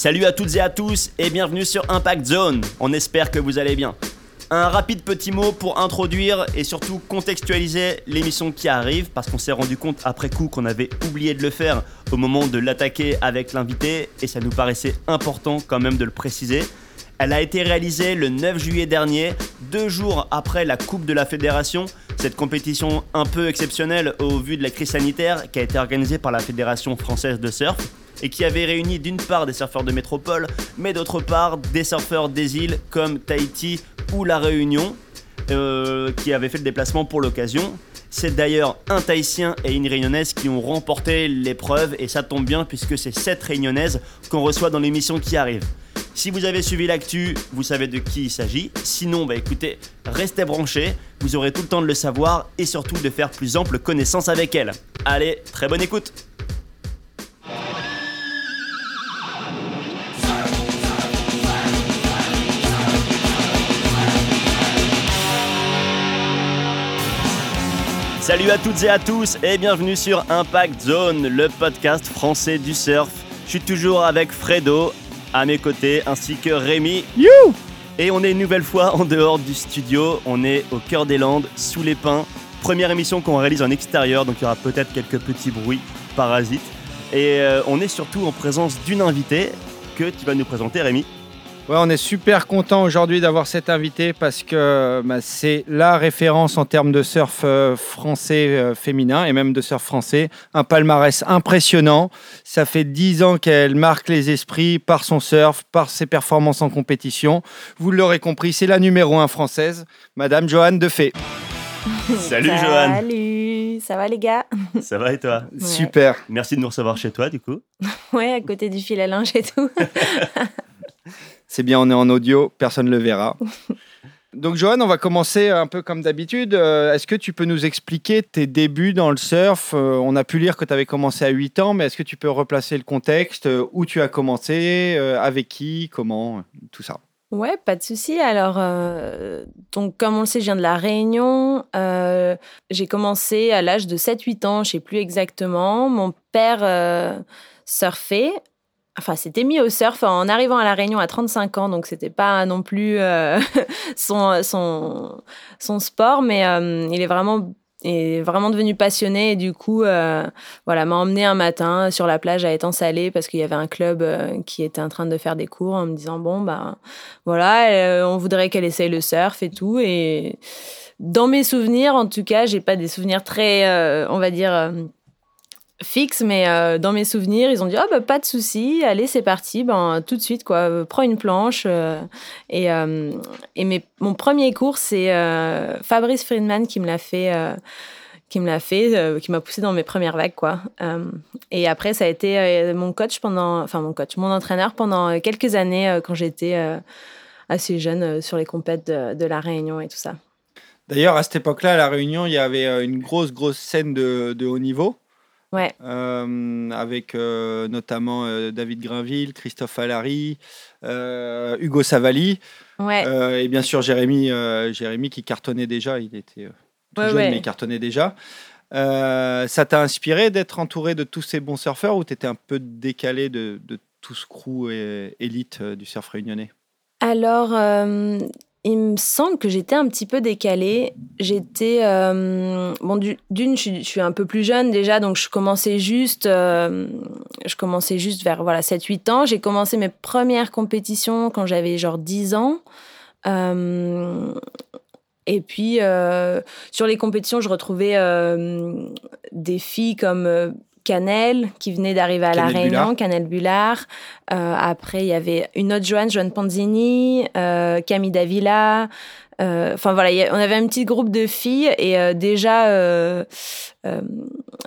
Salut à toutes et à tous et bienvenue sur Impact Zone. On espère que vous allez bien. Un rapide petit mot pour introduire et surtout contextualiser l'émission qui arrive parce qu'on s'est rendu compte après coup qu'on avait oublié de le faire au moment de l'attaquer avec l'invité et ça nous paraissait important quand même de le préciser. Elle a été réalisée le 9 juillet dernier, deux jours après la Coupe de la Fédération, cette compétition un peu exceptionnelle au vu de la crise sanitaire qui a été organisée par la Fédération française de surf et qui avait réuni d'une part des surfeurs de métropole, mais d'autre part des surfeurs des îles comme Tahiti ou La Réunion, euh, qui avaient fait le déplacement pour l'occasion. C'est d'ailleurs un Tahitien et une Réunionnaise qui ont remporté l'épreuve, et ça tombe bien puisque c'est cette Réunionnaise qu'on reçoit dans l'émission qui arrive. Si vous avez suivi l'actu, vous savez de qui il s'agit. Sinon, bah écoutez, restez branchés, vous aurez tout le temps de le savoir et surtout de faire plus ample connaissance avec elle. Allez, très bonne écoute Salut à toutes et à tous et bienvenue sur Impact Zone, le podcast français du surf. Je suis toujours avec Fredo à mes côtés ainsi que Rémi. You et on est une nouvelle fois en dehors du studio, on est au cœur des Landes, sous les pins. Première émission qu'on réalise en extérieur, donc il y aura peut-être quelques petits bruits parasites. Et euh, on est surtout en présence d'une invitée que tu vas nous présenter Rémi. Ouais, on est super content aujourd'hui d'avoir cet invité parce que bah, c'est la référence en termes de surf euh, français euh, féminin et même de surf français. Un palmarès impressionnant. Ça fait dix ans qu'elle marque les esprits par son surf, par ses performances en compétition. Vous l'aurez compris, c'est la numéro un française, Madame Joanne Defay. Salut Joanne. Salut, ça va les gars? Ça va et toi? Super. Merci de nous recevoir chez toi du coup. Ouais, à côté du fil à linge et tout. C'est bien, on est en audio, personne ne le verra. Donc Johan, on va commencer un peu comme d'habitude. Euh, est-ce que tu peux nous expliquer tes débuts dans le surf? Euh, On a pu lire que tu avais commencé à 8 ans, mais est-ce que tu peux replacer le contexte euh, Où tu as commencé Avec qui Comment Tout ça? Ouais, pas de souci. Alors, donc comme on le sait, je viens de la Réunion. j'ai commencé à l'âge de 7-8 ans, je sais plus exactement. Mon père surfait enfin, s'était mis au surf en arrivant à La Réunion à 35 ans, donc c'était pas non plus euh, son, son, son sport, mais euh, il est vraiment est vraiment devenu passionné et du coup euh, voilà m'a emmené un matin sur la plage à étang salé parce qu'il y avait un club qui était en train de faire des cours en me disant bon bah voilà on voudrait qu'elle essaye le surf et tout. Et dans mes souvenirs en tout cas j'ai pas des souvenirs très on va dire fixe, mais euh, dans mes souvenirs, ils ont dit oh bah pas de souci, allez c'est parti, ben tout de suite quoi, euh, prends une planche. Euh, et et mon premier cours c'est Fabrice Friedman qui me l'a fait. qui me l'a fait, qui m'a poussé dans mes premières vagues, quoi. et après, ça a été mon coach pendant, enfin mon coach, mon entraîneur pendant quelques années quand j'étais assez jeune sur les compètes de, de, la Réunion et tout ça. D'ailleurs, à cette époque-là, à la Réunion, il y avait une grosse, grosse scène de, de haut niveau. Ouais. Euh, avec euh, notamment euh, David Grinville, Christophe Allary, Hugo Savali. Ouais. et bien sûr Jérémy, Jérémy qui cartonnait déjà. Il était tout jeune, mais il cartonnait déjà. ça t'a inspiré d'être entouré de tous ces bons surfeurs ou tu étais un peu décalé de, de tout ce crew et, élite du surf réunionnais? Alors, il me semble que j'étais un petit peu décalée. J'étais. Euh, bon, d'une, je, suis un peu plus jeune déjà, donc je commençais juste. Euh, je commençais juste vers voilà, 7-8 ans. J'ai commencé mes premières compétitions quand j'avais genre 10 ans. Euh, et puis, sur les compétitions, je retrouvais des filles comme Canel, qui venait d'arriver à La Réunion, Canel Bullard. Euh, après, il y avait une autre Joanne, Joanne Panzini, euh, Camille Davila. Euh, enfin voilà, on avait un petit groupe de filles et déjà,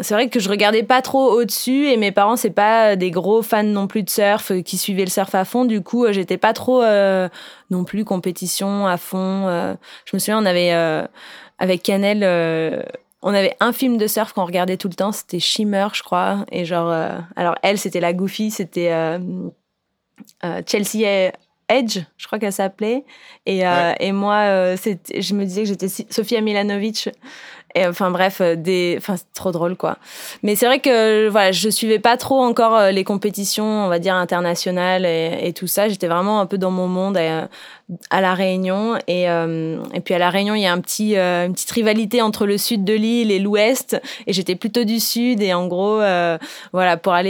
c'est vrai que je regardais pas trop au-dessus et mes parents c'est pas des gros fans non plus de surf qui suivaient le surf à fond. Du coup, j'étais pas trop non plus compétition à fond. je me souviens, on avait avec Canel on avait un film de surf qu'on regardait tout le temps, c'était Shimmer, je crois. Et genre, euh, alors elle, c'était la Goofy, c'était euh, euh, Chelsea Edge, je crois qu'elle s'appelait. Et, et moi, je me disais que j'étais Sofia Milanovic. Et enfin bref, des, enfin c'est trop drôle quoi. Mais c'est vrai que voilà, je suivais pas trop encore les compétitions, on va dire internationales et, tout ça. J'étais vraiment un peu dans mon monde à la Réunion. Et, euh, et puis à la Réunion, il y a un petit, euh, une petite rivalité entre le sud de l'île et l'ouest. Et j'étais plutôt du sud. Et en gros, euh, voilà, pour aller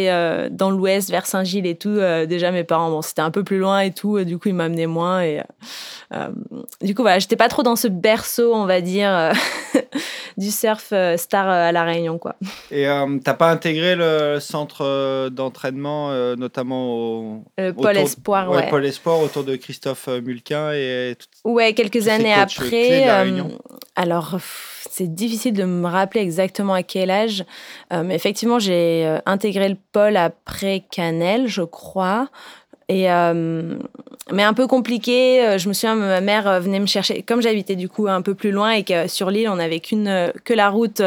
dans l'ouest, vers Saint-Gilles et tout, déjà mes parents, bon, c'était un peu plus loin et tout. du coup, ils m'amenaient moins. Et du coup, voilà, j'étais pas trop dans ce berceau, on va dire, du surf star à la Réunion, quoi. Et t'as pas intégré le centre d'entraînement, notamment au, Pôle Espoir, ouais. Pôle Espoir autour de Christophe Mulquin et Ouais, quelques années après. Euh, alors, c'est difficile de me rappeler exactement à quel âge, euh, mais effectivement, j'ai euh, intégré le pôle après Canel, je crois. Et mais un peu compliqué. Je me souviens, ma mère venait me chercher, comme j'habitais du coup un peu plus loin et que sur l'île on n'avait qu'une que la route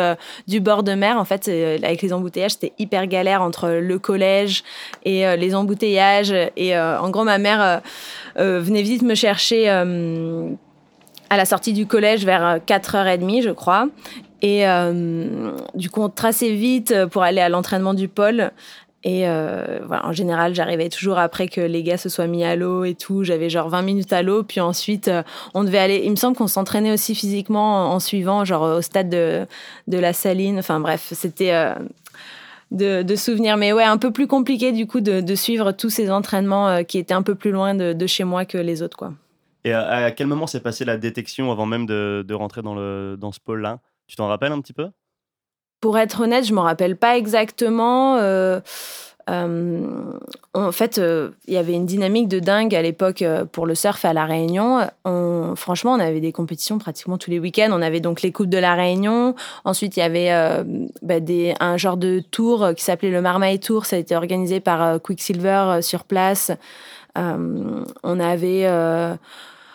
du bord de mer. En fait, avec les embouteillages, c'était hyper galère entre le collège et les embouteillages. Et en gros, ma mère venait vite me chercher à la sortie du collège vers 4h30, je crois. Et du coup, on traçait vite pour aller à l'entraînement du pôle. Et euh, voilà, en général, j'arrivais toujours après que les gars se soient mis à l'eau et tout. J'avais genre 20 minutes à l'eau, puis ensuite, euh, on devait aller. Il me semble qu'on s'entraînait aussi physiquement en, suivant, genre au stade de, la Saline. Enfin bref, c'était euh, de, de, souvenirs. Mais ouais, un peu plus compliqué du coup de, suivre tous ces entraînements qui étaient un peu plus loin de, chez moi que les autres, quoi. Et à, quel moment s'est passée la détection avant même de rentrer dans, le, dans ce pôle-là? Tu t'en rappelles un petit peu? Pour être honnête, je me rappelle pas exactement. Euh, euh, en fait, euh, il y avait une dynamique de dingue à l'époque pour le surf à La Réunion. franchement, on avait des compétitions pratiquement tous les week-ends. On avait donc les Coupes de La Réunion. Ensuite, il y avait bah, un genre de tour qui s'appelait le Marmaille Tour. Ça a été organisé par Quicksilver sur place. on avait...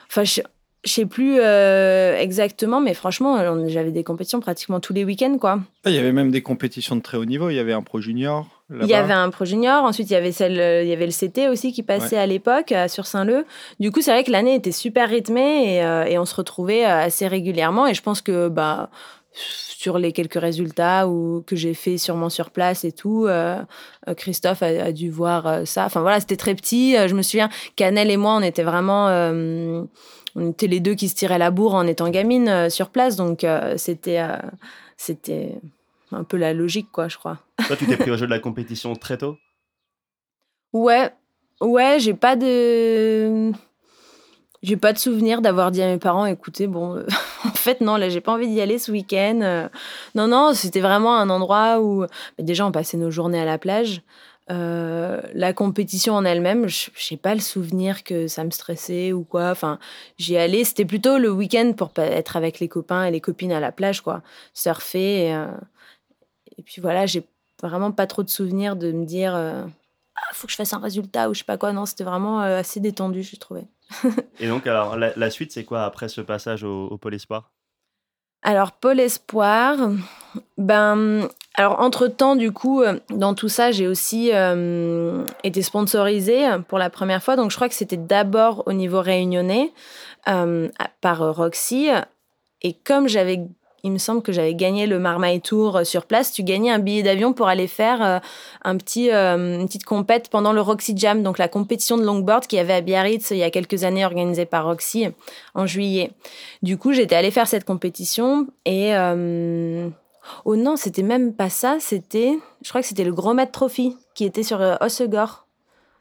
Enfin, je sais plus euh, exactement, mais franchement, j'avais des compétitions pratiquement tous les week-ends, quoi. Ah, il y avait même des compétitions de très haut niveau. Il y avait un pro junior. Il y avait un pro junior. Ensuite, il y avait celle, il y avait le CT aussi qui passait à l'époque sur Saint-Leu. Du coup, c'est vrai que l'année était super rythmée et, euh, et, on se retrouvait euh, assez régulièrement. Et je pense que bah sur les quelques résultats ou que j'ai fait sûrement sur place et tout, Christophe a, dû voir ça. Enfin voilà, c'était très petit. Je me souviens, Canel et moi, on était vraiment on était les deux qui se tiraient la bourre en étant gamine euh, sur place, donc euh, c'était euh, c'était un peu la logique, quoi, je crois. Toi, tu t'es pris au jeu de la compétition très tôt? Ouais, ouais, j'ai pas de. J'ai pas de souvenir d'avoir dit à mes parents, écoutez, bon, en fait, non, là, j'ai pas envie d'y aller ce week-end. non, non, c'était vraiment un endroit où, déjà, on passait nos journées à la plage. Euh, la compétition en elle-même, je n'ai pas le souvenir que ça me stressait ou quoi. Enfin, j'y allais, c'était plutôt le week-end pour être avec les copains et les copines à la plage, quoi. Surfer. Et, euh, puis voilà, j'ai vraiment pas trop de souvenirs de me dire euh, ah, faut que je fasse un résultat ou je sais pas quoi. Non, c'était vraiment assez détendu, je trouvais. et donc, alors, la, suite, c'est quoi après ce passage au, au Pôle Espoir? Alors, Pôle Espoir, ben, alors entre-temps, du coup, euh, dans tout ça, j'ai aussi euh, été sponsorisée pour la première fois. Donc, je crois que c'était d'abord au niveau réunionnais euh, par Roxy. Et comme j'avais il me semble que j'avais gagné le Marmaille Tour euh, sur place. Tu gagnais un billet d'avion pour aller faire euh, un petit, euh, une petite compète pendant le Roxy Jam, donc la compétition de longboard qui avait à Biarritz il y a quelques années organisée par Roxy en juillet. Du coup, j'étais allée faire cette compétition et oh non, c'était même pas ça. C'était, je crois que c'était le Gros Maître Trophy qui était sur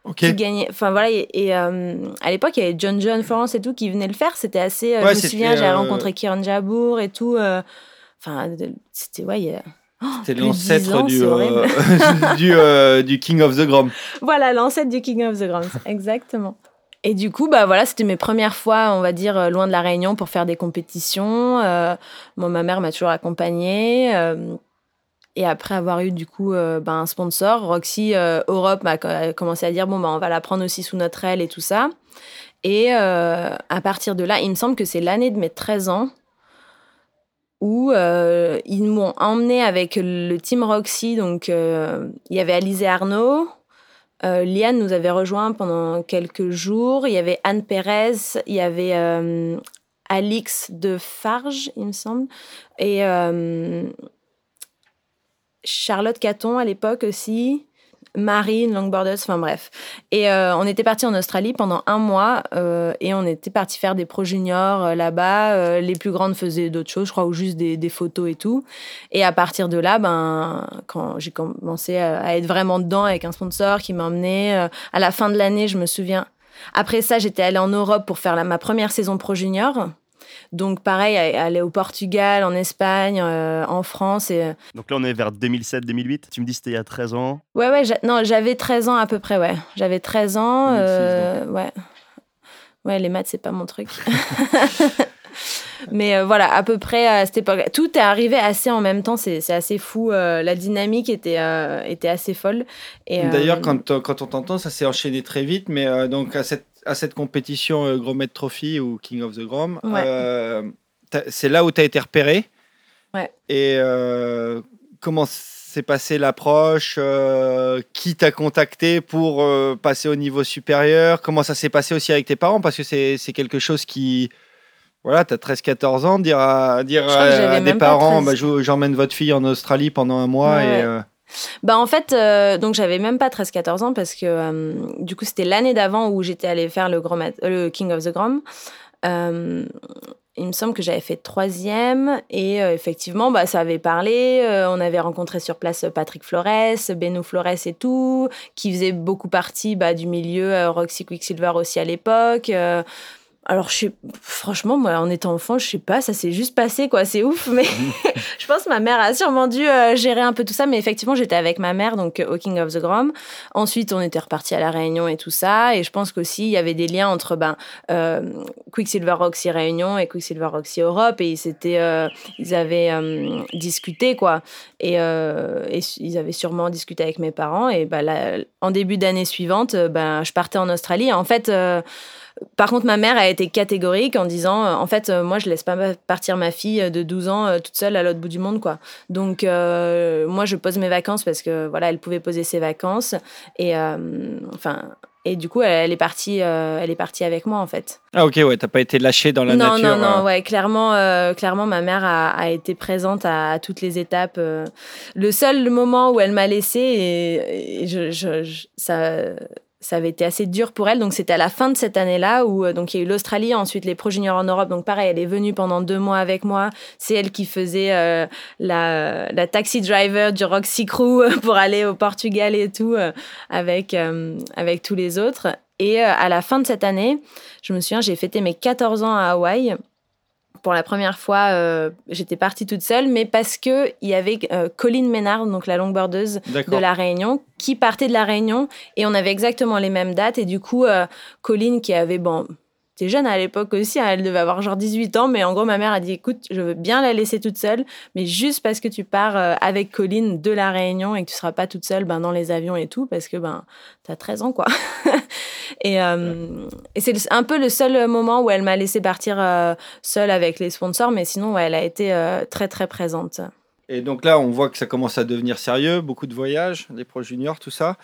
Ossegor. Qui gagnait. Enfin voilà, et, à l'époque, il y avait John John Florence et tout qui venait le faire. C'était assez. je me souviens, j'avais rencontré Kieran Jabour et tout. Enfin, c'était. Ouais, oh, C'était l'ancêtre du, du, du, King of the Grom. Voilà, l'ancêtre du King of the Grom, exactement. Et du coup, bah voilà, c'était mes premières fois, on va dire, loin de la Réunion pour faire des compétitions. Euh, moi, ma mère m'a toujours accompagnée. Euh, et après avoir eu du coup euh, ben, un sponsor, Roxy euh, Europe a commencé à dire bon ben on va la prendre aussi sous notre aile et tout ça. Et euh, à partir de là, il me semble que c'est l'année de mes 13 ans où ils m'ont emmené avec le team Roxy. Donc il y avait Alizé Arnaud, Liane nous avait rejoint pendant quelques jours. Il y avait Anne Pérez, il y avait Alix de Farge, il me semble. Et Charlotte Caton à l'époque aussi. Marine, Longboarders, enfin bref. Et euh, on était parti en Australie pendant un mois euh, et on était parti faire des pro juniors euh, là-bas. les plus grandes faisaient d'autres choses, je crois, ou juste des, photos et tout. Et à partir de là, ben, quand j'ai commencé à, être vraiment dedans avec un sponsor qui m'emmenait, à la fin de l'année, je me souviens. Après ça, j'étais allée en Europe pour faire ma première saison pro junior. Donc pareil, aller au Portugal, en Espagne, euh, en France. Et... Euh, Donc là, on est vers 2007-2008. Tu me dis c'était il y a 13 ans. Ouais, ouais, non, j'avais 13 ans à peu près, ouais. J'avais 13 ans. Euh, ouais. Ouais, les maths, c'est pas mon truc. Mais voilà, à peu près à cette époque. Tout est arrivé assez en même temps, c'est assez fou. la dynamique était, était assez folle. D'ailleurs, quand, quand on t'entend, ça s'est enchaîné très vite. Mais donc, à cette à cette compétition euh, Grommet Trophy ou King of the Grom, euh, c'est là où tu as été repéré. Ouais. Et euh, comment s'est passée l'approche Qui t'a contacté pour passer au niveau supérieur? Comment ça s'est passé aussi avec tes parents? Parce que c'est quelque chose qui. Voilà, tu as 13-14 ans, dire à, dire à, des parents bah, j'emmène votre fille en Australie pendant un mois et. Bah en fait, euh, donc j'avais même pas 13-14 ans parce que euh, du coup c'était l'année d'avant où j'étais allée faire le, le King of the Grom. Euh, il me semble que j'avais fait troisième et effectivement bah, ça avait parlé. on avait rencontré sur place Patrick Flores, Beno Flores et tout, qui faisait beaucoup partie bah, du milieu Roxy Quicksilver aussi à l'époque. Alors, je franchement, moi, en étant enfant, je sais pas, ça s'est juste passé, quoi. C'est ouf, mais je pense que ma mère a sûrement dû euh, gérer un peu tout ça. Mais effectivement, j'étais avec ma mère, donc au King of the Grom. Ensuite, on était reparti à La Réunion et tout ça. Et je pense qu'aussi, il y avait des liens entre ben, euh, Quicksilver Roxy Réunion et Quicksilver Roxy Europe. Et ils, euh, ils avaient discuté, quoi. Et, ils avaient sûrement discuté avec mes parents. Et ben, en début d'année suivante, ben, je partais en Australie. En fait, par contre, ma mère a été catégorique en disant, euh, en fait, euh, moi, je laisse pas partir ma fille de 12 ans euh, toute seule à l'autre bout du monde, quoi. Donc, moi, je pose mes vacances parce que, voilà, elle pouvait poser ses vacances. Et, enfin, et du coup, elle, est partie, elle est partie avec moi, en fait. Ah, ok, ouais, t'as pas été lâchée dans la non, nature. Non, non, ouais, clairement, clairement, ma mère a, été présente à, toutes les étapes. le seul moment où elle m'a laissée, et, je, je, ça ça avait été assez dur pour elle. Donc c'était à la fin de cette année-là où euh, donc il y a eu l'Australie, ensuite les Pro Juniors en Europe. Donc pareil, elle est venue pendant deux mois avec moi. C'est elle qui faisait euh, la, la, taxi driver du Roxy Crew pour aller au Portugal et tout euh, avec avec tous les autres. Et à la fin de cette année, je me souviens, j'ai fêté mes 14 ans à Hawaï pour la première fois, euh, j'étais partie toute seule, mais parce que il y avait euh, Colline Ménard, donc la longboardeuse de la Réunion, qui partait de la Réunion et on avait exactement les mêmes dates. Et du coup, euh, Colline qui avait bon jeune à l'époque aussi, hein, elle devait avoir genre 18 ans, mais en gros, ma mère a dit écoute, je veux bien la laisser toute seule, mais juste parce que tu pars euh, avec Colline de la Réunion et que tu seras pas toute seule ben, dans les avions et tout, parce que ben, tu as 13 ans, quoi. et, euh, et c'est un peu le seul moment où elle m'a laissé partir euh, seule avec les sponsors, mais sinon, elle a été très, très présente. Et donc là, on voit que ça commence à devenir sérieux, beaucoup de voyages, des pros juniors, tout ça.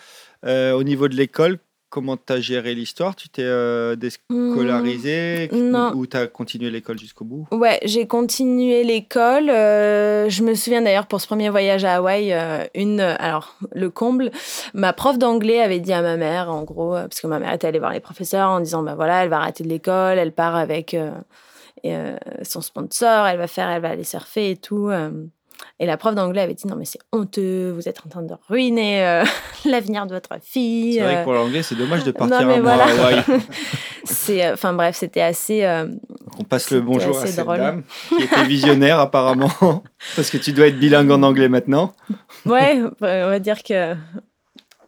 au niveau de l'école, comment tu as géré l'histoire? Tu t'es euh, déscolarisé mmh, ou tu as continué l'école jusqu'au bout? Ouais, j'ai continué l'école. Euh, je me souviens d'ailleurs pour ce premier voyage à Hawaï, euh, une, alors le comble, ma prof d'anglais avait dit à ma mère, en gros, parce que ma mère était allée voir les professeurs en disant, bah voilà, elle va arrêter de l'école, elle part avec son sponsor, elle va faire, elle va aller surfer et tout. Et la prof d'anglais avait dit non mais c'est honteux, vous êtes en train de ruiner euh, l'avenir de votre fille. C'est vrai que euh. pour l'anglais c'est dommage de partir non, mais voilà. c'est, euh, enfin bref, c'était assez. On passe le bonjour à cette dame qui était visionnaire apparemment, parce que tu dois être bilingue en anglais maintenant. ouais, on va dire que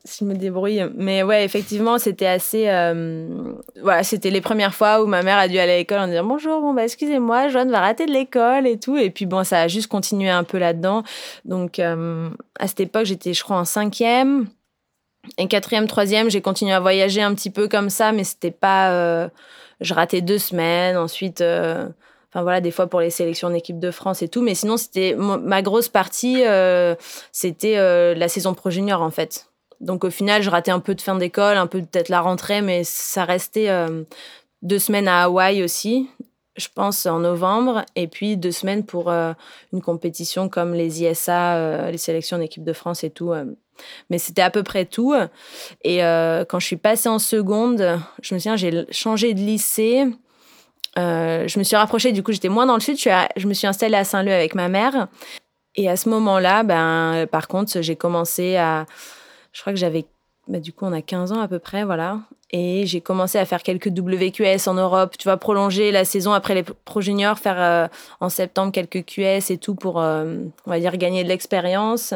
je me débrouille. Mais ouais, effectivement, c'était assez. Euh, voilà, c'était les premières fois où ma mère a dû aller à l'école en disant Bonjour, bon, bah, excusez-moi, Joanne va rater de l'école et tout. Et puis bon, ça a juste continué un peu là-dedans. Donc euh, à cette époque, j'étais, je crois, en cinquième. Et quatrième, troisième, j'ai continué à voyager un petit peu comme ça, mais c'était pas. Euh, je ratais deux semaines. Ensuite. Enfin voilà, des fois pour les sélections d'équipe de France et tout. Mais sinon, c'était ma grosse partie, c'était la saison pro junior en fait. Donc au final, je ratais un peu de fin d'école, un peu peut-être la rentrée, mais ça restait euh, deux semaines à Hawaï aussi. je pense, en novembre, et puis deux semaines pour une compétition comme les ISA, les sélections d'équipe de France et tout. mais c'était à peu près tout. Et quand je suis passée en seconde, je me souviens, j'ai changé de lycée. je me suis rapprochée, du coup, j'étais moins dans le sud. Je, je me suis installée à Saint-Leu avec ma mère. Et à ce moment-là, ben, par contre, j'ai commencé à. Je crois que j'avais. Ben, du coup, on a 15 ans à peu près, voilà. Et j'ai commencé à faire quelques WQS en Europe. Tu vas prolonger la saison après les Pro Juniors, faire euh, en septembre quelques QS et tout pour, euh, on va dire, gagner de l'expérience.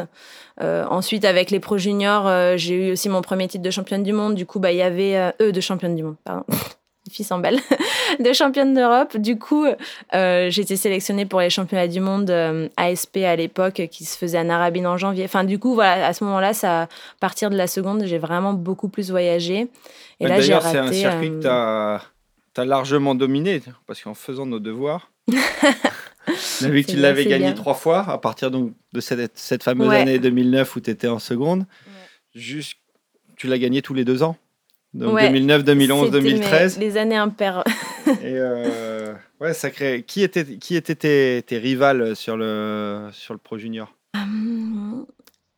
Euh, ensuite, avec les Pro Juniors, j'ai eu aussi mon premier titre de championne du monde. Du coup, bah, il y avait. eux, de championne du monde, pardon. fille en belle, de championne d'Europe. Du coup, euh, j'ai été sélectionnée pour les championnats du monde euh, ASP à l'époque qui se faisait à Narabine en janvier. Enfin, du coup, voilà, à ce moment-là, ça, à partir de la seconde, j'ai vraiment beaucoup plus voyagé. Et là, j'ai raté. c'est un circuit que euh, tu as, largement dominé parce qu'en faisant nos devoirs. On a vu que tu l'avais gagné trois fois à partir donc de cette, cette fameuse année 2009 où tu étais en seconde. Juste, tu l'as gagné tous les deux ans. Donc 2009, 2011, 2013. les années impaires. et euh, ouais, sacré. Qui étaient qui était tes, tes, rivales sur le, sur le Pro Junior? Hum,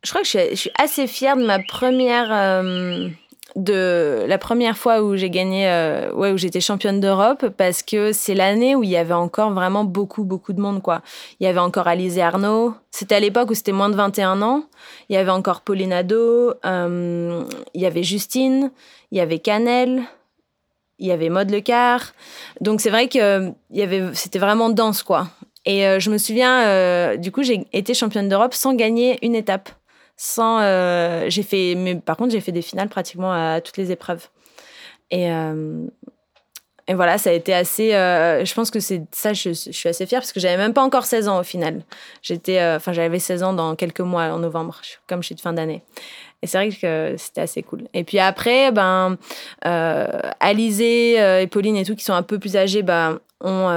Je crois que je suis, assez fière de ma première. Euh, de la première fois où j'ai gagné, euh, ouais, où j'étais championne d'Europe, parce que c'est l'année où il y avait encore vraiment beaucoup, beaucoup de monde, quoi. Il y avait encore Alizé Arnaud. C'était à l'époque où c'était moins de 21 ans. Il y avait encore Pauline Ado. Euh, il y avait Justine. Il y avait Canel. Il y avait Maud Lecar. Donc c'est vrai que il y avait, c'était vraiment dense, quoi. Et euh, je me souviens, du coup, j'ai été championne d'Europe sans gagner une étape sans. Euh, j'ai fait, mais par contre, j'ai fait des finales pratiquement à toutes les épreuves. Et, euh, et voilà, ça a été assez. Euh, je pense que c'est ça, je, suis assez fière parce que j'avais même pas encore 16 ans au final. J'étais, enfin, j'avais 16 ans dans quelques mois en novembre, comme je suis de fin d'année. Et c'est vrai que c'était assez cool. Et puis après, ben, Alizé et Pauline et tout, qui sont un peu plus âgés, ben, ont,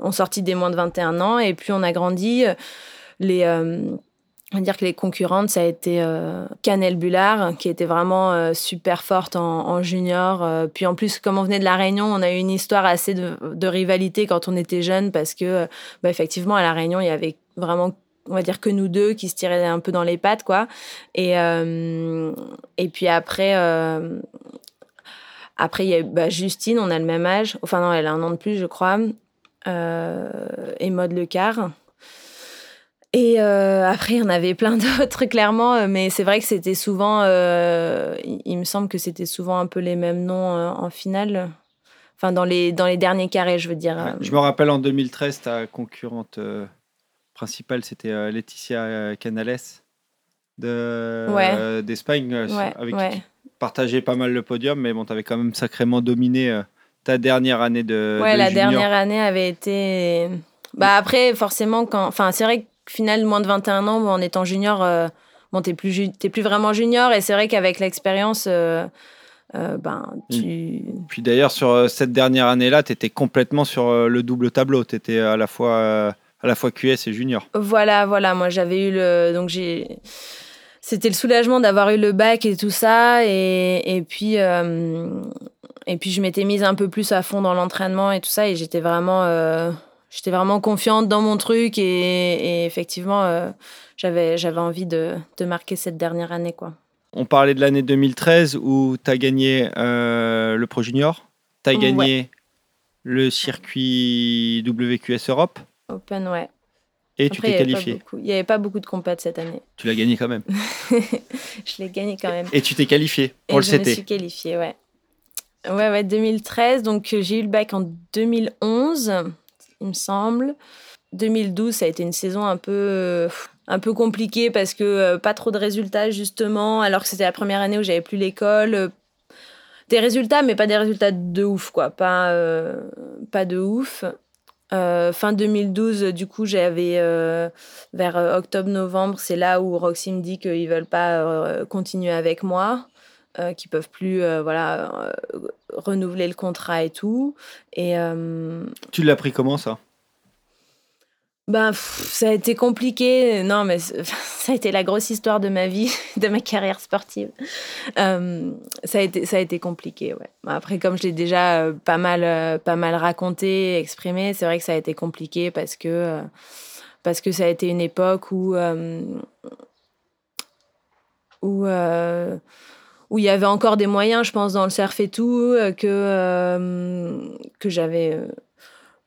ont sorti des moins de 21 ans. Et puis on a grandi. Les on va dire que les concurrentes, ça a été euh, Canel Bullard, qui était vraiment euh, super forte en, junior. Euh, puis en plus, comme on venait de La Réunion, on a eu une histoire assez de, rivalité quand on était jeune, parce que, bah, effectivement, à La Réunion, il y avait vraiment on va dire que nous deux qui se tiraient un peu dans les pattes quoi. Et et puis après après il y a bah, Justine on a le même âge. Enfin non elle a un an de plus je crois. Et Maud Lecar et euh, après, il y en avait plein d'autres, clairement, euh, mais c'est vrai que c'était souvent, euh, il me semble que c'était souvent un peu les mêmes noms en finale. Enfin, dans les, dans les derniers carrés, je veux dire. je me rappelle en 2013, ta concurrente principale, c'était Laetitia Canales d'Espagne, avec qui tu partageais pas mal le podium, mais bon, tu avais quand même sacrément dominé ta dernière année de. Ouais, la dernière année avait été. Bah après, forcément, quand. Enfin, c'est vrai que final, moins de 21 ans, en étant junior, euh, bon, t'es plus, plus vraiment junior. Et c'est vrai qu'avec l'expérience, euh, euh, ben, tu. Puis d'ailleurs, sur cette dernière année-là, tu étais complètement sur le double tableau. Tu étais à la fois. À la fois QS et junior. Voilà, voilà. Moi, j'avais eu le. Donc, j'ai c'était le soulagement d'avoir eu le bac et tout ça. Et, et puis, et puis je m'étais mise un peu plus à fond dans l'entraînement et tout ça. Et j'étais vraiment, j'étais vraiment confiante dans mon truc et, effectivement, euh, j'avais, j'avais envie de, de, marquer cette dernière année. Quoi. On parlait de l'année 2013 où tu as gagné euh, le Pro Junior, tu as gagné le circuit WQS Europe. Open, ouais. Et tu t'es qualifié. Il n'y avait pas beaucoup de compètes cette année. Tu l'as gagné quand même. je l'ai gagné quand même. Et tu t'es qualifié pour le CT. Je me suis qualifié, ouais. Ouais, ouais, 2013. Donc j'ai eu le bac en 2011 il me semble. 2012, ça a été une saison un peu, un peu compliquée parce que euh, pas trop de résultats, justement, alors que c'était la première année où j'avais plus l'école. Des résultats, mais pas des résultats de ouf, quoi. Pas, euh, pas de ouf. Euh, fin 2012, du coup, j'avais vers octobre-novembre, c'est là où Roxy me dit qu'ils veulent pas continuer avec moi. Euh, qui peuvent plus euh, voilà euh, renouveler le contrat et tout et tu l'as pris comment ça? Ben, ça a été compliqué. Non, mais ça a été la grosse histoire de ma vie, de ma carrière sportive. Euh, ça, a été, ça a été compliqué, ouais. Après, comme je l'ai déjà euh, pas mal, euh, pas mal raconté, exprimé, c'est vrai que ça a été compliqué parce que, parce que ça a été une époque où, où, où il y avait encore des moyens, je pense, dans le surf et tout, que, que j'avais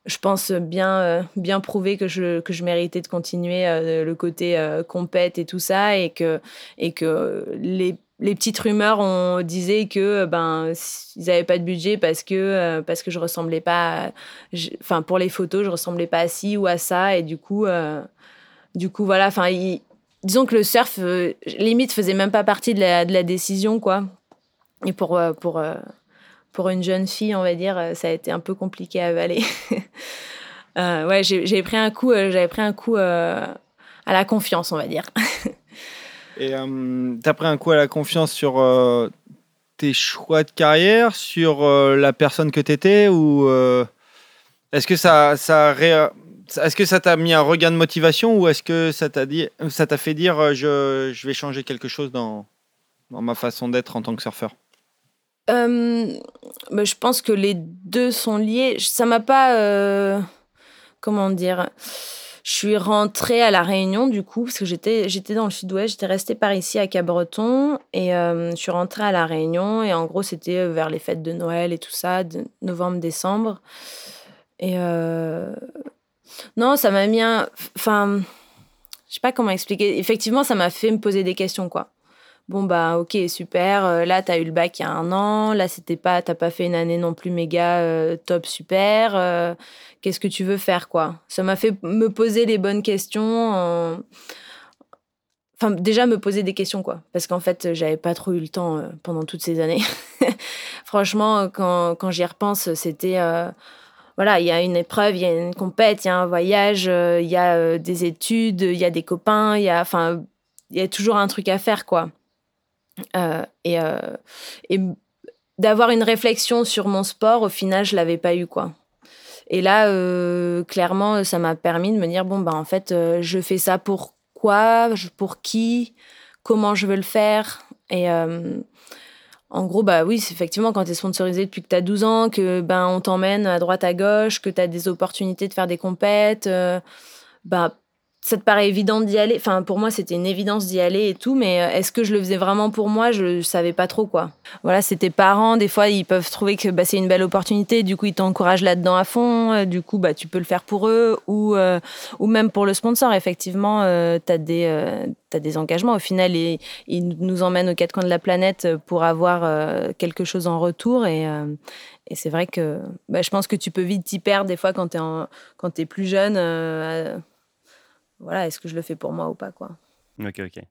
je pense, bien, euh, bien prouvé que je, que je méritais de continuer euh, le côté euh, compète et tout ça, et que, et que les, les petites rumeurs on disait que ben ils n'avaient pas de budget parce que parce que je ressemblais pas enfin pour les photos je ressemblais pas à ci ou à ça et du coup du coup voilà enfin disons que le surf limite faisait même pas partie de la, de la décision quoi. Et pour pour pour une jeune fille, on va dire, euh, ça a été un peu compliqué à avaler. euh, ouais, j'ai pris un coup, euh, j'avais pris un coup euh, à la confiance, on va dire. Et tu as pris un coup à la confiance sur tes choix de carrière, sur la personne que tu étais ou est-ce que ça, ça est-ce que ça t'a mis un regain de motivation ou est-ce que ça t'a dit, ça t'a fait dire je, vais changer quelque chose dans ma façon d'être en tant que surfeur? Euh, bah, je pense que les deux sont liés. Ça m'a pas. Euh, comment dire Je suis rentrée à La Réunion, du coup, parce que j'étais, dans le sud-ouest. J'étais restée par ici à Cabreton. Et euh, je suis rentrée à La Réunion. Et en gros, c'était vers les fêtes de Noël et tout ça, de novembre-décembre. Et. Non, ça m'a mis un. Enfin. Je sais pas comment expliquer. Effectivement, ça m'a fait me poser des questions, quoi bon bah ok super euh, là t'as eu le bac il y a un an là c'était pas t'as pas fait une année non plus méga euh, top super euh, qu'est-ce que tu veux faire quoi? Ça m'a fait me poser les bonnes questions enfin déjà me poser des questions quoi parce qu'en fait j'avais pas trop eu le temps pendant toutes ces années franchement quand, quand j'y repense c'était voilà, il y a une épreuve, il y a une compète, il y a un voyage, il y a des études, il y a des copains, il y a, enfin, il y a toujours un truc à faire, quoi. Euh, et, euh, d'avoir une réflexion sur mon sport, au final, je l'avais pas eu, quoi. Et là, euh, clairement, ça m'a permis de me dire bon, bah, en fait, je fais ça pour quoi? Pour qui? Comment je veux le faire? Et en gros, bah oui, effectivement quand tu es sponsorisé depuis que tu as 12 ans, que ben on t'emmène à droite à gauche, que tu as des opportunités de faire des compètes, bah ça te paraît évident d'y aller? Enfin, pour moi, c'était une évidence d'y aller et tout, mais euh, est-ce que je le faisais vraiment pour moi? Je savais pas trop quoi. Voilà, c'était parents, des fois, ils peuvent trouver que bah, c'est une belle opportunité, du coup, ils t'encouragent là-dedans à fond, euh, du coup, bah, tu peux le faire pour eux, ou, euh, ou même pour le sponsor, effectivement, tu as, des, des engagements. Au final, ils, ils, nous emmènent aux quatre coins de la planète pour avoir quelque chose en retour, et, et c'est vrai que bah, je pense que tu peux vite t'y perdre des fois quand tu es, es, plus jeune voilà, est-ce que je le fais pour moi ou pas, quoi. Ok, ok.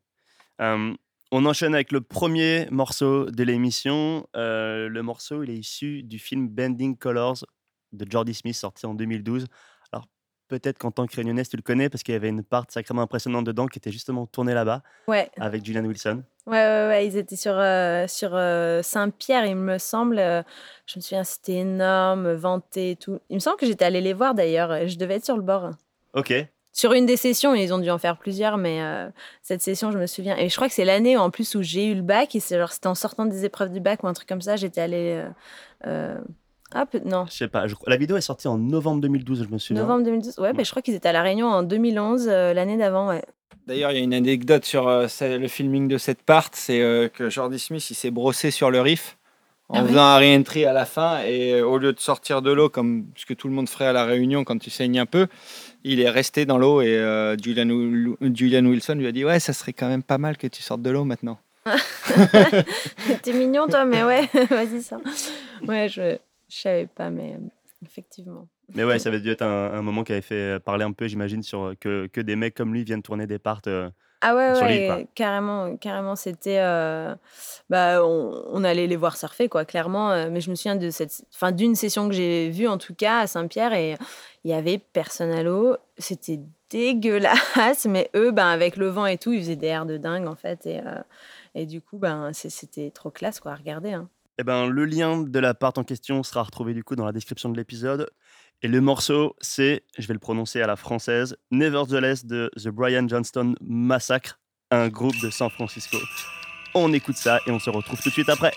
on enchaîne avec le premier morceau de l'émission. Euh, le morceau, il est issu du film Bending Colors de Jordi Smith, sorti en 2012. Alors, peut-être qu'en tant que réunionnaise, tu le connais parce qu'il y avait une part sacrément impressionnante dedans qui était justement tournée là-bas. Ouais. Avec Julian Wilson. Ouais, ouais, ouais, ils étaient sur, euh, sur euh, Saint-Pierre, il me semble. je me souviens, c'était énorme, vanté et tout. Il me semble que j'étais allée les voir d'ailleurs. Je devais être sur le bord. Ok sur une des sessions, ils ont dû en faire plusieurs, mais euh, cette session, je me souviens. Et je crois que c'est l'année en plus où j'ai eu le bac, et c'est genre, c'était en sortant des épreuves du bac ou un truc comme ça, j'étais allée. Euh, ah, non. Je sais pas, la vidéo est sortie en novembre 2012, je me souviens. Novembre 2012, ouais, mais je crois qu'ils étaient à La Réunion en 2011, euh, l'année d'avant, ouais. D'ailleurs, il y a une anecdote sur le filming de cette part, c'est que Jordi Smith, il s'est brossé sur le riff en ah faisant un re-entry à la fin, et au lieu de sortir de l'eau, comme ce que tout le monde ferait à La Réunion quand tu saignes un peu, il est resté dans l'eau et euh, Julian, Julian, Wilson lui a dit Ouais, ça serait quand même pas mal que tu sortes de l'eau maintenant. T'es mignon, toi, mais ouais, vas-y, ça. Ouais, je, je savais pas, mais effectivement. Mais ouais, ça avait dû être un, moment qui avait fait parler un peu, j'imagine, sur que, que des mecs comme lui viennent tourner des parts. Euh, ah ouais, ouais carrément, carrément, c'était. bah, on, allait les voir surfer, quoi, clairement. Mais je me souviens de cette, fin, d'une session que j'ai vue, en tout cas, à Saint-Pierre, et il y avait personne à l'eau. C'était dégueulasse, mais eux, ben, avec le vent et tout, ils faisaient des airs de dingue, en fait. Et, euh, et du coup, ben, c'était trop classe, quoi, à regarder. Hein. Eh ben, le lien de la part en question sera retrouvé du coup dans la description de l'épisode. Et le morceau, c'est, je vais le prononcer à la française, Nevertheless de The Brian Johnston Massacre, un groupe de San Francisco. On écoute ça et on se retrouve tout de suite après.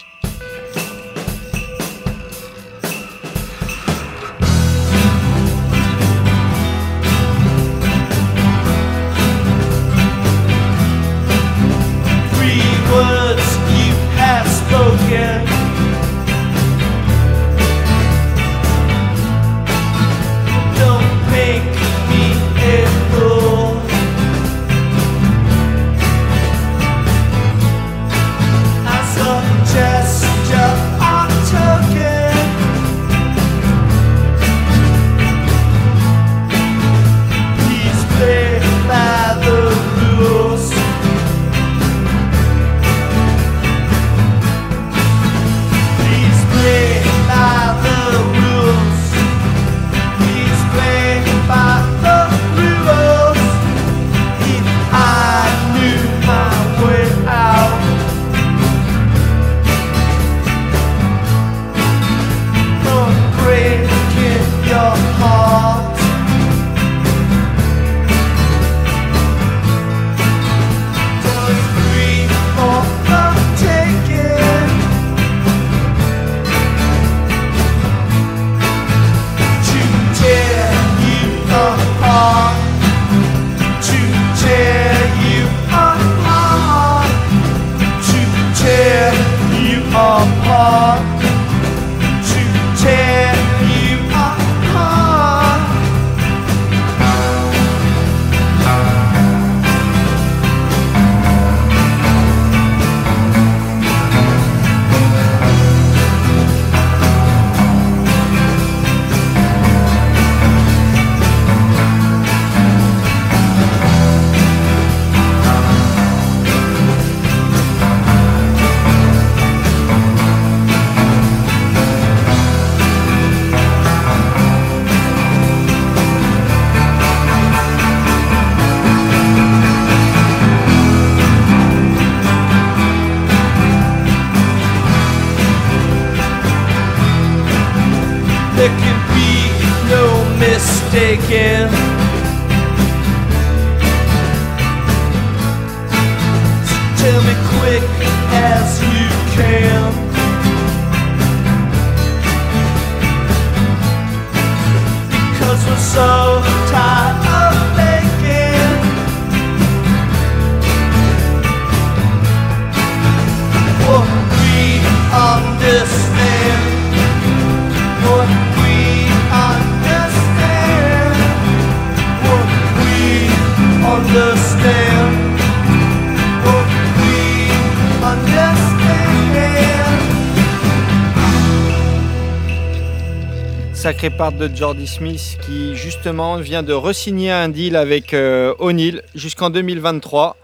Sacré part de Jordi Smith qui justement vient de resigner un deal avec euh, O'Neill jusqu'en 2023.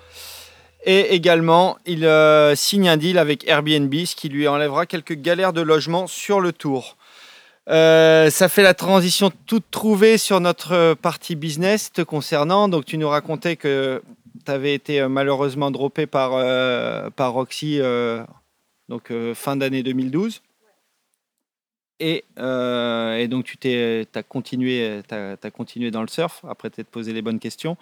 Et également, il euh, signe un deal avec Airbnb, ce qui lui enlèvera quelques galères de logement sur le tour. Euh, ça fait la transition toute trouvée sur notre partie business te concernant. Donc, tu nous racontais que tu avais été malheureusement droppé par, par Roxy donc, fin d'année 2012. Euh, et, donc, tu t'es, as continué, as, continué dans le surf après t'être posé les bonnes questions.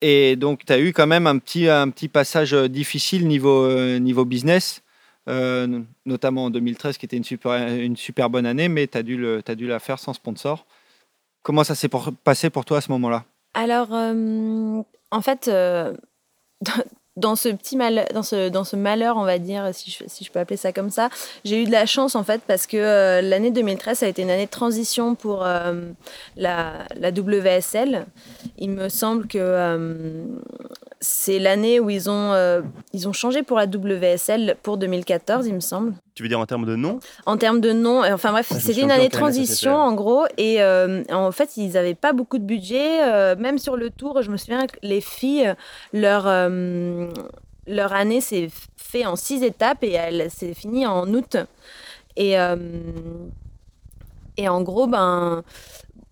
Et donc, tu as eu quand même un petit, un petit passage difficile niveau, euh, niveau business, euh, notamment en 2013, qui était une super, une super bonne année, mais tu as, dû dû la faire sans sponsor. Comment ça s'est passé pour toi à ce moment-là? Alors, en fait, dans ce petit mal, dans ce, dans ce malheur, on va dire, si je, peux appeler ça comme ça, j'ai eu de la chance en fait parce que euh, l'année 2013 ça a été une année de transition pour euh, la, la, WSL. Il me semble que euh, c'est l'année où ils ont, ils ont changé pour la WSL pour 2014, il me semble. Tu veux dire en termes de nom? En termes de nom. Enfin bref, c'était une année de transition en gros. Et en fait, ils n'avaient pas beaucoup de budget. même sur le tour, je me souviens que les filles, leur leur année s'est fait en six étapes et elle s'est finie en août. Et, euh, et en gros, ben,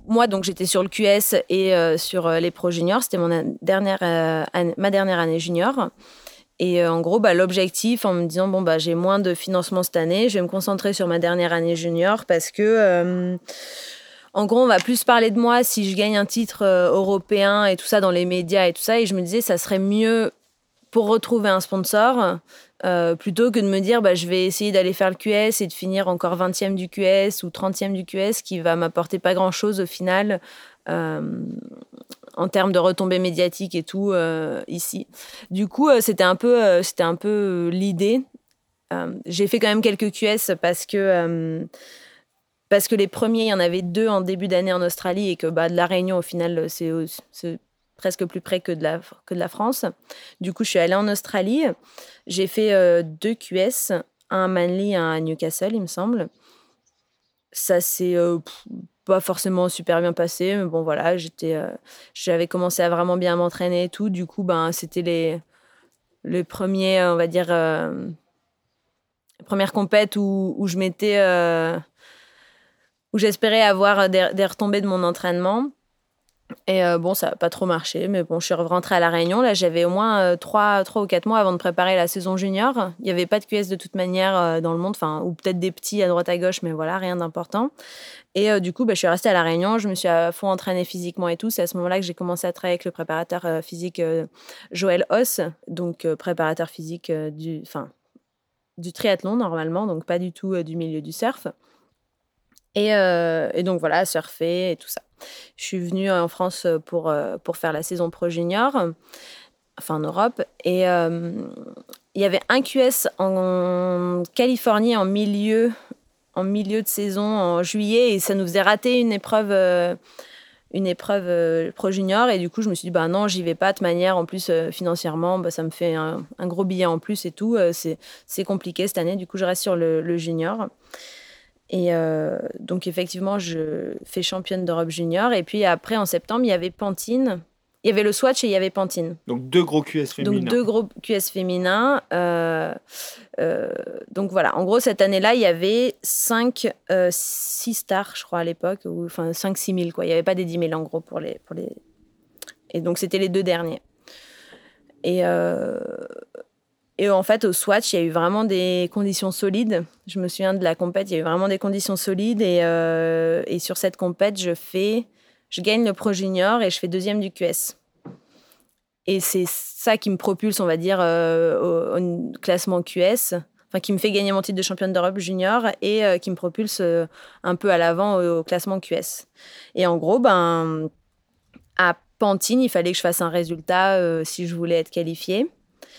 moi, donc j'étais sur le QS et euh, sur euh, les Pro Juniors. C'était mon dernière, ma dernière année junior. Et en gros, bah, l'objectif, en me disant, bon, bah, j'ai moins de financement cette année, je vais me concentrer sur ma dernière année junior parce que en gros, on va plus parler de moi si je gagne un titre euh, européen et tout ça dans les médias et tout ça. Et je me disais, ça serait mieux pour retrouver un sponsor euh, plutôt que de me dire bah, je vais essayer d'aller faire le QS et de finir encore 20e du QS ou 30e du QS qui va m'apporter pas grand chose au final euh, en termes de retombées médiatiques et tout euh, ici. Du coup, c'était un peu, l'idée. J'ai fait quand même quelques QS parce que parce que les premiers, il y en avait deux en début d'année en Australie et que bah, de la Réunion, au final, c'est presque plus près que de, la, que de la France. Du coup, je suis allée en Australie. J'ai fait euh, deux QS, un à Manly, un à Newcastle, il me semble. Ça s'est euh, pas forcément super bien passé, mais bon, voilà, j'étais, euh, j'avais commencé à vraiment bien m'entraîner et tout. Du coup, ben, c'était les, les premiers, on va dire, premières compètes où, je m'étais. où j'espérais avoir des retombées de mon entraînement. Et euh, bon, ça n'a pas trop marché, mais bon, je suis rentrée à La Réunion. Là, j'avais au moins 3, euh, 3 ou 4 mois avant de préparer la saison junior. Il n'y avait pas de QS de toute manière euh, dans le monde, enfin, ou peut-être des petits à droite à gauche, mais voilà, rien d'important. Et du coup, bah, je suis restée à La Réunion, je me suis à fond entraînée physiquement et tout. C'est à ce moment-là que j'ai commencé à travailler avec le préparateur physique Joël Hoss, donc préparateur physique du, du triathlon normalement, donc pas du tout du milieu du surf. Et, et donc voilà, surfer et tout ça. Je suis venue en France pour, euh, pour faire la saison Pro Junior, enfin en Europe. Et euh, il y avait un QS en Californie en milieu, en milieu de saison, en juillet, et ça nous faisait rater une épreuve. Euh, une épreuve pro junior et du coup je me suis dit bah non j'y vais pas de manière en plus financièrement bah, ça me fait un, gros billet en plus et tout c'est compliqué cette année du coup je reste sur le junior et euh, donc, effectivement, je fais championne d'Europe junior. Et puis après, en septembre, il y avait Pantine. Il y avait le Swatch et il y avait Pantine. Donc, deux gros QS féminins. Donc, deux gros QS féminins. Euh, euh, donc, voilà. En gros, cette année-là, il y avait 5, 6 stars, je crois, à l'époque. Enfin, 5, 6 000, quoi. Il n'y avait pas des 10 000, en gros, pour les. Pour les... Et donc, c'était les deux derniers. Et, et en fait, au Swatch, il y a eu vraiment des conditions solides. Je me souviens de la compète, il y a eu vraiment des conditions solides. Et, euh, sur cette compète, je fais, je gagne le Pro Junior et je fais deuxième du QS. Et c'est ça qui me propulse, on va dire, euh, au, classement QS, enfin qui me fait gagner mon titre de championne d'Europe junior et euh, qui me propulse un peu à l'avant au, classement QS. Et en gros, ben, à Pantine, il fallait que je fasse un résultat si je voulais être qualifiée.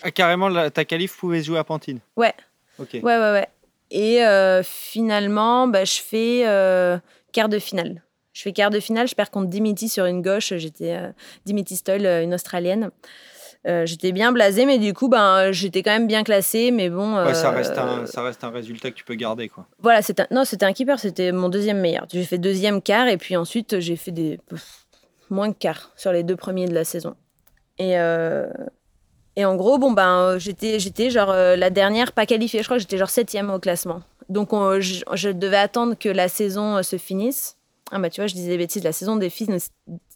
Ah, carrément, ta qualif pouvait jouer à Pantine Ouais. Ok. Ouais, ouais, ouais. Et euh, finalement, bah, je fais euh, quart de finale. Je fais quart de finale, je perds contre Dimity sur une gauche. J'étais euh, Dimity Stoll, une Australienne. j'étais bien blasée, mais du coup, ben, j'étais quand même bien classée. Mais bon. Ouais, ça, reste un, ça reste un résultat que tu peux garder. Quoi. Voilà, un, non, c'était un keeper, c'était mon deuxième meilleur. J'ai fait deuxième quart, et puis ensuite, j'ai fait des moins que quart sur les deux premiers de la saison. Et, et en gros, bon, ben, euh, j'étais, j'étais genre euh, la dernière pas qualifiée. Je crois que j'étais genre septième au classement. Donc, je, devais attendre que la saison euh, se finisse. Ah, bah, tu vois, je disais des bêtises. La saison des filles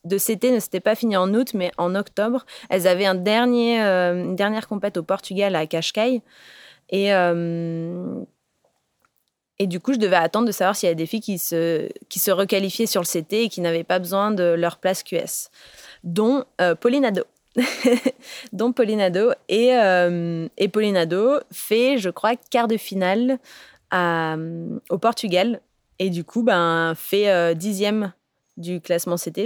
de CT ne s'était pas finie en août, mais en octobre. Elles avaient un dernier, une dernière compète au Portugal à Cascais. Et. Et du coup, je devais attendre de savoir s'il y avait des filles qui se, qui se requalifiaient sur le CT et qui n'avaient pas besoin de leur place QS, dont Pauline Ado. dont Pauline Ado. Et, euh, et Pauline Ado fait, je crois, quart de finale au Portugal. Et du coup, ben, fait euh, dixième du classement CT.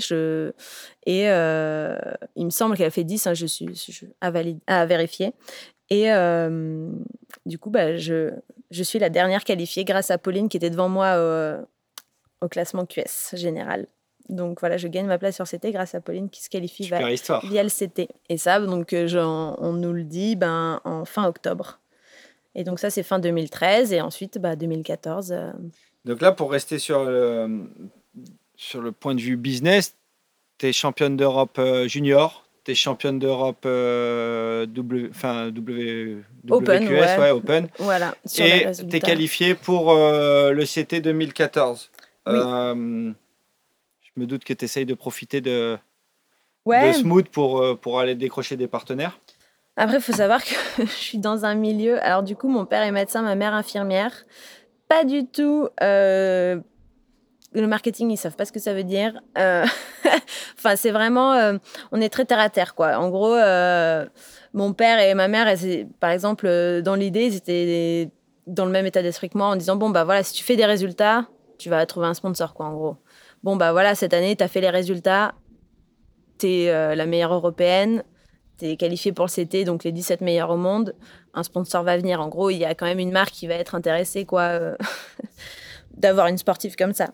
Et euh, il me semble qu'elle a fait 10, hein, je suis à, à, vérifier. Et du coup, ben, je, je suis la dernière qualifiée grâce à Pauline qui était devant moi au, au classement QS général. Donc voilà, je gagne ma place sur CT grâce à Pauline qui se qualifie via, le CT. Et ça, donc euh, on nous le dit ben, en fin octobre. Et donc ça, c'est fin 2013 et ensuite bah, 2014. Euh. Donc là, pour rester sur le, sur le point de vue business, tu es championne d'Europe euh, junior, tu es championne d'Europe w, enfin, w, Open, ouais. Open. Voilà. et tu es qualifiée pour le CT 2014. Oui je me doute que tu essayes de profiter de, ouais. de Smooth pour, euh, pour aller décrocher des partenaires. Après, il faut savoir que je suis dans un milieu. Alors, du coup, mon père est médecin, ma mère infirmière. Pas du tout. Euh, le marketing, ils savent pas ce que ça veut dire. Euh, enfin, c'est vraiment, euh, on est très terre à terre, quoi. En gros, mon père et ma mère, par exemple, dans l'idée, ils étaient dans le même état d'esprit que moi, en disant bon bah voilà, si tu fais des résultats, tu vas trouver un sponsor, quoi, en gros. Bon bah voilà, cette année, tu as fait les résultats, tu es la meilleure européenne, tu es qualifiée pour le CT, donc les 17 meilleurs au monde. Un sponsor va venir. En gros, il y a quand même une marque qui va être intéressée, quoi d'avoir une sportive comme ça.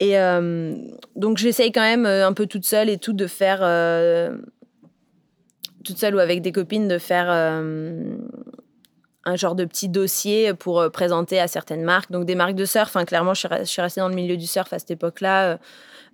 Et euh, donc j'essaye quand même euh, un peu toute seule et tout de faire, euh, toute seule ou avec des copines, de faire un genre de petit dossier pour présenter à certaines marques. Donc des marques de surf, hein, clairement je suis, restée dans le milieu du surf à cette époque-là.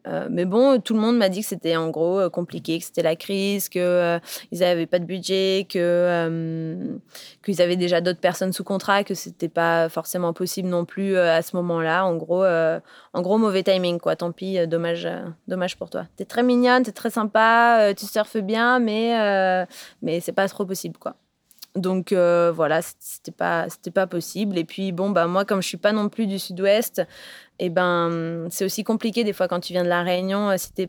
Euh, mais bon, tout le monde m'a dit que c'était en gros euh, compliqué, que c'était la crise, que euh, ils n'avaient pas de budget, que qu'ils avaient déjà d'autres personnes sous contrat, que c'était pas forcément possible non plus à ce moment-là. En gros, en gros mauvais timing quoi. Tant pis, dommage, dommage pour toi. T'es très mignonne, t'es très sympa, tu surfes bien, mais mais c'est pas trop possible quoi. Donc voilà, c'était pas c'était pas possible. Et puis bon bah moi comme je suis pas non plus du Sud-Ouest, et ben c'est aussi compliqué des fois quand tu viens de la Réunion. C'était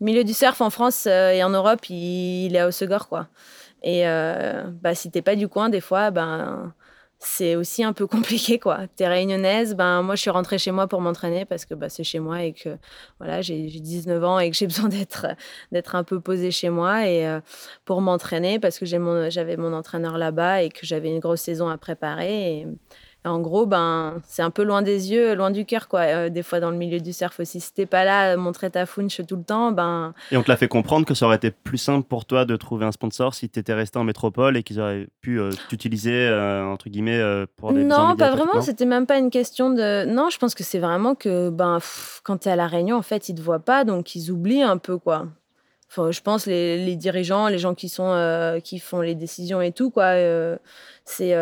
le milieu du surf en France euh, et en Europe, il, est à Haussegor quoi. Et euh, bah si t'es pas du coin, des fois ben c'est aussi un peu compliqué quoi. T'es réunionnaise, ben moi je suis rentrée chez moi pour m'entraîner parce que bah, c'est chez moi et que voilà j'ai 19 ans et que j'ai besoin d'être d'être un peu posée chez moi et euh, pour m'entraîner parce que j'avais mon, mon entraîneur là-bas et que j'avais une grosse saison à préparer en gros, ben, c'est un peu loin des yeux, loin du cœur, quoi. Euh, des fois, dans le milieu du surf aussi. Si t'es pas là, montrer ta funch tout le temps, ben. Et on te l'a fait comprendre que ça aurait été plus simple pour toi de trouver un sponsor si t'étais resté en métropole et qu'ils auraient pu euh, t'utiliser, euh, entre guillemets, pour des Non, pas vraiment. C'était même pas une question de. Non, je pense que c'est vraiment que, ben, pff, quand t'es à La Réunion, en fait, ils te voient pas, donc ils oublient un peu, quoi. Enfin, je pense les, les dirigeants, les gens qui sont qui font les décisions et tout, quoi. c'est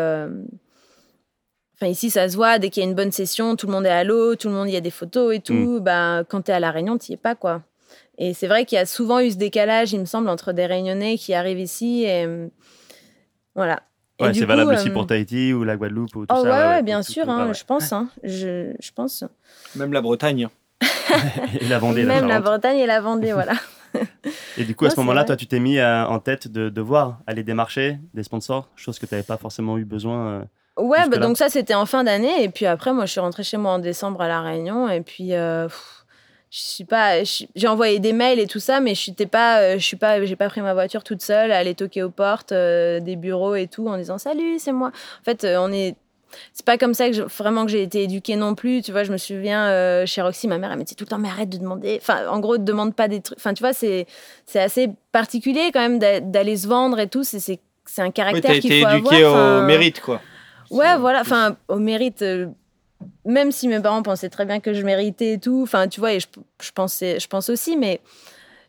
Enfin, ici, ça se voit, dès qu'il y a une bonne session, tout le monde est à l'eau, tout le monde, y a des photos et tout. Mm. Bah, quand tu es à La Réunion, tu es pas, quoi. Et c'est vrai qu'il y a souvent eu ce décalage, il me semble, entre des Réunionnais qui arrivent ici et. Voilà. Ouais, c'est valable aussi euh, pour Tahiti ou la Guadeloupe ou tout oh, ça. Ouais, bien sûr, hein, je pense. Hein, je, je, pense. Même la Bretagne. et la Vendée. Même la, Bretagne et la Vendée, voilà. et du coup, à ce moment-là, toi, tu t'es mis en tête de devoir aller démarcher des sponsors, chose que tu n'avais pas forcément eu besoin. Euh, Ouais, bah, donc ça, c'était en fin d'année. Et puis après, moi, je suis rentrée chez moi en décembre à La Réunion. Et puis, euh, je suis pas. J'ai envoyé des mails et tout ça, mais je n'étais pas. Euh, je suis pas. J'ai pas pris ma voiture toute seule, aller toquer aux portes euh, des bureaux et tout en disant Salut, c'est moi. En fait, on est. C'est pas comme ça que vraiment que j'ai été éduquée non plus. Tu vois, je me souviens chez Roxy, ma mère, elle me dit tout le temps, mais arrête de demander. Enfin, en gros, ne demande pas des trucs. Enfin, tu vois, c'est assez particulier quand même d'aller se vendre et tout. C'est un caractère oui, qu'il faut avoir. été éduquée au mérite, quoi. Ouais, voilà. Enfin, au mérite, euh, même si mes parents pensaient très bien que je méritais et tout, enfin, tu vois, et je, je, pensais, je pense aussi, mais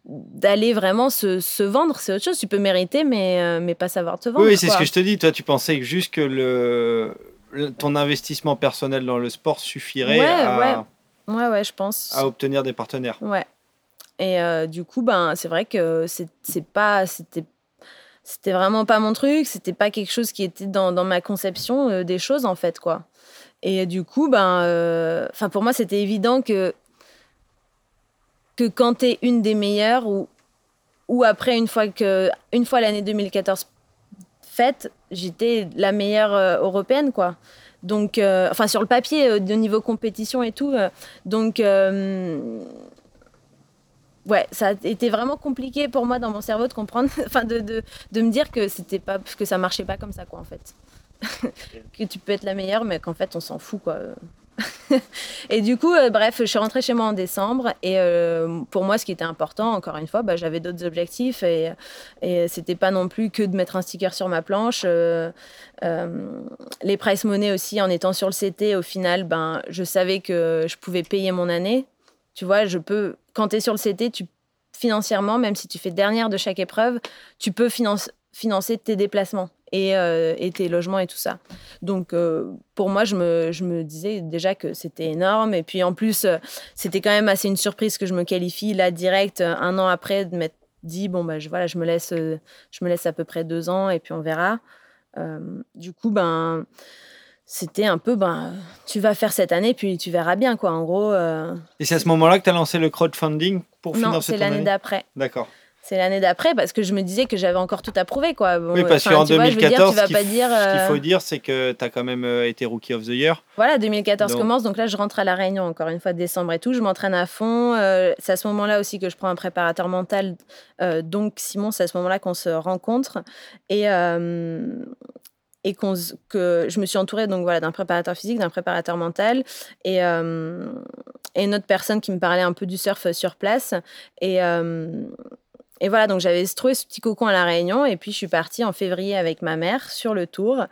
d'aller vraiment se, se vendre, c'est autre chose. Tu peux mériter, mais, euh, mais pas savoir te vendre. Oui, c'est ce que je te dis. Toi, tu pensais juste que le, ton investissement personnel dans le sport suffirait à, ouais. ouais, ouais, je pense. à obtenir des partenaires. Ouais. Et euh, du coup, ben, c'est vrai que c'est pas, c'était c'était vraiment pas mon truc, c'était pas quelque chose qui était dans, dans ma conception euh, des choses en fait quoi. Et du coup ben euh, enfin pour moi c'était évident que que quand tu es une des meilleures ou ou après une fois que une fois l'année 2014 faite, j'étais la meilleure euh, européenne quoi. Donc enfin sur le papier de niveau compétition et tout donc ouais, ça a été vraiment compliqué pour moi dans mon cerveau de comprendre, enfin de, de, de, me dire que c'était pas que ça marchait pas comme ça quoi en fait. que tu peux être la meilleure mais qu'en fait on s'en fout quoi. et du coup, euh, bref, je suis rentrée chez moi en décembre et euh, pour moi, ce qui était important, encore une fois, bah, j'avais d'autres objectifs et, et c'était pas non plus que de mettre un sticker sur ma planche. Euh, les price money aussi, en étant sur le CT, au final, ben, je savais que je pouvais payer mon année. Tu vois, je peux quand tu es sur le CT, tu, financièrement, même si tu fais dernière de chaque épreuve, tu peux financer tes déplacements euh, et, tes logements et tout ça. Donc, euh, pour moi, je me, je me, disais déjà que c'était énorme. Et puis, en plus, euh, c'était quand même assez une surprise que je me qualifie là, direct, un an après, de m'être dit, bon, bah, je, voilà, je me, laisse, je me laisse à peu près deux ans et puis on verra. du coup, ben c'était un peu, ben, tu vas faire cette année, puis tu verras bien, quoi. En gros. Euh. Et c'est à ce moment-là que tu as lancé le crowdfunding pour financer Non, c'est l'année d'après. D'accord. C'est l'année d'après parce que je me disais que j'avais encore tout à prouver. Quoi. oui, parce qu'en 2014, ce qu'il faut dire, c'est que tu as quand même euh, été Rookie of the Year. Voilà, 2014 commence, donc là je rentre à La Réunion encore une fois, décembre et tout. Je m'entraîne à fond. Euh, c'est à ce moment-là aussi que je prends un préparateur mental. Euh, donc Simon, c'est à ce moment-là qu'on se rencontre. Et, et que je me suis entourée donc voilà d'un préparateur physique, d'un préparateur mental et, et une autre personne qui me parlait un peu du surf sur place et et voilà, donc j'avais trouvé ce petit cocon à La Réunion. Et puis, je suis partie en février avec ma mère sur le tour.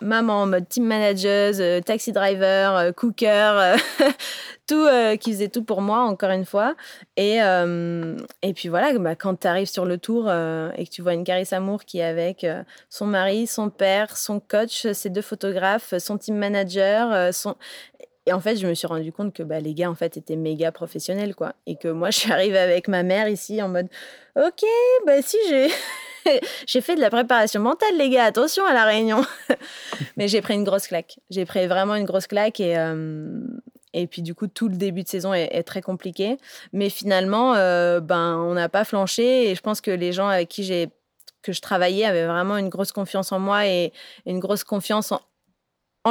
Maman en mode team manager, euh, taxi driver, euh, cooker, euh, tout, qui faisait tout pour moi, encore une fois. Et, et puis voilà, bah, quand tu arrives sur le tour et que tu vois une Carisse Amour qui est avec son mari, son père, son coach, ses deux photographes, son team manager, son... Et en fait, je me suis rendu compte que bah, les gars, en fait, étaient méga professionnels, quoi. Et que moi, je suis arrivée avec ma mère ici en mode, ok, bah si, j'ai... j'ai fait de la préparation mentale, les gars, attention à la réunion. Mais j'ai pris une grosse claque. J'ai pris vraiment une grosse claque et, euh, et puis du coup, tout le début de saison est, très compliqué. Mais finalement, euh, ben, on n'a pas flanché et je pense que les gens avec qui j'ai que je travaillais avaient vraiment une grosse confiance en moi et une grosse confiance en,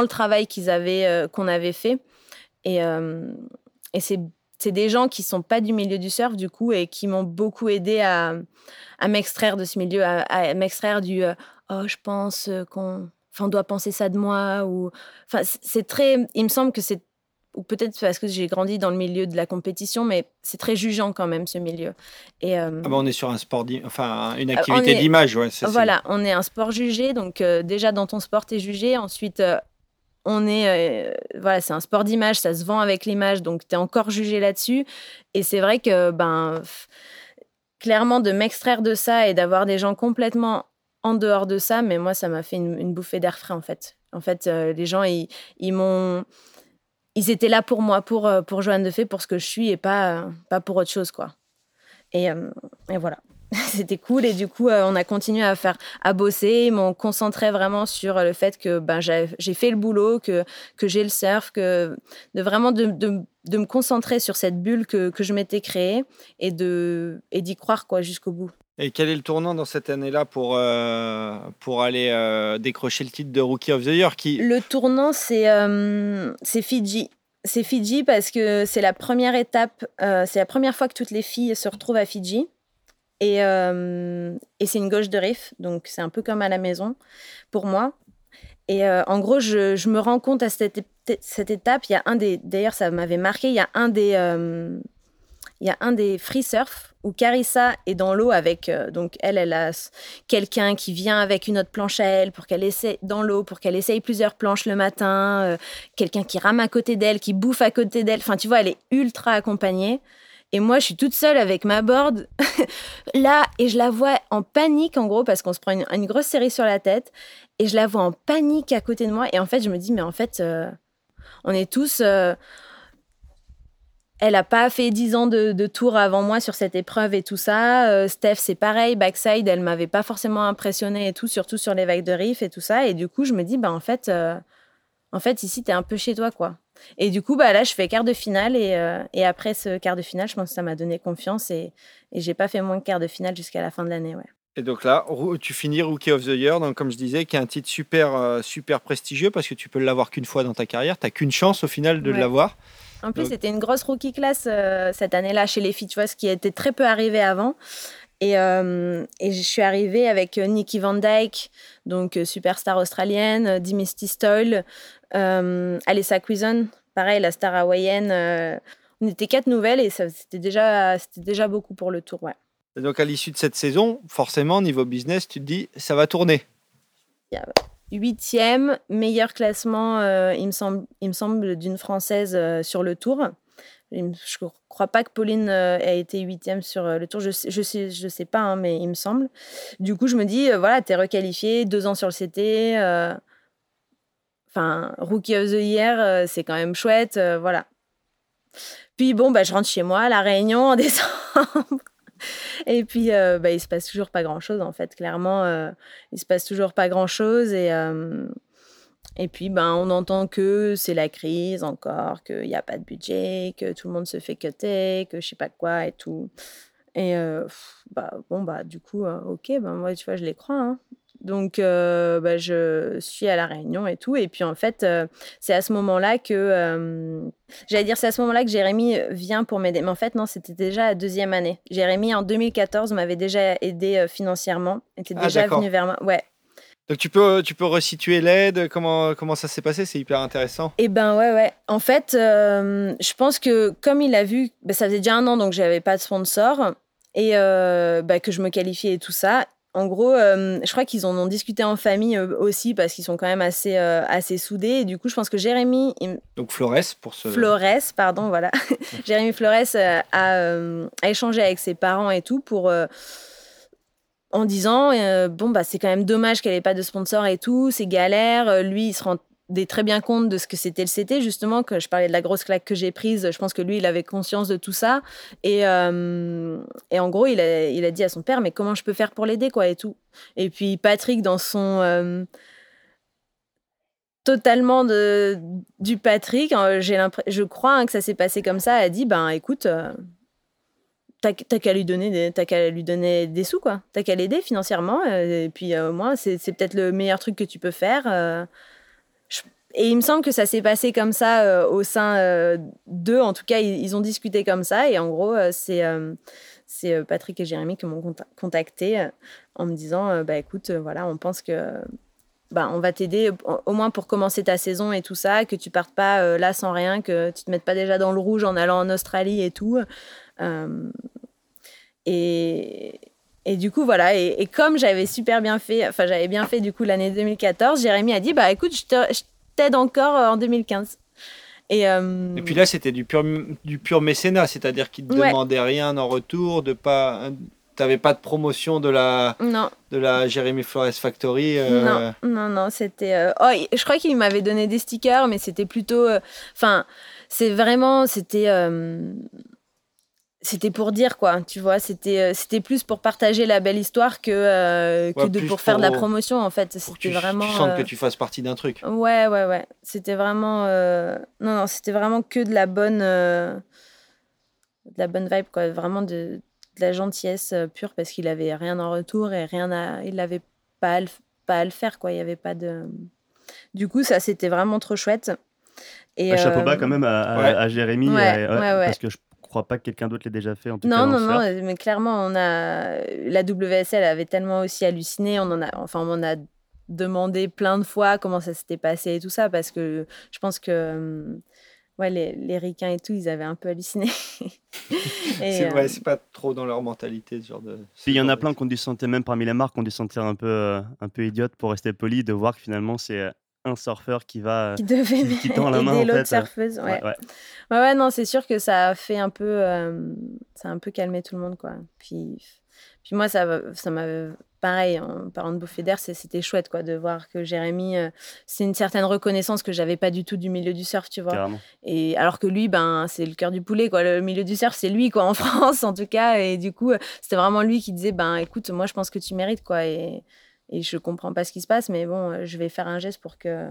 le travail euh, qu'on avait fait. Et, euh, et c'est c'est des gens qui sont pas du milieu du surf du coup et qui m'ont beaucoup aidé à, à m'extraire de ce milieu, à, m'extraire du euh, oh je pense qu'on enfin, doit penser ça de moi ou enfin c'est très il me semble que c'est ou peut-être parce que j'ai grandi dans le milieu de la compétition mais c'est très jugeant quand même ce milieu. Et ah bah, on est sur un sport enfin une activité d'image ouais, voilà on est un sport jugé donc déjà dans ton sport tu es jugé. Ensuite on est euh, voilà c'est un sport d'image ça se vend avec l'image donc tu es encore jugé là-dessus. Et c'est vrai que ben clairement de m'extraire de ça et d'avoir des gens complètement en dehors de ça mais moi ça m'a fait une, bouffée d'air frais en fait. En fait euh, les gens ils, m'ont ils étaient là pour moi pour euh, pour Joanne de Fay pour ce que je suis et pas pas pour autre chose quoi. Et, et voilà c'était cool et du coup euh, on a continué à faire à bosser m'ont concentré vraiment sur le fait que ben j'ai fait le boulot que que j'ai le surf que de vraiment de, de, de, me concentrer sur cette bulle que, que je m'étais créée et de et d'y croire quoi jusqu'au bout et quel est le tournant dans cette année-là pour, euh, pour aller euh, décrocher le titre de Rookie of the Year qui... Le tournant, c'est c'est Fidji. C'est Fidji parce que c'est la première étape, c'est la première fois que toutes les filles se retrouvent à Fidji. Et, euh, et c'est une gauche de riff, donc c'est un peu comme à la maison pour moi. Et euh, en gros, je, me rends compte à cette, cette, étape, il y a un des, d'ailleurs ça m'avait marqué, il y a un des, euh, il y a un des free surf où Carissa est dans l'eau avec, donc elle, elle a quelqu'un qui vient avec une autre planche à elle pour qu'elle essaie dans l'eau, pour qu'elle essaye plusieurs planches le matin, quelqu'un qui rame à côté d'elle, qui bouffe à côté d'elle. Enfin, tu vois, elle est ultra accompagnée. Et moi, je suis toute seule avec ma board là et je la vois en panique en gros parce qu'on se prend une, grosse série sur la tête et je la vois en panique à côté de moi. Et en fait, je me dis, mais en fait, euh, on est tous. Euh, elle n'a pas fait 10 ans de, de, tour avant moi sur cette épreuve et tout ça. Euh, Steph, c'est pareil. Backside, elle m'avait pas forcément impressionnée et tout, surtout sur les vagues de riff et tout ça. Et du coup, je me dis, bah en fait, en fait ici, tu es un peu chez toi, quoi. Et du coup, bah, là, je fais quart de finale. Et, euh, et après ce quart de finale, je pense que ça m'a donné confiance. Et, et j'ai pas fait moins de quart de finale jusqu'à la fin de l'année. Ouais. Et donc là, tu finis Rookie of the Year, donc comme je disais, qui est un titre super, euh, super prestigieux parce que tu peux l'avoir qu'une fois dans ta carrière. Tu n'as qu'une chance au final de l'avoir. En plus, c'était une grosse rookie class euh, cette année-là chez les filles, tu vois, ce qui était très peu arrivé avant. Et, et, je suis arrivée avec Nikki Van Dyke, donc superstar australienne, Dimisty Stoll, euh, Alessa Quizon, pareil, la star hawaïenne. Euh, on était quatre nouvelles et c'était déjà, déjà beaucoup pour le tour. Ouais. donc à l'issue de cette saison, forcément, niveau business, tu te dis, ça va tourner. Huitième, meilleur classement, euh, il, me semble, il me semble, d'une Française sur le tour. Je ne crois pas que Pauline a été huitième sur le tour. Je sais, je sais, je sais pas, hein, mais il me semble. Du coup, je me dis, voilà, tu es requalifié, deux ans sur le CT. Enfin, Rookie of the Year, euh, c'est quand même chouette, euh, voilà. Puis bon, bah, je rentre chez moi à La Réunion en décembre. Et puis, euh, bah, il se passe toujours pas grand-chose, en fait. Clairement, il se passe toujours pas grand-chose. Et, Et puis, ben, on entend que c'est la crise encore, qu'il n'y a pas de budget, que tout le monde se fait cutter, que je sais pas quoi et tout. Et bah, bon, bah, du coup, ok, ben, moi, tu vois, je les crois. Hein. Donc, bah, je suis à la réunion et tout. Et puis, en fait, c'est à ce moment-là que. J'allais dire, c'est à ce moment-là que Jérémy vient pour m'aider. Mais en fait, non, c'était déjà la deuxième année. Jérémy, en 2014, m'avait déjà aidé financièrement. était ah, déjà venu vers moi. Ouais. Donc tu peux, tu peux resituer l'aide, comment, comment ça s'est passé, c'est hyper intéressant. Eh ben ouais, ouais. En fait, je pense que comme il a vu, bah, ça faisait déjà un an, donc j'avais pas de sponsor, et bah, que je me qualifiais et tout ça, en gros, euh, je crois qu'ils en ont discuté en famille euh, aussi parce qu'ils sont quand même assez, euh, assez soudés. Et du coup, je pense que Jérémy. Donc Flores pour ce. Flores, pardon, voilà. Jérémy Flores a, échangé avec ses parents et tout pour. en disant bon bah c'est quand même dommage qu'elle ait pas de sponsor et tout c'est galère lui il se rend des très bien compte de ce que c'était le CT, justement, que je parlais de la grosse claque que j'ai prise. Je pense que lui, il avait conscience de tout ça. Et, euh, et en gros, il a, il a dit à son père, mais comment je peux faire pour l'aider, quoi, et tout. Et puis Patrick, dans son... Euh, totalement de, du Patrick, hein, j'ai je crois hein, que ça s'est passé comme ça, a dit, ben écoute... Euh, t'as qu'à lui donner des, lui donner des sous quoi t'as qu'à l'aider financièrement et puis au moins c'est peut-être le meilleur truc que tu peux faire et il me semble que ça s'est passé comme ça euh, au sein euh, d'eux. En tout cas, ils, ont discuté comme ça. Et en gros, euh, c'est Patrick et Jérémy qui m'ont contacté en me disant bah écoute, voilà, on pense que bah, on va t'aider au moins pour commencer ta saison et tout ça, que tu partes pas là sans rien, que tu te mettes pas déjà dans le rouge en allant en Australie et tout. et, et du coup, voilà. Et, comme j'avais super bien fait, enfin, j'avais bien fait du coup l'année 2014, Jérémy a dit Bah écoute, je te, t'aide encore euh, en 2015. Et, euh, et, puis là, c'était du pur, du pur mécénat, c'est-à-dire qu'il ne demandait rien en retour, de pas, t'avais pas de promotion de la, non. de la Jeremy Flores Factory. Euh, non, non, non, c'était. Oh, je crois qu'il m'avait donné des stickers, mais c'était plutôt. Enfin, c'est vraiment, c'était c'était pour dire quoi, tu vois, c'était euh, c'était plus pour partager la belle histoire que, euh, que de, pour, faire de la promotion en fait. C'était vraiment. Tu sens que euh, tu fasses partie d'un truc. Ouais, ouais, ouais. C'était vraiment. Non, non, c'était vraiment que de la bonne. de la bonne vibe quoi, vraiment de, de la gentillesse pure parce qu'il avait rien en retour et rien à. Il n'avait pas, à le, pas à le faire quoi, il n'y avait pas de. Du coup, ça c'était vraiment trop chouette. Et, un chapeau bas quand même à, à, Jérémy, parce que je crois pas que quelqu'un d'autre l'ait déjà fait. En tout non, non, non, mais clairement, on a la WSL avait tellement aussi halluciné. On en a, enfin, on a demandé plein de fois comment ça s'était passé et tout ça parce que je pense que hum, ouais, les, les ricains et tout, ils avaient un peu halluciné. c'est vrai, euh, c'est pas trop dans leur mentalité ce genre de. il y en a plein qui ont dû sentir, même parmi les marques, dû sentir un peu, euh, un peu idiote pour rester poli, de voir que finalement c'est euh, un surfeur qui va qui devait qui, tend la main l'autre surfeuse ouais. Ouais, ouais. non c'est sûr que ça a fait un peu euh, ça a un peu calmé tout le monde quoi. Puis puis moi ça ça m'a pareil en parlant de bouffée d'air c'était chouette quoi de voir que Jérémy euh, c'est une certaine reconnaissance que j'avais pas du tout du milieu du surf tu vois. Et alors que lui ben c'est le cœur du poulet quoi. Le milieu du surf c'est lui quoi en France en tout cas. Et du coup c'était vraiment lui qui disait ben écoute moi je pense que tu mérites quoi. Et et je comprends pas ce qui se passe, mais bon, euh, je vais faire un geste pour que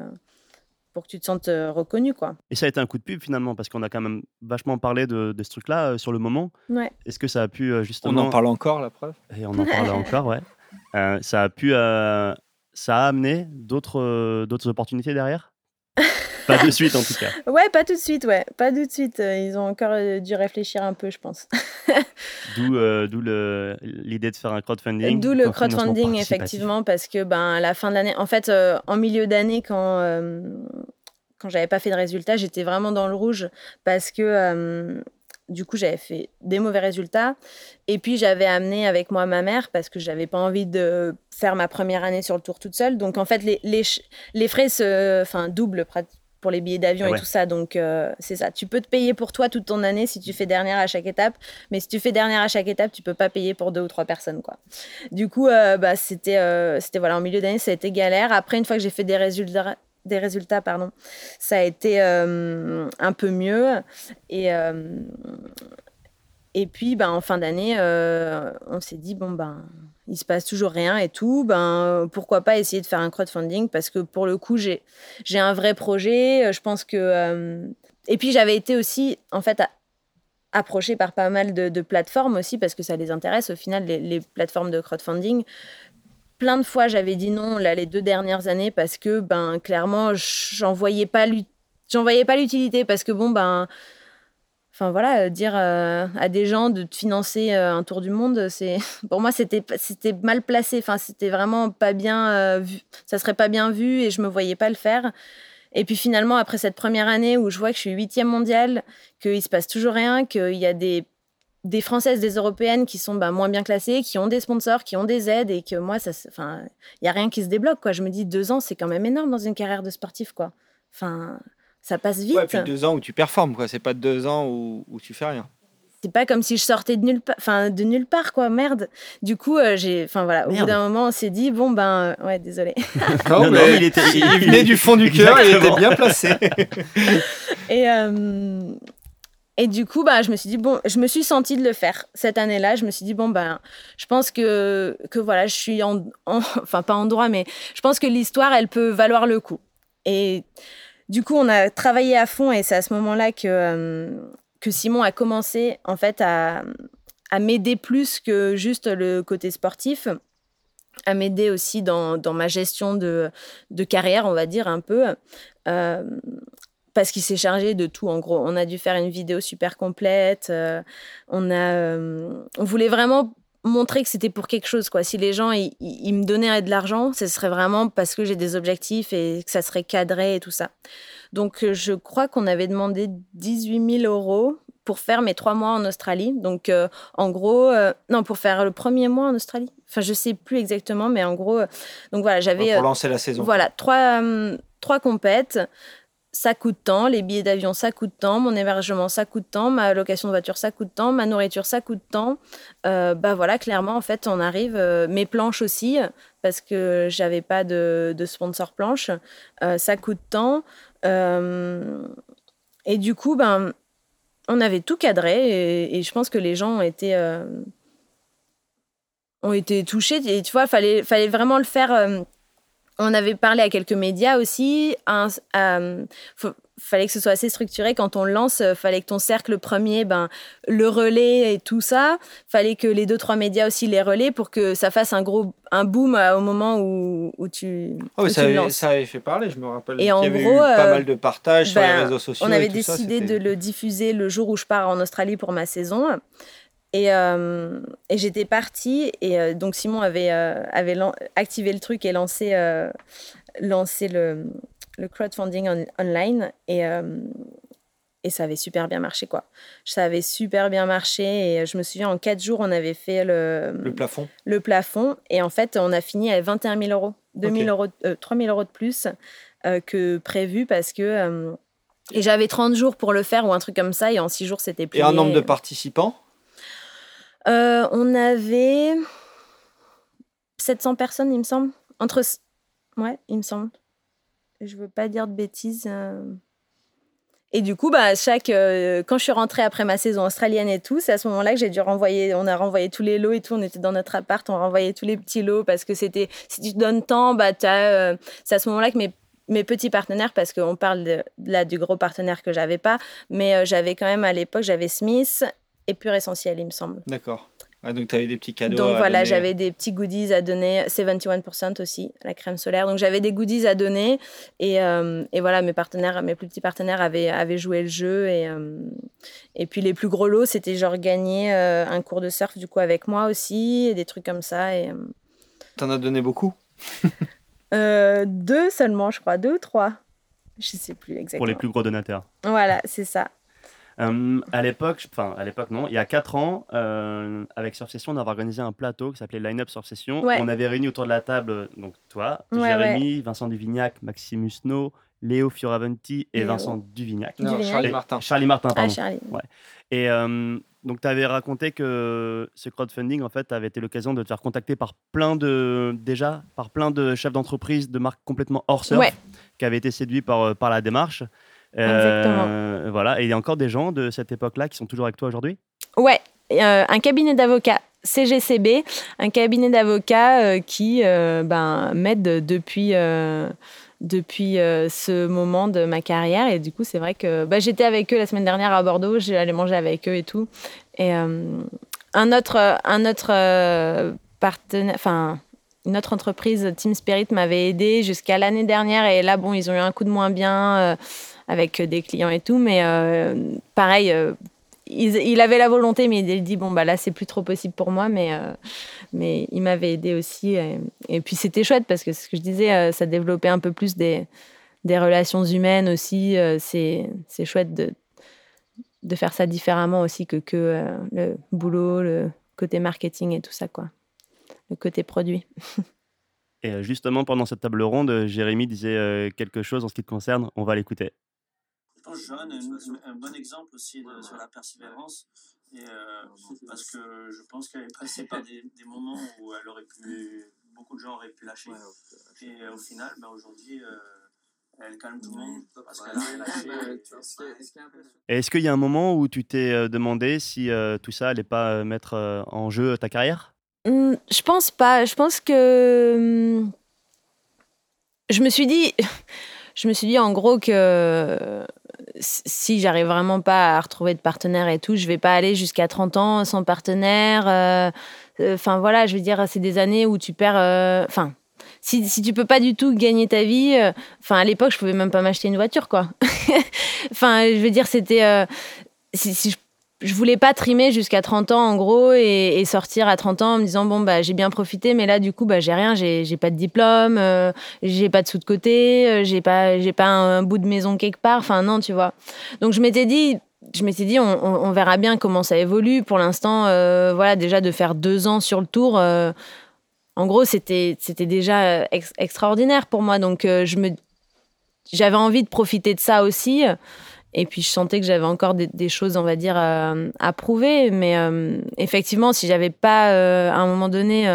pour que tu te sentes euh, reconnu quoi. Et ça a été un coup de pub finalement parce qu'on a quand même vachement parlé de, ce truc-là euh, sur le moment. Ouais. Est-ce que ça a pu justement On en parle encore la preuve? Et on en parle encore, ouais. ça a pu ça a amené d'autres d'autres opportunités derrière? Pas de suite en tout cas. Ouais, pas tout de suite, ouais. Pas tout de suite. Euh, ils ont encore euh, dû réfléchir un peu, je pense. D'où euh, l'idée de faire un crowdfunding. D'où le crowdfunding, effectivement, parce que ben, à la fin de l'année, en fait, en milieu d'année, quand, quand j'avais pas fait de résultats, j'étais vraiment dans le rouge parce que du coup, j'avais fait des mauvais résultats. Et puis, j'avais amené avec moi ma mère parce que j'avais pas envie de faire ma première année sur le tour toute seule. Donc, en fait, les, les, les frais se, enfin, doublent pour les billets d'avion ah et tout ça. Donc, euh, c'est ça. Tu peux te payer pour toi toute ton année si tu fais dernière à chaque étape. Mais si tu fais dernière à chaque étape, tu peux pas payer pour deux ou trois personnes, quoi. Du coup, euh, bah, c'était, euh, c'était, voilà, en milieu d'année, ça a été galère. Après, une fois que j'ai fait des résultats, des résultats, pardon, ça a été un peu mieux. Et, et puis, ben, en fin d'année, on s'est dit, bon, ben, il se passe toujours rien et tout, ben pourquoi pas essayer de faire un crowdfunding parce que pour le coup j'ai j'ai un vrai projet. Je pense que et puis j'avais été aussi en fait approchée par pas mal de, plateformes aussi parce que ça les intéresse au final les, les plateformes de crowdfunding. Plein de fois j'avais dit non là les deux dernières années parce que ben clairement j'en voyais pas j'en voyais pas l'utilité parce que bon ben Enfin voilà, euh, dire euh, à des gens de financer euh, un tour du monde, c'est pour moi c'était c'était mal placé. Enfin c'était vraiment pas bien vu. Ça serait pas bien vu et je me voyais pas le faire. Et puis finalement après cette première année où je vois que je suis huitième mondiale, qu'il se passe toujours rien, qu'il y a des des françaises, des européennes qui sont bah, moins bien classées, qui ont des sponsors, qui ont des aides et que moi ça, enfin il y a rien qui se débloque quoi. Je me dis deux ans c'est quand même énorme dans une carrière de sportif quoi. Enfin ça passe vite. Ouais, puis deux ans où tu performes, quoi. C'est pas deux ans où, où tu fais rien. C'est pas comme si je sortais de nulle part, enfin de nulle part, quoi. Merde. Du coup, euh, j'ai, enfin voilà, au bout d'un moment, on s'est dit bon ben, euh, ouais, désolé. non, mais il était, il venait du fond du cœur, il était bien placé. et euh, et du coup, bah, je me suis dit, bon, je me suis sentie de le faire cette année-là. Je me suis dit, bon, ben, je pense que, que voilà, je suis en, enfin, pas en droit, mais je pense que l'histoire, elle peut valoir le coup. Et du coup, on a travaillé à fond et c'est à ce moment-là que, euh, que Simon a commencé en fait à, à m'aider plus que juste le côté sportif, à m'aider aussi dans, dans, ma gestion de, de, carrière, on va dire un peu. Euh, parce qu'il s'est chargé de tout en gros. On a dû faire une vidéo super complète. Euh, on a, on voulait vraiment montrer que c'était pour quelque chose. Quoi. Si les gens ils, me donnaient de l'argent, ce serait vraiment parce que j'ai des objectifs et que ça serait cadré et tout ça. Donc euh, je crois qu'on avait demandé 18 000 euros pour faire mes trois mois en Australie. Donc euh, en gros, euh, non, pour faire le premier mois en Australie. Enfin, je sais plus exactement, mais en gros, donc voilà, j'avais. Pour lancer la saison. Voilà, trois, trois compètes ça coûte tant, les billets d'avion, ça coûte tant, mon hébergement, ça coûte tant, ma location de voiture, ça coûte tant, ma nourriture, ça coûte tant. Euh, bah voilà, clairement, en fait, on arrive, euh, mes planches aussi, parce que j'avais pas de, sponsor planche, euh, ça coûte tant. et du coup, ben, on avait tout cadré et, je pense que les gens ont été, ont été touchés. Et tu vois, fallait, fallait vraiment le faire on avait parlé à quelques médias aussi. Il fallait que ce soit assez structuré. Quand on lance, euh, fallait que ton cercle premier, ben, le relais et tout ça. Fallait que les deux, trois médias aussi les relaient pour que ça fasse un gros un boom euh, au moment où, tu, oh, ça, avait, ça, avait, fait parler, je me rappelle. Et en y avait gros, eu pas euh, mal de partages sur les ben, réseaux sociaux. On avait décidé de le diffuser le jour où je pars en Australie pour ma saison. Et, euh, et j'étais partie, et euh, donc Simon avait, euh, avait activé le truc et lancé, lancé le, le crowdfunding online. Et, et ça avait super bien marché, quoi. Ça avait super bien marché. Et je me souviens, en quatre jours, on avait fait le, le plafond. Le plafond. Et en fait, on a fini à 21 000 euros. 2 000 euros, 3 000 euros de plus que prévu parce que. et j'avais 30 jours pour le faire ou un truc comme ça. Et en 6 jours, c'était plus. Et un nombre de participants? Euh, on avait 700 personnes, il me semble. Entre. Ouais, il me semble. Je veux pas dire de bêtises. Euh. Et du coup, bah, chaque, euh, quand je suis rentrée après ma saison australienne et tout, c'est à ce moment-là que j'ai dû renvoyer, on a renvoyé tous les lots et tout, on était dans notre appart, on renvoyait tous les petits lots parce que c'était, si tu te donnes temps, bah, c'est à ce moment-là que mes, mes petits partenaires, parce qu'on parle là du gros partenaire que j'avais pas, mais j'avais quand même à l'époque, j'avais Smith et Pure Essentiel, il me semble. D'accord. donc, tu avais des petits cadeaux. Donc, voilà, j'avais des petits goodies à donner. 71% aussi, la crème solaire. Donc, j'avais des goodies à donner. Et, euh, et, voilà, mes partenaires, mes plus petits partenaires avaient, avaient joué le jeu. Et, euh, et puis, les plus gros lots, c'était genre gagner euh, un cours de surf, du coup, avec moi aussi. Et des trucs comme ça. Et, T'en as donné beaucoup? Deux seulement, je crois. Deux ou trois. Je sais plus exactement. Pour les plus gros donateurs. Voilà, c'est ça. Euh, à l'époque, enfin à l'époque non, il y a 4 ans, euh, avec Surf Session, on avait organisé un plateau qui s'appelait Line Up Surf Session. On avait réuni autour de la table, donc toi, Jérémy, Vincent Duvignac, Maximus No, Léo Fioravanti et Vincent Duvignac. Non, Charlie Martin. Charlie Martin, pardon. Ah, Charlie. Ouais. Et euh, donc, tu avais raconté que ce crowdfunding, en fait, avait été l'occasion de te faire contacter par plein de, déjà, par plein de chefs d'entreprise de marques complètement hors surf, qui avaient été séduits par, par la démarche. Exactement. Voilà. Et il y a encore des gens de cette époque-là qui sont toujours avec toi aujourd'hui? Ouais. un cabinet d'avocats CGCB, un cabinet d'avocats qui ben, m'aide depuis depuis ce moment de ma carrière. Et du coup, c'est vrai que bah, j'étais avec eux la semaine dernière à Bordeaux, j'allais manger avec eux et tout. Et un autre, un autre partenaire, enfin, une autre entreprise, Team Spirit, m'avait aidé jusqu'à l'année dernière. Et là, bon, ils ont eu un coup de moins bien euh, avec des clients et tout. Mais euh, pareil, euh, il, avait la volonté, mais il dit bon, bah là, c'est plus trop possible pour moi. Mais, mais il m'avait aidé aussi. Et, puis, c'était chouette parce que ce que je disais, ça développait un peu plus des, relations humaines aussi. c'est chouette de, de faire ça différemment aussi que, que le boulot, le côté marketing et tout ça, quoi le côté produit. Et euh, justement, pendant cette table ronde, euh, Jérémy disait euh, quelque chose en ce qui te concerne. On va l'écouter. Je pense un, bon exemple aussi sur la persévérance. Et, parce que je pense qu'elle est passée par des, moments où elle aurait pu, beaucoup de gens auraient pu lâcher. Et au final, ben, aujourd'hui, elle calme tout le monde parce qu'elle a lâché. Est-ce qu'il y a un moment où tu t'es demandé si tout ça allait pas mettre en jeu ta carrière? Hmm, je pense pas. Je pense que. Hmm, je me suis dit. Je me suis dit en gros que si j'arrive vraiment pas à retrouver de partenaire et tout, je vais pas aller jusqu'à 30 ans sans partenaire. Euh, euh, enfin voilà, je veux dire, c'est des années où tu perds. Euh, enfin, si, si tu peux pas du tout gagner ta vie, enfin à l'époque, je pouvais même pas m'acheter une voiture, quoi. Enfin, je veux dire, c'était. si, je je voulais pas trimer jusqu'à 30 ans en gros et, sortir à 30 ans en me disant bon bah j'ai bien profité mais là du coup bah j'ai rien j'ai pas de diplôme euh, j'ai pas de sous de côté euh, j'ai pas j'ai pas un, bout de maison quelque part enfin non tu vois. Donc je m'étais dit je m'étais dit on, verra bien comment ça évolue. Pour l'instant euh, voilà déjà de faire deux ans sur le tour en gros c'était c'était déjà extraordinaire pour moi. Donc je me j'avais envie de profiter de ça aussi et puis je sentais que j'avais encore des, choses, on va dire, euh, à prouver. Mais euh, effectivement, si j'avais pas, euh, à un moment donné,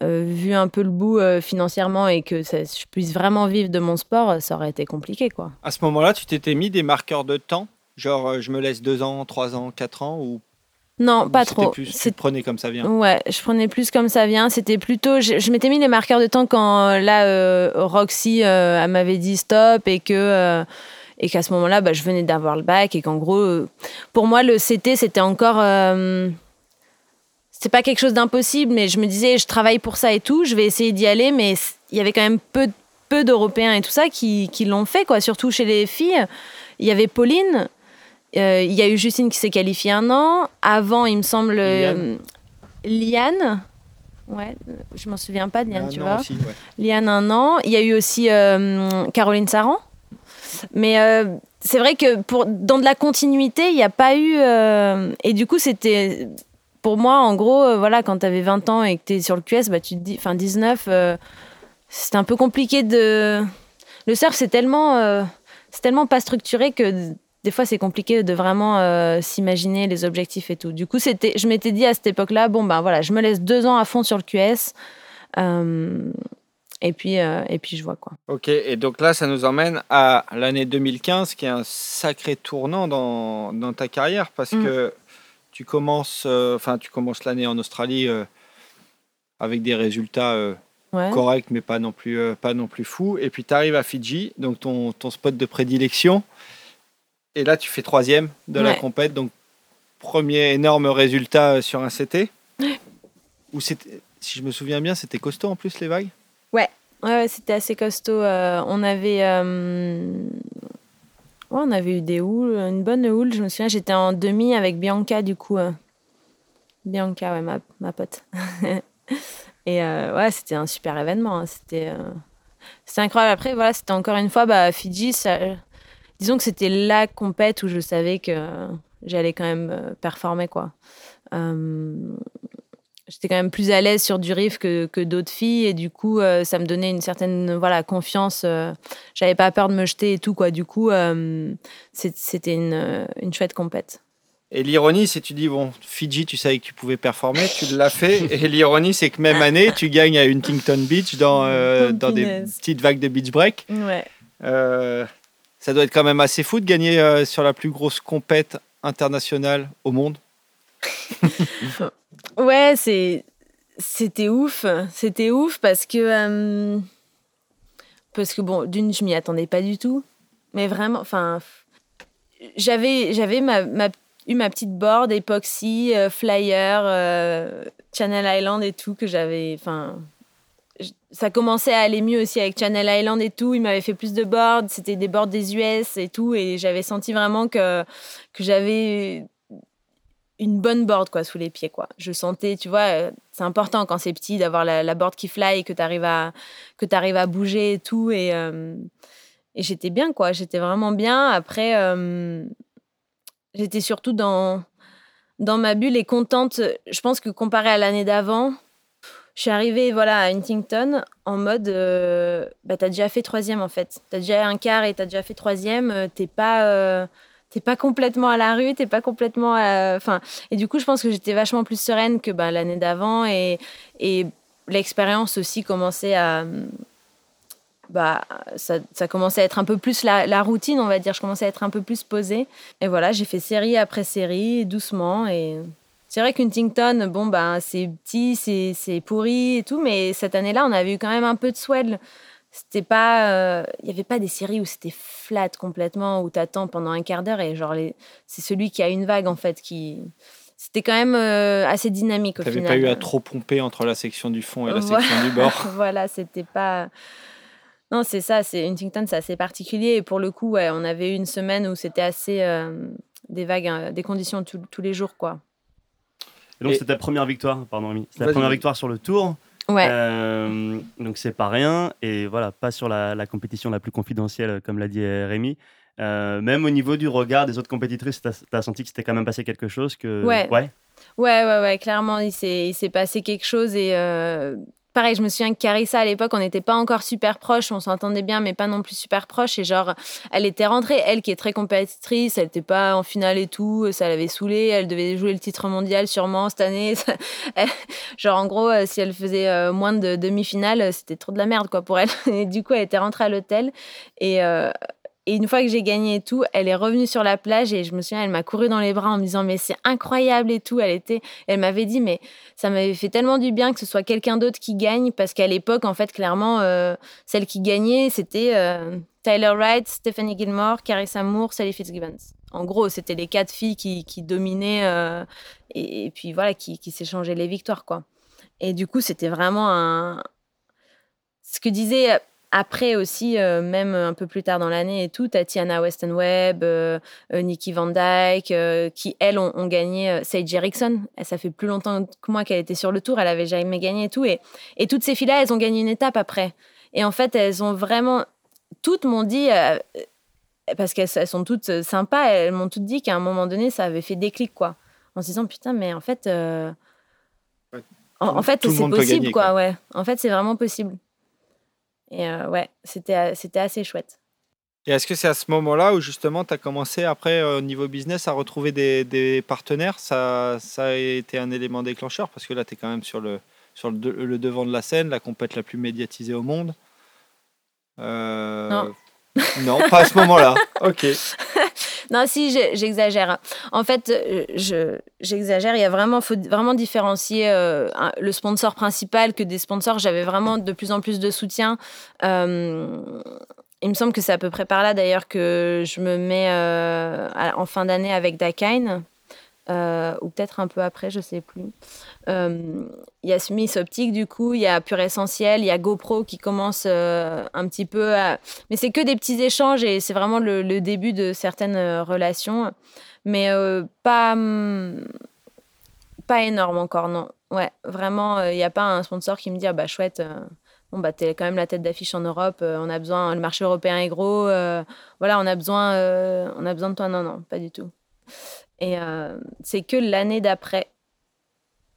vu un peu le bout financièrement et que je puisse vraiment vivre de mon sport, ça aurait été compliqué. Quoi. À ce moment-là, tu t'étais mis des marqueurs de temps? Genre, je me laisse deux ans, trois ans, quatre ans ou? Non, pas trop. Plus, tu prenais comme ça vient? Ouais, je prenais plus comme ça vient. C'était plutôt, je, m'étais mis les marqueurs de temps quand là Roxy m'avait dit stop et que et qu'à ce moment-là, bah, je venais d'avoir le bac et qu'en gros, euh, pour moi, le CT, c'était encore. Euh, c'est pas quelque chose d'impossible, mais je me disais, je travaille pour ça et tout, je vais essayer d'y aller, mais il y avait quand même peu, peu d'Européens et tout ça qui, qui l'ont fait, quoi, surtout chez les filles. Il y avait Pauline, euh, il y a eu Justine qui s'est qualifiée un an. Avant, il me semble, Liane. Ouais, je m'en souviens pas de Liane, tu vois. Liane, un an. Il y a eu aussi Caroline Saran. Mais euh, c'est vrai que pour, dans de la continuité, il n'y a pas eu. Euh, et du coup, c'était. Pour moi, en gros, euh, voilà, quand tu avais 20 ans et que tu es sur le QS, bah, tu te dis. Enfin, 19, c'était un peu compliqué de. Le surf, c'est tellement. c'est tellement pas structuré que des fois c'est compliqué de vraiment s'imaginer les objectifs et tout. Du coup, c'était, je m'étais dit à cette époque-là, bon ben voilà, je me laisse deux ans à fond sur le QS. Et puis, euh, et puis je vois quoi. Ok, et donc là, ça nous emmène à l'année 2015, qui est un sacré tournant dans, dans ta carrière, parce mm. que tu commences, euh, tu commences l'année en Australie euh, avec des résultats corrects, mais pas non plus, pas non plus fous. Et puis tu arrives à Fidji, donc ton, ton, spot de prédilection. Et là, tu fais troisième de la compète, donc premier énorme résultat sur un CT. Où si je me souviens bien, c'était costaud en plus les vagues? Ouais, ouais, c'était assez costaud. Euh, on avait. Euh, on avait eu des houles, une bonne houle. Je me souviens, j'étais en demi avec Bianca, du coup. Euh. Bianca, ouais, ma, ma pote. Et ouais, c'était un super événement. Hein. C'était incroyable. Après, voilà, c'était encore une fois, bah, Fidji, disons que c'était la compète où je savais que j'allais quand même performer, quoi j'étais quand même plus à l'aise sur du riff que, que d'autres filles. Et du coup euh, ça me donnait une certaine voilà confiance euh, j'avais pas peur de me jeter et tout quoi. Du coup euh, c'était une, une, chouette compète. Et l'ironie c'est tu dis bon Fidji tu savais que tu pouvais performer tu l'as fait. Et l'ironie c'est que même année tu gagnes à Huntington Beach dans, dans des petites vagues de beach break. Ouais. ça doit être quand même assez fou de gagner sur la plus grosse compète internationale au monde Ouais, c'était ouf, c'était ouf parce que euh, parce que bon, d'une je m'y attendais pas du tout, mais vraiment, enfin, j'avais j'avais eu ma petite board époxy, euh, flyer, euh, Channel Island et tout que j'avais, enfin, ça commençait à aller mieux aussi avec Channel Island et tout. Il m'avait fait plus de boards, c'était des boards des US et tout, et j'avais senti vraiment que que j'avais une bonne board quoi sous les pieds quoi. Je sentais, tu vois, euh, c'est important quand c'est petit d'avoir la, la, board qui fly que tu arrives à que tu arrives à bouger et tout et euh, et j'étais bien quoi, j'étais vraiment bien. Après euh, j'étais surtout dans dans ma bulle et contente. Je pense que comparé à l'année d'avant, je suis arrivée voilà à Huntington en mode euh, bah t'as déjà fait troisième en fait, t'as déjà un quart et t'as déjà fait troisième, t'es pas t'es pas complètement à la rue, t'es pas complètement. Enfin, et du coup, je pense que j'étais vachement plus sereine que bah, l'année d'avant et, et l'expérience aussi commençait à. Bah, ça, ça, commençait à être un peu plus la, la, routine, on va dire. Je commençais à être un peu plus posée. Et voilà, j'ai fait série après série, doucement. Et c'est vrai qu'Huntington, bon, bah, c'est petit, c'est pourri et tout, mais cette année-là, on avait eu quand même un peu de swell c'était pas il euh, y avait pas des séries où c'était flat complètement où t'attends pendant un quart d'heure et genre les... c'est celui qui a une vague en fait qui c'était quand même euh, assez dynamique au final. T'avais pas eu à trop pomper entre la section du fond et la section du bord. voilà, c'était pas. Non, c'est ça. C'est Huntington, c'est assez particulier. Et pour le coup, ouais, on avait eu une semaine où c'était assez euh, des vagues, des conditions tous les jours, quoi. Et donc, c'était ta première victoire, pardon, Rémi. C'était la première victoire sur le tour. Ouais. Euh, donc c'est pas rien et voilà, pas sur la, la compétition la plus confidentielle comme l'a dit euh, Rémi. Euh, même au niveau du regard des autres compétitrices, tu as, senti que c'était quand même passé quelque chose que ouais ouais ouais ouais, ouais clairement il s'est passé quelque chose et euh, pareil, je me souviens que Carissa, à l'époque, on n'était pas encore super proches, on s'entendait bien, mais pas non plus super proches. Et genre, elle était rentrée, elle qui est très compétitrice, elle n'était pas en finale et tout, ça l'avait saoulée, elle devait jouer le titre mondial sûrement cette année. genre, en gros, euh, si elle faisait euh, moins de demi-finale, c'était trop de la merde, quoi, pour elle. Et du coup, elle était rentrée à l'hôtel. Et, euh, et une fois que j'ai gagné et tout, elle est revenue sur la plage et je me souviens, elle m'a couru dans les bras en me disant mais c'est incroyable et tout. Elle était, elle m'avait dit mais ça m'avait fait tellement du bien que ce soit quelqu'un d'autre qui gagne parce qu'à l'époque en fait clairement euh, celle qui gagnait c'était euh, Tyler Wright, Stephanie Gilmore, Carissa Moore, Sally Fitzgibbons. En gros, c'était les quatre filles qui, dominaient euh, et, et, puis voilà qui, qui s'échangeaient les victoires quoi. Et du coup, c'était vraiment un ce que disait après aussi, euh, même un peu plus tard dans l'année et tout, Tatiana Weston Webb, euh, euh, Nikki Van Dyke, qui elles ont, gagné, Sage Erickson, ça fait plus longtemps que moi qu'elle était sur le tour, elle avait jamais gagné et tout. Et, et toutes ces filles-là, elles ont gagné une étape après. Et en fait, elles ont vraiment. Toutes m'ont dit parce qu'elles sont toutes sympas, elles m'ont toutes dit qu'à un moment donné, ça avait fait déclic, quoi. En se disant, putain, mais en fait, en, fait, c'est possible, quoi, ouais. En fait, c'est vraiment possible. Et euh, ouais, c'était, c'était assez chouette. Et est-ce que c'est à ce moment-là où justement tu as commencé après au niveau business à retrouver des, des, partenaires? Ça, ça a été un élément déclencheur? Parce que là tu es quand même sur, le, sur le, le, devant de la scène, la compète la plus médiatisée au monde. Euh... Non. Non, pas à ce moment-là. ok. non, si, j'exagère. En fait, euh, j'exagère. Il y a vraiment, faut vraiment différencier euh, le sponsor principal que des sponsors. J'avais vraiment de plus en plus de soutien. Euh, il me semble que c'est à peu près par là d'ailleurs que je me mets en fin d'année avec Dakine. Euh, ou peut-être un peu après, je sais plus. Euh, il y a Smith Optique, du coup, il y a Pure Essentiel, il y a GoPro qui commence euh, un petit peu à... Mais c'est que des petits échanges et c'est vraiment le, début de certaines relations. Mais pas, mm, pas énorme encore, non. Ouais, vraiment, il n'y a pas un sponsor qui me dit, ah bah chouette, bon bah t'es quand même la tête d'affiche en Europe, on a besoin, le marché européen est gros, voilà, on a besoin, on a besoin de toi. Non, non, pas du tout. Et euh, c'est que l'année d'après.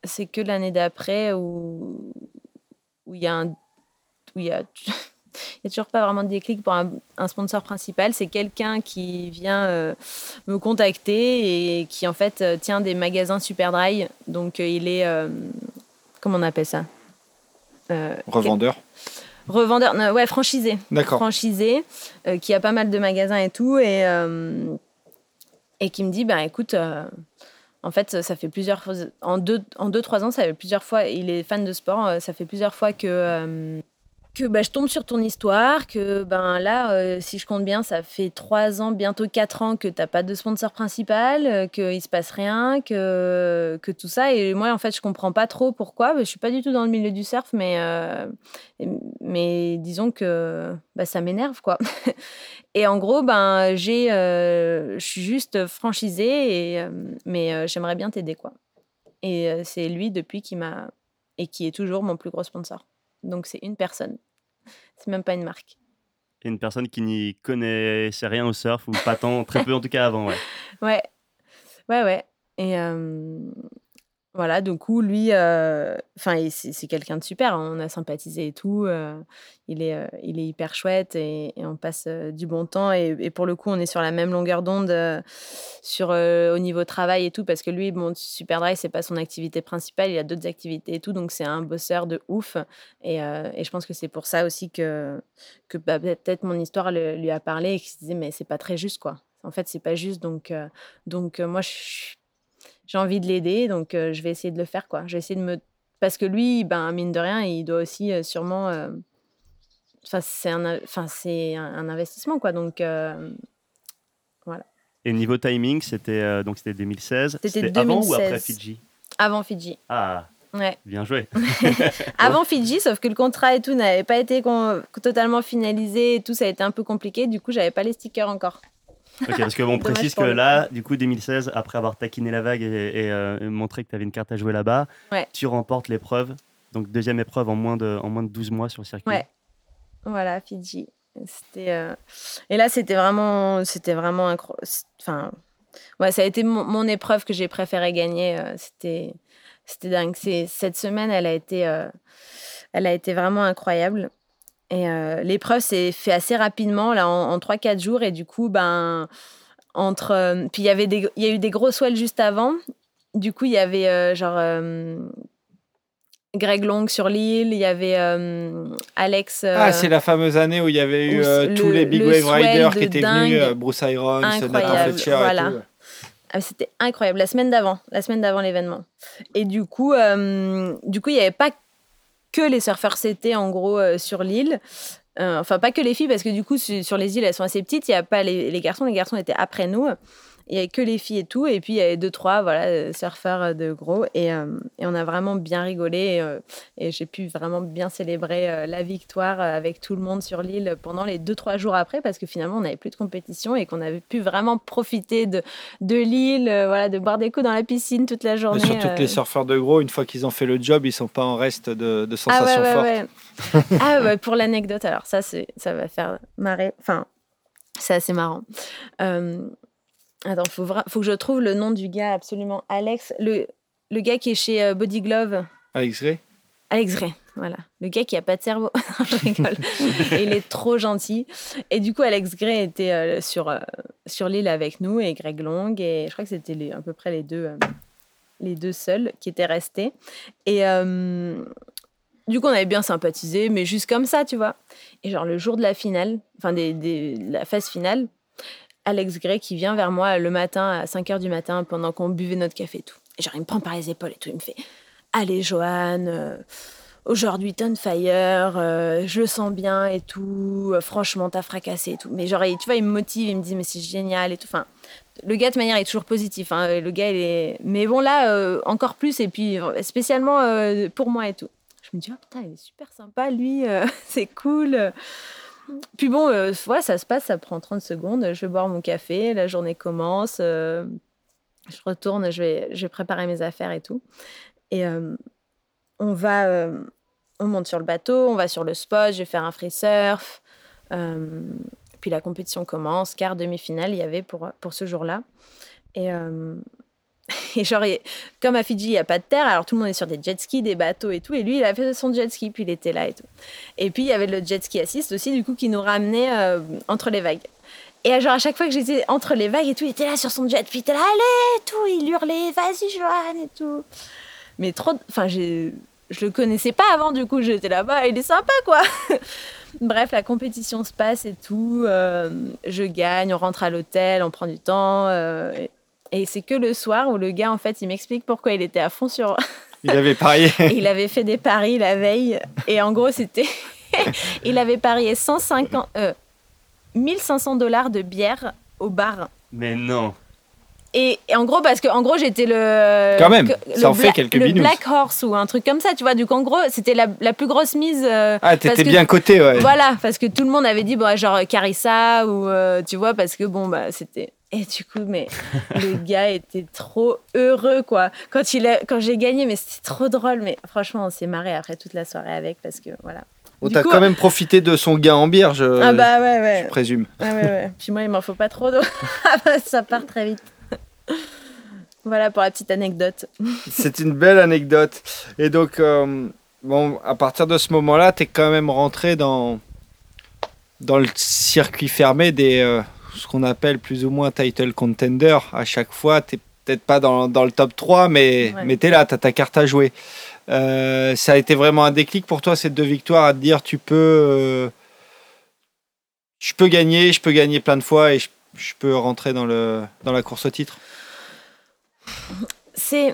C'est que l'année d'après où où il y a un où il y a il n'y a toujours pas vraiment de déclic pour un, sponsor principal. C'est quelqu'un qui vient euh, me contacter et qui en fait euh, tient des magasins Super Dry. Donc il est comment on appelle ça? Revendeur. Revendeur, ouais, franchisé. D'accord. Franchisé, qui a pas mal de magasins et tout. Et et qui me dit ben écoute, euh, En fait, ça fait plusieurs fois, en deux, en deux, trois ans, ça fait plusieurs fois, il est fan de sport, ça fait plusieurs fois que, que bah, je tombe sur ton histoire, que ben là, euh, si je compte bien, ça fait trois ans, bientôt quatre ans que tu n'as pas de sponsor principal, euh, qu'il se passe rien, que, que tout ça. Et moi, en fait, je comprends pas trop pourquoi. Je suis pas du tout dans le milieu du surf, mais, euh, mais disons que bah, ça m'énerve, quoi. et en gros, ben, j'ai, je suis juste franchisée, et, mais j'aimerais bien t'aider, quoi. Et c'est lui, depuis, qui m'a... et qui est toujours mon plus gros sponsor. Donc c'est une personne. C'est même pas une marque. une personne qui n'y connaissait rien au surf, ou pas tant, très peu en tout cas avant, ouais. Ouais, ouais, ouais. Et, euh, voilà, du coup, lui, euh, enfin, c'est quelqu'un de super. Hein, on a sympathisé et tout. Euh, il, est, euh, il est hyper chouette et, on passe du bon temps. Et, pour le coup, on est sur la même longueur d'onde sur au niveau travail et tout, parce que lui, bon, Super Dry, c'est pas son activité principale. Il a d'autres activités et tout, donc c'est un bosseur de ouf. Et, je pense que c'est pour ça aussi que, que bah, peut-être mon histoire lui a parlé et qu'il se disait, mais c'est pas très juste, quoi. En fait, c'est pas juste. Donc, donc moi, je suis j'ai envie de l'aider, donc euh, je vais essayer de le faire, quoi. Je vais essayer de me... Parce que lui, ben, mine de rien, il doit aussi euh, sûrement... Enfin, c'est un, enfin, c'est un, investissement, quoi. Donc, voilà. Et niveau timing, c'était donc c'était 2016. C'était avant ou après Fidji? Avant Fidji. Ah. Ouais. Bien joué. avant Fidji, sauf que le contrat et tout n'avait pas été totalement finalisé et tout, ça a été un peu compliqué. Du coup, j'avais pas les stickers encore. Ok, parce que bon, précise que là, du coup, 2016, après avoir taquiné la vague et, euh, montré que tu avais une carte à jouer là-bas, tu remportes l'épreuve. Donc, deuxième épreuve en moins de, en moins de 12 mois sur le circuit. Ouais. Voilà, Fidji. C'était, euh, Et là, c'était vraiment, c'était vraiment incroyable. Enfin, ouais, ça a été mon, épreuve que j'ai préféré gagner. Euh, c'était, c'était dingue. Cette semaine, elle a été, elle a été vraiment incroyable. Et euh, l'épreuve s'est fait assez rapidement, là, en, 3-4 jours. Et du coup, ben, entre. Euh, puis il y avait des, y a eu des gros swells juste avant. Du coup, il y avait euh, genre. Greg Long sur l'île, il y avait Alex. ah, c'est la fameuse année où il y avait eu tous les Big Wave Riders qui étaient venus, Bruce Irons, Nathan Fletcher voilà. Ah, c'était incroyable, la semaine d'avant, la semaine d'avant l'événement. Et du coup, du coup, il n'y avait pas que les surfeurs c'était en gros euh, sur l'île. Euh, enfin, pas que les filles, parce que du coup, sur les îles, elles sont assez petites. Il n'y a pas les, garçons. Les garçons étaient après nous il y avait que les filles et tout. Et puis, il y avait deux, trois voilà, euh, surfeurs euh, de gros. Et, euh, et on a vraiment bien rigolé. Et, j'ai pu vraiment bien célébrer la victoire avec tout le monde sur l'île pendant les deux, trois jours après, parce que finalement, on n'avait plus de compétition et qu'on avait pu vraiment profiter de, de l'île, voilà, de boire des coups dans la piscine toute la journée. Mais surtout que les surfeurs de gros, une fois qu'ils ont fait le job, ils sont pas en reste de, de sensations ah ouais, fortes. ah ouais, pour l'anecdote, alors ça, ça va faire marrer. Enfin, c'est assez marrant. Attends, faut, faut que je trouve le nom du gars absolument. Alex, le, le gars qui est chez euh, Body Glove. Alex Gray Alex Gray, voilà. Le gars qui a pas de cerveau. je rigole. il est trop gentil. Et du coup, Alex Gray était euh, sur, euh, sur l'île avec nous et Greg Long. Et je crois que c'était à peu près les deux, les deux seuls qui étaient restés. Et du coup, on avait bien sympathisé, mais juste comme ça, tu vois. Et genre, le jour de la finale, enfin, des, des, la phase finale, Alex Gray qui vient vers moi le matin à 5 h du matin pendant qu'on buvait notre café et tout. Et genre, il me prend par les épaules et tout. Il me fait Allez, Joanne, euh, aujourd'hui, ton fire, euh, je le sens bien et tout. Euh, franchement, t'as fracassé et tout. Mais genre, tu vois, il me motive, il me dit Mais c'est génial et tout. Enfin, le gars, de manière, est toujours positif. Hein. Le gars, il est. Mais bon, là, encore plus. Et puis, spécialement pour moi et tout. Je me dis Oh putain, il est super sympa, lui. c'est cool. Puis bon, euh, ça se passe, ça prend 30 secondes. Je vais boire mon café, la journée commence. Euh, je retourne, je vais, je vais préparer mes affaires et tout. Et euh, on va, on monte sur le bateau, on va sur le spot, je vais faire un free surf. puis la compétition commence, quart demi-finale, il y avait pour, pour ce jour-là. Et et genre, comme à Fidji, il n'y a pas de terre, alors tout le monde est sur des jet skis, des bateaux et tout. Et lui, il a fait son jet ski, puis il était là et tout. Et puis, il y avait le jet ski assist aussi, du coup, qui nous ramenait euh, entre les vagues. Et genre, à chaque fois que j'étais entre les vagues et tout, il était là sur son jet, puis il était là, allez, tout, il hurlait, vas-y, Johan, et tout. Mais trop. Enfin, je le connaissais pas avant, du coup, j'étais là-bas, il est sympa, quoi. Bref, la compétition se passe et tout. Euh, je gagne, on rentre à l'hôtel, on prend du temps. Euh, Et c'est que le soir où le gars, en fait, il m'explique pourquoi il était à fond sur. Il avait parié. il avait fait des paris la veille. Et en gros, c'était. il avait parié 150, 1500 euh, dollars de bière au bar. Mais non. Et, en gros, parce que en gros, j'étais le. Quand même, ça en fait quelques Le Black Horse ou un truc comme ça, tu vois. Du coup, en gros, c'était la, la, plus grosse mise. Euh, ah, t'étais bien coté, ouais. Voilà, parce que tout le monde avait dit, bon, genre Carissa ou. Euh, tu vois, parce que bon, bah, c'était. Et du coup, mais le gars était trop heureux, quoi. Quand, il a, quand j'ai gagné, mais c'était trop drôle. Mais franchement, on s'est marré après toute la soirée avec parce que voilà. On t'a quand même profité de son gain en bière, je, ah bah ouais, ouais. je présume. Ah ouais, ouais. Puis moi, il m'en faut pas trop d'eau. ça part très vite. voilà pour la petite anecdote. C'est une belle anecdote. Et donc, euh, bon, à partir de ce moment-là, tu es quand même rentré dans, dans le circuit fermé des, euh, ce qu'on appelle plus ou moins title contender. À chaque fois, tu peut-être pas dans, dans, le top 3, mais, mais tu es là, tu as ta carte à jouer. Euh, ça a été vraiment un déclic pour toi, ces deux victoires, à te dire tu peux. je peux gagner, je peux gagner plein de fois et je, je peux rentrer dans, le, dans la course au titre? C'est.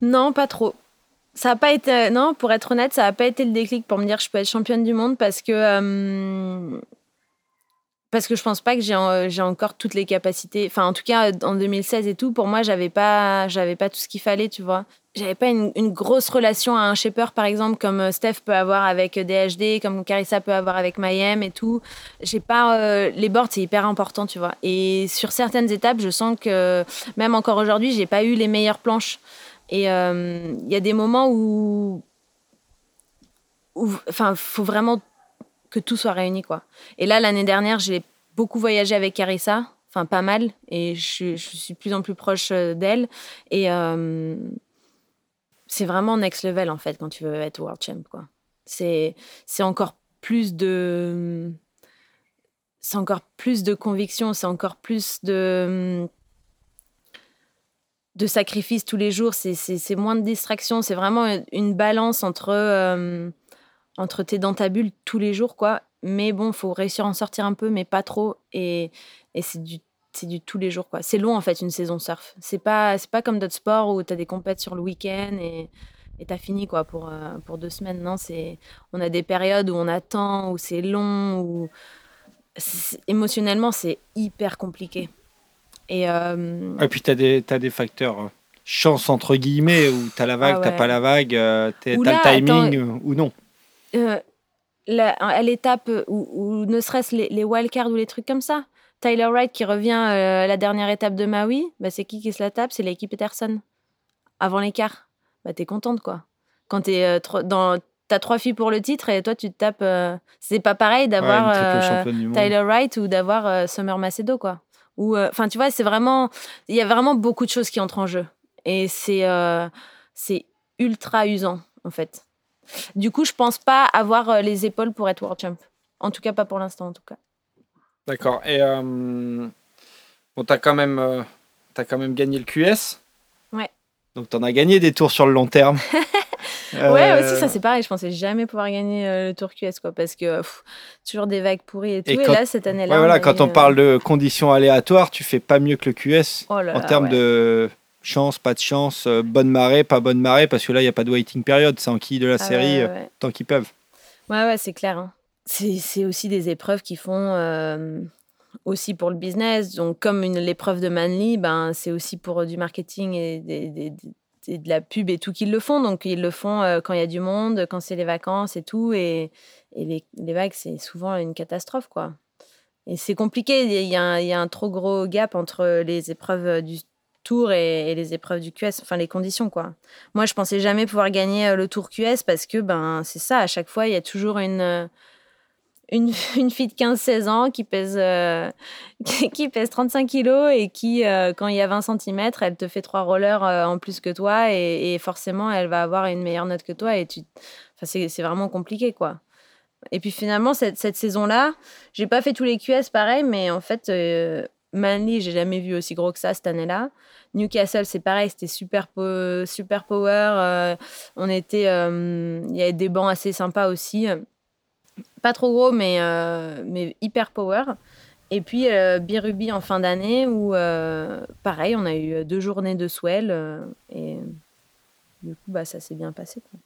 Non, pas trop. Ça a pas été. Non, pour être honnête, ça n'a pas été le déclic pour me dire que je peux être championne du monde parce que. Euh, parce que je pense pas que j'ai encore toutes les capacités. Enfin, en tout cas, en 2016 et tout, pour moi, j'avais pas, j'avais pas tout ce qu'il fallait, tu vois j'avais pas une, grosse relation à un shaper par exemple comme euh, Steph peut avoir avec DHD comme Carissa peut avoir avec Mayhem et tout j'ai pas euh, les boards c'est hyper important tu vois et sur certaines étapes je sens que même encore aujourd'hui j'ai pas eu les meilleures planches et euh, il y a des moments où enfin faut vraiment que tout soit réuni quoi et là l'année dernière j'ai beaucoup voyagé avec Carissa enfin pas mal et je, suis de plus en plus proche d'elle et c'est vraiment next level en fait quand tu veux être world champ quoi. C'est c'est encore plus de c'est encore plus de conviction, c'est encore plus de de sacrifice tous les jours, c'est moins de distraction, c'est vraiment une balance entre euh, entre t'es dans ta bulle tous les jours quoi, mais bon, faut réussir à en sortir un peu mais pas trop et, et c'est du du tous les jours quoi. C'est long en fait une saison surf. C'est pas pas comme d'autres sports où tu as des compètes sur le week-end et et t'as fini quoi pour euh, pour deux semaines. Non, c'est on a des périodes où on attend, où c'est long, où émotionnellement c'est hyper compliqué. Et, euh... et puis t'as des as des facteurs euh, chance entre guillemets où t'as la vague, ah t'as pas la vague, euh, t'as le timing ou non. à l'étape où, ne serait-ce les, les wildcards ou les trucs comme ça, Tyler Wright qui revient à la dernière étape de Maui, bah, c'est qui qui se la tape? C'est l'équipe Peterson. Avant l'écart. Bah, t'es contente, quoi. Quand t'es dans. T'as trois filles pour le titre et toi tu te tapes. Euh, c'est pas pareil d'avoir Tyler Wright ou d'avoir Summer Macedo, quoi. Ou enfin tu vois c'est vraiment il y a vraiment beaucoup de choses qui entrent en jeu et c'est c'est ultra usant en fait. Du coup je pense pas avoir les épaules pour être world champ. En tout cas pas pour l'instant en tout cas. D'accord. Et euh, bon, t'as quand même, euh, as quand même gagné le QS. Ouais. Donc t'en as gagné des tours sur le long terme. Ouais, aussi ça c'est pareil. Je pensais jamais pouvoir gagner euh, le tour QS quoi, parce que toujours des vagues pourries et tout. Et, là cette année-là. Ouais, voilà, quand on parle de conditions aléatoires, tu fais pas mieux que le QS oh en termes de chance, pas de chance, bonne marée, pas bonne marée, parce que là il y a pas de waiting period, c'est en qui de la ah série tant qu'ils peuvent. Ouais ouais c'est clair. Hein c'est aussi des épreuves qui font euh, aussi pour le business. Donc, comme l'épreuve de Manly, ben, c'est aussi pour du marketing et, de la pub et tout qu'ils le font. Donc, ils le font euh, quand il y a du monde, quand c'est les vacances et tout. Et, les, vagues, c'est souvent une catastrophe, quoi. Et c'est compliqué. Il y, a, il y, a un trop gros gap entre les épreuves du tour et, les épreuves du QS, enfin les conditions quoi. Moi je pensais jamais pouvoir gagner euh, le tour QS parce que ben c'est ça, à chaque fois il y a toujours une une, une fille de 15-16 ans qui pèse, euh, qui, pèse 35 kilos et qui, euh, quand il y a 20 cm, elle te fait trois rollers euh, en plus que toi et, forcément, elle va avoir une meilleure note que toi et tu... enfin, c'est vraiment compliqué, quoi. Et puis finalement, cette, cette saison-là, j'ai pas fait tous les QS pareil, mais en fait, Manly, j'ai jamais vu aussi gros que ça cette année-là. Newcastle, c'est pareil, c'était super, super power. on était, il y avait des bancs assez sympas aussi pas trop gros, mais, euh, mais hyper power. Et puis euh, Birubi en fin d'année où, euh, pareil, on a eu deux journées de swell et du coup, bah, ça s'est bien passé. quoi.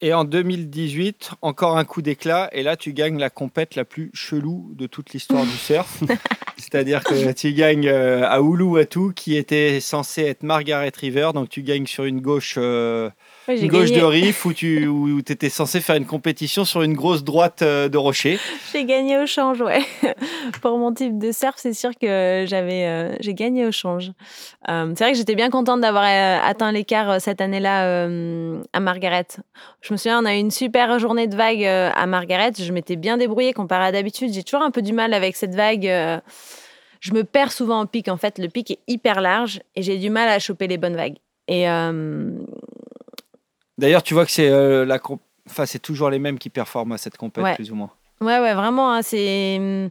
Et en 2018, encore un coup d'éclat, et là tu gagnes la compète la plus chelou de toute l'histoire du surf. C'est-à-dire que tu gagnes à Uluwatu, qui était censé être Margaret River, donc tu gagnes sur une gauche, euh, Ouais, j'ai une gauche gagné- de riff où tu où étais censé faire une compétition sur une grosse droite euh, de rocher. J'ai gagné au change, ouais. Pour mon type de surf, c'est sûr que j'avais, euh, j'ai gagné au change. Euh, c'est vrai que j'étais bien contente d'avoir atteint l'écart cette année-là euh, à Margaret. Je me souviens, on a eu une super journée de vague à Margaret. Je m'étais bien débrouillée comparé à d'habitude. J'ai toujours un peu du mal avec cette vague. je me perds souvent au pic. En fait, le pic est hyper large et j'ai du mal à choper les bonnes vagues. Et euh, D'ailleurs, tu vois que c'est euh, la comp- enfin, c'est toujours les mêmes qui performent à cette compète, Ouais. plus ou moins. Ouais, ouais, vraiment, hein, c'est. hum,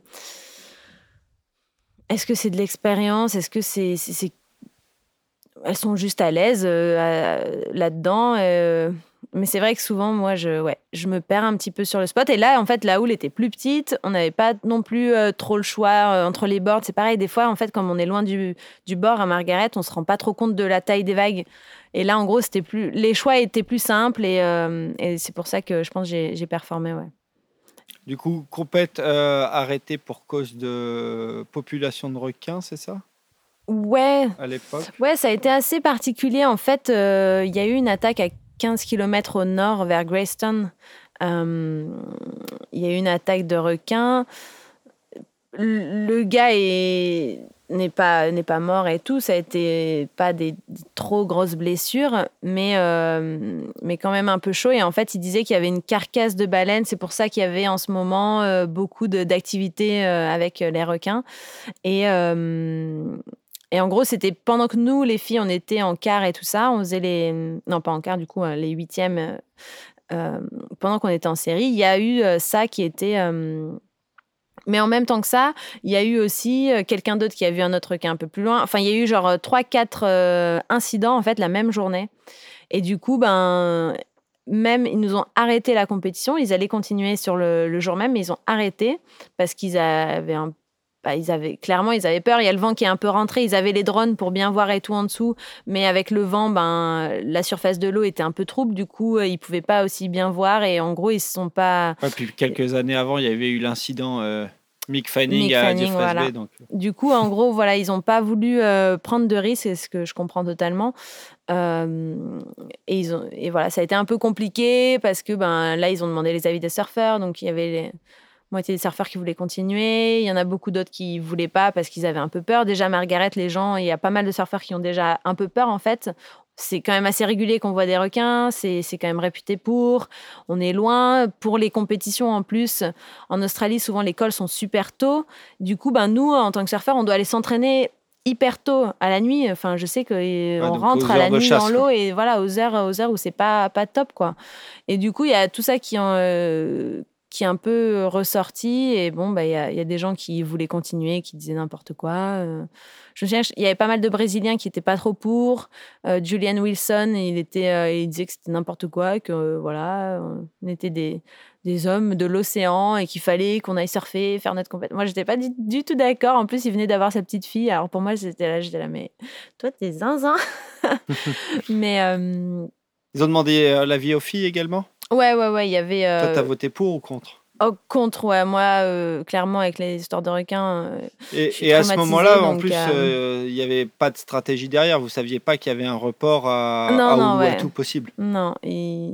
Est-ce que c'est de l'expérience? Est-ce que c'est. c'est- c'est- Elles sont juste à l'aise euh, là-dedans. euh, Mais c'est vrai que souvent, moi, je, ouais, je me perds un petit peu sur le spot. Et là, en fait, la houle était plus petite. On n'avait pas non plus euh, trop le choix euh, entre les boards. C'est pareil, des fois, en fait, comme on est loin du, du bord à Margaret, on se rend pas trop compte de la taille des vagues. Et là, en gros, c'était plus, les choix étaient plus simples. Et, euh, et c'est pour ça que je pense que j'ai performé, ouais. Du coup, compète arrêtée pour cause de population de requins, c'est ça? Ouais, à l'époque? Ouais, ça a été assez particulier. En fait, euh, il y a eu une attaque à 15 km au nord, vers Greystone. Euh, Il y a eu une attaque de requins. Le gars est n'est pas mort et tout. Ça a été pas des, trop grosses blessures, mais euh, mais quand même un peu chaud. Et en fait, il disait qu'il y avait une carcasse de baleine. C'est pour ça qu'il y avait en ce moment euh, beaucoup d'activités avec les requins. Et et en gros, c'était pendant que nous, les filles, on était en quart et tout ça, on faisait les. Non, pas en quart, du coup, euh, les huitièmes. euh, euh, pendant qu'on était en série, il y a eu ça qui était. mais en même temps que ça, il y a eu aussi quelqu'un d'autre qui a vu un autre requin un peu plus loin. Enfin, il y a eu genre 3-4 incidents, en fait, la même journée. Et du coup, ben. Même, ils nous ont arrêté la compétition. Ils allaient continuer sur le, le jour même, mais ils ont arrêté parce qu'ils avaient un bah, ils avaient clairement ils avaient peur. Il y a le vent qui est un peu rentré. Ils avaient les drones pour bien voir et tout en dessous, mais avec le vent, ben la surface de l'eau était un peu trouble. Du coup, euh, ils pouvaient pas aussi bien voir et en gros ils se sont pas. Ouais, puis quelques années avant, il y avait eu l'incident euh, Mick Fanning Mick à Fanning, Jeffreys voilà. Bay. Donc, Du coup, en gros, voilà, ils ont pas voulu euh, prendre de risques, c'est ce que je comprends totalement. Euh, et ils ont et voilà, ça a été un peu compliqué parce que ben là ils ont demandé les avis des surfeurs, donc il y avait les moitié des surfeurs qui voulaient continuer. Il y en a beaucoup d'autres qui voulaient pas parce qu'ils avaient un peu peur. Déjà, Margaret, les gens, il y a pas mal de surfeurs qui ont déjà un peu peur en fait. C'est quand même assez régulier qu'on voit des requins, c'est quand même réputé pour. On est loin. Pour les compétitions en plus, en Australie, souvent les cols sont super tôt. Du coup, ben, nous, en tant que surfeurs, on doit aller s'entraîner hyper tôt à la nuit. Enfin, je sais qu'on donc rentre aux à la nuit chasse, dans l'eau et voilà, aux heures, aux heures où c'est pas, pas top, quoi. Et du coup, il y a tout ça qui, en, euh, qui est un peu ressorti. Et bon, bah, il y, a, y a des gens qui voulaient continuer, qui disaient n'importe quoi. euh. Je me souviens, il y avait pas mal de Brésiliens qui étaient pas trop pour. Euh, Julian Wilson, il, était, euh, il disait que c'était n'importe quoi, que euh, voilà, on était des, des hommes de l'océan et qu'il fallait qu'on aille surfer, faire notre compétition. Moi, j'étais pas du, du tout d'accord. En plus, il venait d'avoir sa petite fille. Alors pour moi, j'étais là, j'étais là, mais toi, t'es zinzin. mais euh, Ils ont demandé euh, l'avis aux filles également? Ouais, ouais, ouais, il y avait. Toi, euh, t'as voté pour ou contre? Oh, contre, ouais, moi, euh, clairement, avec les histoires de requins. euh, Et, à ce moment-là, en plus, euh, euh, il n'y avait pas de stratégie derrière. Vous saviez pas qu'il y avait un report à, Non, à non, Uluwatu ouais. possible? Non, et...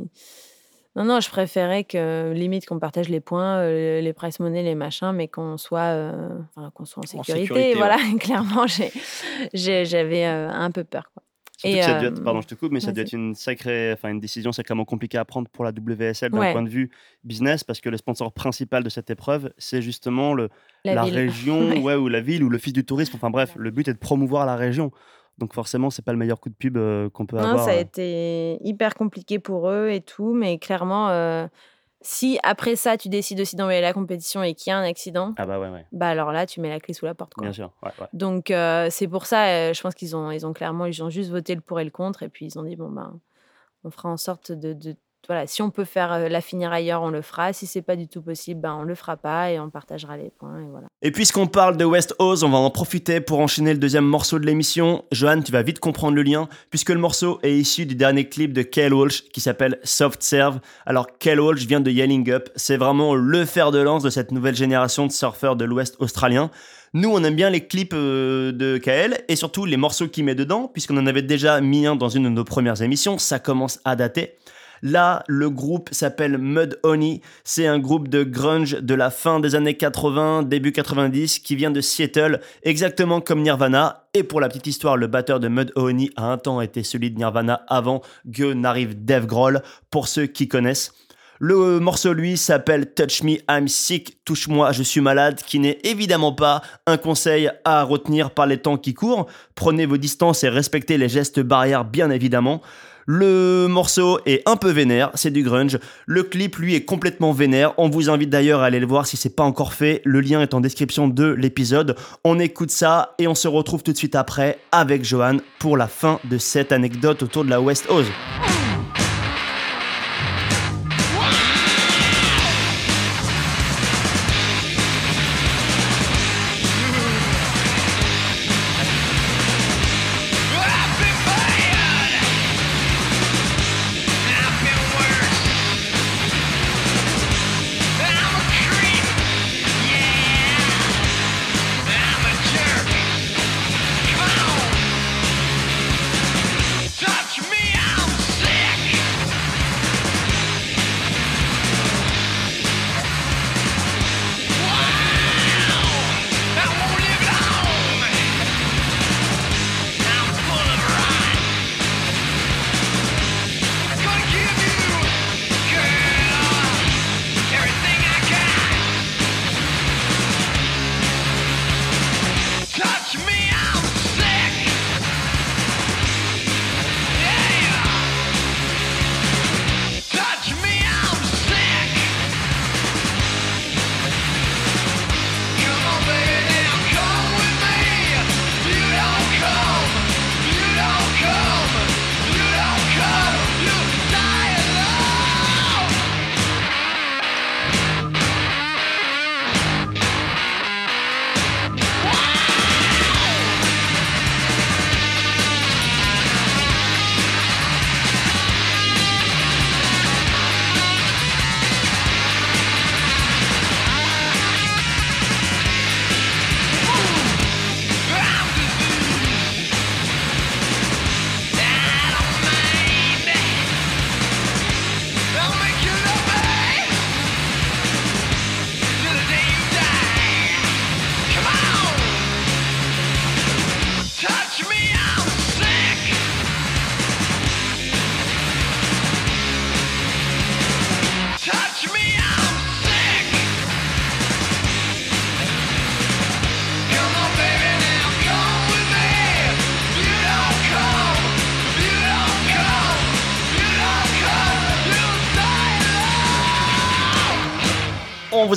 non, non, je préférais que limite qu'on partage les points, euh, les price money, les machins, mais qu'on soit, euh, enfin, qu'on soit en En sécurité. sécurité, voilà, clairement, j'ai, j'ai- j'avais euh, un peu peur. Quoi. Et, ça euh, être, pardon, je te coupe, mais ça vas-y. être une sacrée, enfin une décision sacrément compliquée à prendre pour la WSL d'un Ouais. point de vue business, parce que le sponsor principal de cette épreuve, c'est justement le, La région, Ouais. ouais. ou la ville, ou le fils du tourisme. Enfin bref, le but est de promouvoir la région. Donc forcément, c'est pas le meilleur coup de pub euh, qu'on peut Non, avoir. ça a euh. été hyper compliqué pour eux et tout, mais clairement, euh, si après ça, tu décides aussi d'envoyer la compétition et qu'il y a un accident, Ah bah ouais, ouais, bah alors là, tu mets la clé sous la porte. Quoi. bien sûr. Ouais. Donc euh, c'est pour ça, euh, je pense qu'ils ont, ils ont clairement, ils ont juste voté le pour et le contre, et puis ils ont dit bon ben, on fera en sorte de, de voilà, si on peut faire euh, la finir ailleurs, on le fera. Si c'est pas du tout possible, ben on le fera pas et on partagera les points. Et, voilà. et puisqu'on parle de West Oz, on va en profiter pour enchaîner le deuxième morceau de l'émission. Johan, tu vas vite comprendre le lien, puisque le morceau est issu du dernier clip de Kyle Walsh qui s'appelle Soft Serve. Alors, Kyle Walsh vient de Yelling Up. C'est vraiment le fer de lance de cette nouvelle génération de surfeurs de l'Ouest australien. Nous, on aime bien les clips euh, de KL et surtout les morceaux qu'il met dedans, puisqu'on en avait déjà mis un dans une de nos premières émissions. Ça commence à dater. Là, le groupe s'appelle Mud Honey. C'est un groupe de grunge de la fin des années 80, début 90, qui vient de Seattle, exactement comme Nirvana. Et pour la petite histoire, le batteur de Mud Honey a un temps été celui de Nirvana avant que n'arrive Dave Grohl, pour ceux qui connaissent. Le morceau, lui, s'appelle Touch Me, I'm Sick, Touche-moi, je suis malade, qui n'est évidemment pas un conseil à retenir par les temps qui courent. Prenez vos distances et respectez les gestes barrières, bien évidemment. Le morceau est un peu vénère, c'est du grunge. Le clip, lui, est complètement vénère. On vous invite d'ailleurs à aller le voir si c'est pas encore fait. Le lien est en description de l'épisode. On écoute ça et on se retrouve tout de suite après avec Johan pour la fin de cette anecdote autour de la West Oz.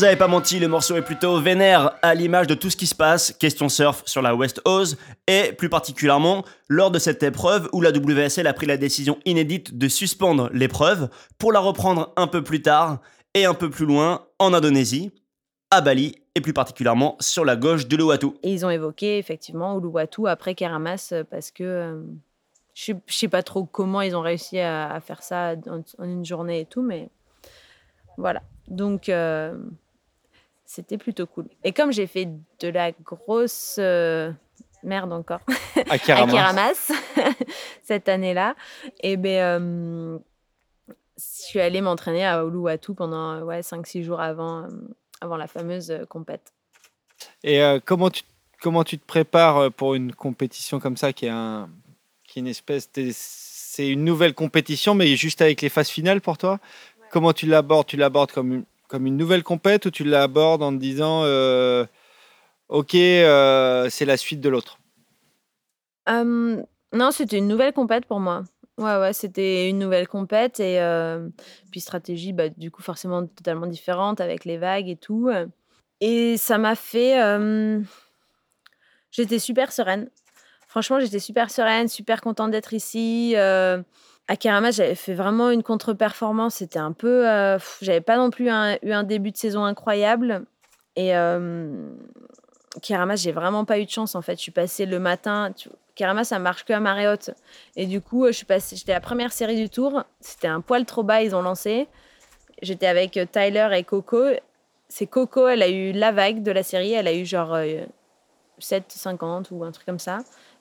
Vous avait pas menti, le morceau est plutôt vénère à l'image de tout ce qui se passe, question surf sur la West Oz, et plus particulièrement lors de cette épreuve où la WSL a pris la décision inédite de suspendre l'épreuve pour la reprendre un peu plus tard et un peu plus loin en Indonésie, à Bali, et plus particulièrement sur la gauche de. Et ils ont évoqué effectivement Uluwatu après Keramas euh, parce que euh, je je sais pas trop comment ils ont réussi à, faire ça en, en une journée et tout, mais voilà. Donc euh, c'était plutôt cool. Et comme j'ai fait de la grosse euh, merde encore À à Keramas. Keramas cette année-là, et ben euh, je suis allée m'entraîner à Uluwatu pendant ouais, 5-6 jours avant, euh, avant la fameuse euh, compète. Et euh, comment, tu, comment tu te prépares pour une compétition comme ça qui est, un, qui est une espèce de- C'est une nouvelle compétition, mais juste avec les phases finales pour toi? Comment tu l'abordes? Tu l'abordes comme une, comme une nouvelle compète ou tu l'abordes en te disant euh, Ok, euh, c'est la suite de l'autre? Non, c'était une nouvelle compète pour moi. Ouais, ouais, c'était une nouvelle compète et euh, puis stratégie, bah, du coup, forcément totalement différente avec les vagues et tout. Et ça m'a fait. J'étais super sereine. Franchement, j'étais super sereine, super contente d'être ici. À Keramas, j'avais fait vraiment une contre-performance. C'était un peu. euh, j'avais pas non plus eu un début de saison incroyable. Et euh, j'ai vraiment pas eu de chance en fait. Je suis passée le matin. Tu... Keramas, ça marche que à marée haute. Et du coup, je suis. J'étais la première série du tour. C'était un poil trop bas, ils ont lancé. J'étais avec euh, Tyler et Coco. C'est Coco, elle a eu la vague de la série. Elle a eu genre euh, 7,50 ou un truc comme ça.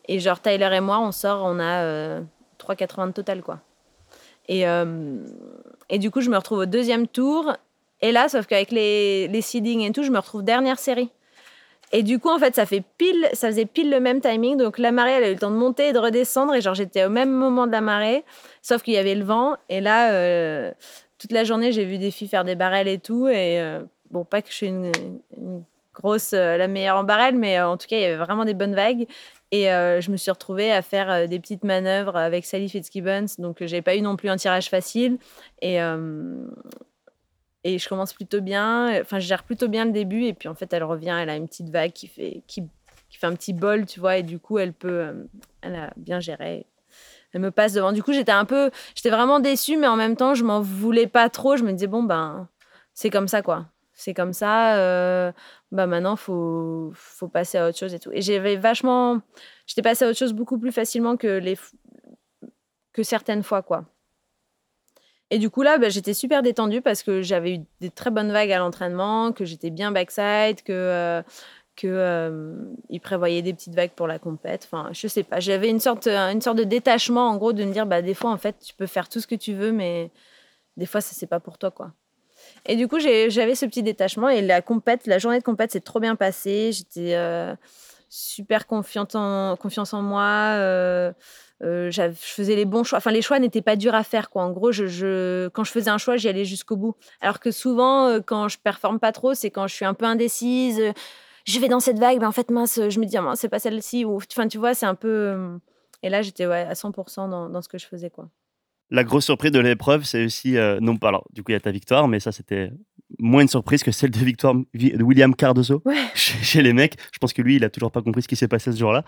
Et genre Tyler et moi, on sort, on a euh, 3,80 de total quoi. Et, euh, et du coup, je me retrouve au deuxième tour. Et là, sauf qu'avec les, les seedings et tout, je me retrouve dernière série. Et du coup, en fait, ça fait pile, ça faisait pile le même timing. Donc la marée, elle a eu le temps de monter et de redescendre. Et genre, j'étais au même moment de la marée, sauf qu'il y avait le vent. Et là, euh, toute la journée, j'ai vu des filles faire des barrels et tout. Et euh, bon, pas que je suis une, grosse, la meilleure en barrel, mais en tout cas, il y avait vraiment des bonnes vagues. Et euh, je me suis retrouvée à faire euh, des petites manœuvres avec Sally Fitzgibbons. Donc, euh, j'ai pas eu non plus un tirage facile. Et, euh, et je commence plutôt bien. Enfin, je gère plutôt bien le début. Et puis, en fait, elle revient. Elle a une petite vague qui fait, qui, qui fait un petit bol, tu vois. Et du coup, elle peut. elle a bien géré. Elle me passe devant. Du coup, j'étais un peu. J'étais vraiment déçue, mais en même temps, je m'en voulais pas trop. Je me disais, bon, ben, c'est comme ça, quoi. C'est comme ça. Euh, bah maintenant, faut, faut passer à autre chose et tout. Et j'avais vachement. J'étais passée à autre chose beaucoup plus facilement que, les, que certaines fois, quoi. Et du coup, là, bah, j'étais super détendue parce que j'avais eu des très bonnes vagues à l'entraînement, que j'étais bien backside, que. euh, que euh, prévoyaient des petites vagues pour la compète. Enfin, je sais pas. J'avais une sorte, une sorte de détachement, en gros, de me dire, bah, des fois, en fait, tu peux faire tout ce que tu veux, mais des fois, ça, c'est pas pour toi, quoi. Et du coup, j'avais ce petit détachement et la compète, la journée de compète s'est trop bien passée. J'étais euh, super confiante en, confiance en moi. euh, euh, je faisais les bons choix. Enfin, les choix n'étaient pas durs à faire. En gros, quand je faisais un choix, j'y allais jusqu'au bout. Alors que souvent, quand je performe pas trop, c'est quand je suis un peu indécise. je vais dans cette vague, mais en fait, mince, je me dis, ah, c'est pas celle-ci. Enfin, tu vois, c'est un peu. Et là, j'étais ouais, à 100% dans, dans ce que je faisais, quoi. La grosse surprise de l'épreuve, c'est aussi, euh, non pas, alors du coup il y a ta victoire, mais ça c'était moins une surprise que celle de victoire Vi- de William Cardozo Ouais. chez, chez les mecs. Je pense que lui, il a toujours pas compris ce qui s'est passé ce jour-là.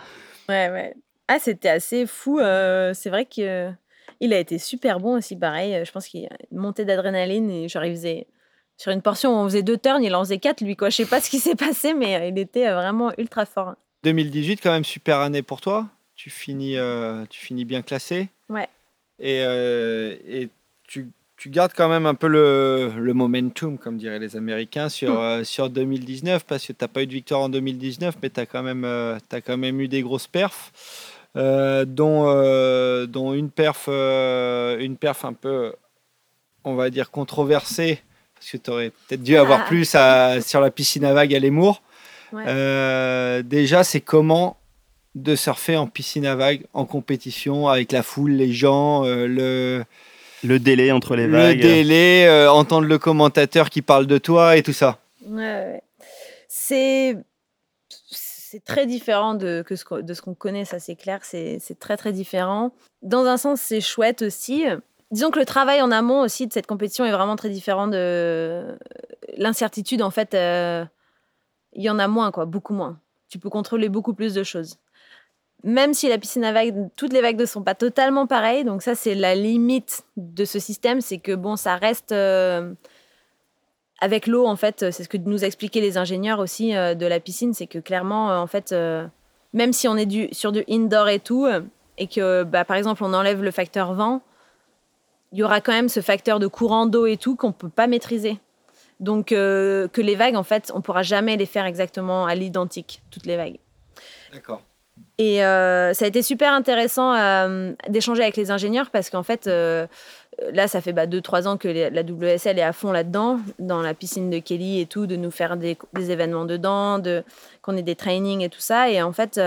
Ouais, ouais. Ah, c'était assez fou. euh, c'est vrai qu'il a été super bon aussi, pareil. euh, Je pense qu'il a une montée d'adrénaline et genre, il faisait. Sur une portion où on faisait deux turns, il en faisait quatre, lui, quoi. Je sais pas ce qui s'est passé, mais euh, il était euh, vraiment ultra fort. 2018, quand même, super année pour toi. Tu finis, euh, tu finis bien classé. Ouais. Et, euh, et tu, tu gardes quand même un peu le, le momentum, comme diraient les Américains, sur, euh, sur 2019, parce que tu n'as pas eu de victoire en 2019, mais tu as, quand même, euh, t'as quand même eu des grosses perfs, dont, dont une, perf, une perf un peu, on va dire, controversée, parce que tu aurais peut-être dû avoir Ah. plus à- sur la piscine à vagues à l'Emour. Ouais. Euh, déjà, c'est comment de surfer en piscine à vagues, en compétition, avec la foule, les gens, euh, le, Le délai entre les le vagues. délai, euh, entendre le commentateur qui parle de toi et tout ça. Ouais, ouais. C'est. C'est très différent de, que ce qu'on- de ce qu'on connaît, ça c'est clair, c'est c'est très très différent. Dans un sens, c'est chouette aussi. Disons que le travail en amont aussi de cette compétition est vraiment très différent de l'incertitude. En fait, euh, il y en a moins, quoi, beaucoup moins. Tu peux contrôler beaucoup plus de choses. Même si la piscine à vagues, toutes les vagues ne sont pas totalement pareilles, donc ça c'est la limite de ce système, c'est que bon, ça reste euh, avec l'eau, en fait, c'est ce que nous expliquaient les ingénieurs aussi euh, de la piscine, c'est que clairement, euh, en fait, même si on est du, sur du indoor et tout, et que, bah, par exemple, on enlève le facteur vent, il y aura quand même ce facteur de courant d'eau et tout qu'on peut pas maîtriser. Donc, que les vagues, en fait, on pourra jamais les faire exactement à l'identique, toutes les vagues. D'accord. Et euh, ça a été super intéressant euh, d'échanger avec les ingénieurs parce qu'en fait, euh, là, ça fait 2-3 ans que la WSL est à fond là-dedans, dans la piscine de Kelly et tout, de nous faire des, événements dedans, de, qu'on ait des trainings et tout ça. Et en fait,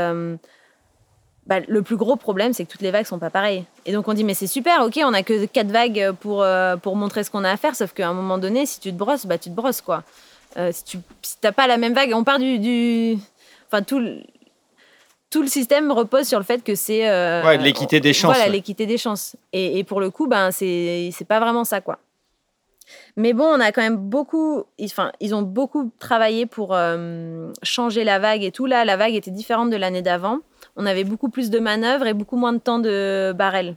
bah, le plus gros problème, c'est que toutes les vagues sont pas pareilles. Et donc on dit, mais c'est super, ok, on a que 4 vagues pour, pour montrer ce qu'on a à faire, sauf qu'à un moment donné, si tu te brosses, bah, tu te brosses, quoi. Si tu si t'as pas la même vague, on part du... du... Enfin, tout tout le système repose sur le fait que c'est euh, Ouais, l'équité des chances, Voilà, ouais. l'équité des chances. Et, et pour le coup, ben c'est c'est pas vraiment ça quoi. Mais bon, on a quand même beaucoup, ils- enfin, ils ont beaucoup travaillé pour euh, changer la vague et tout. Là, la vague était différente de l'année d'avant. On avait beaucoup plus de manœuvres et beaucoup moins de temps de barrel.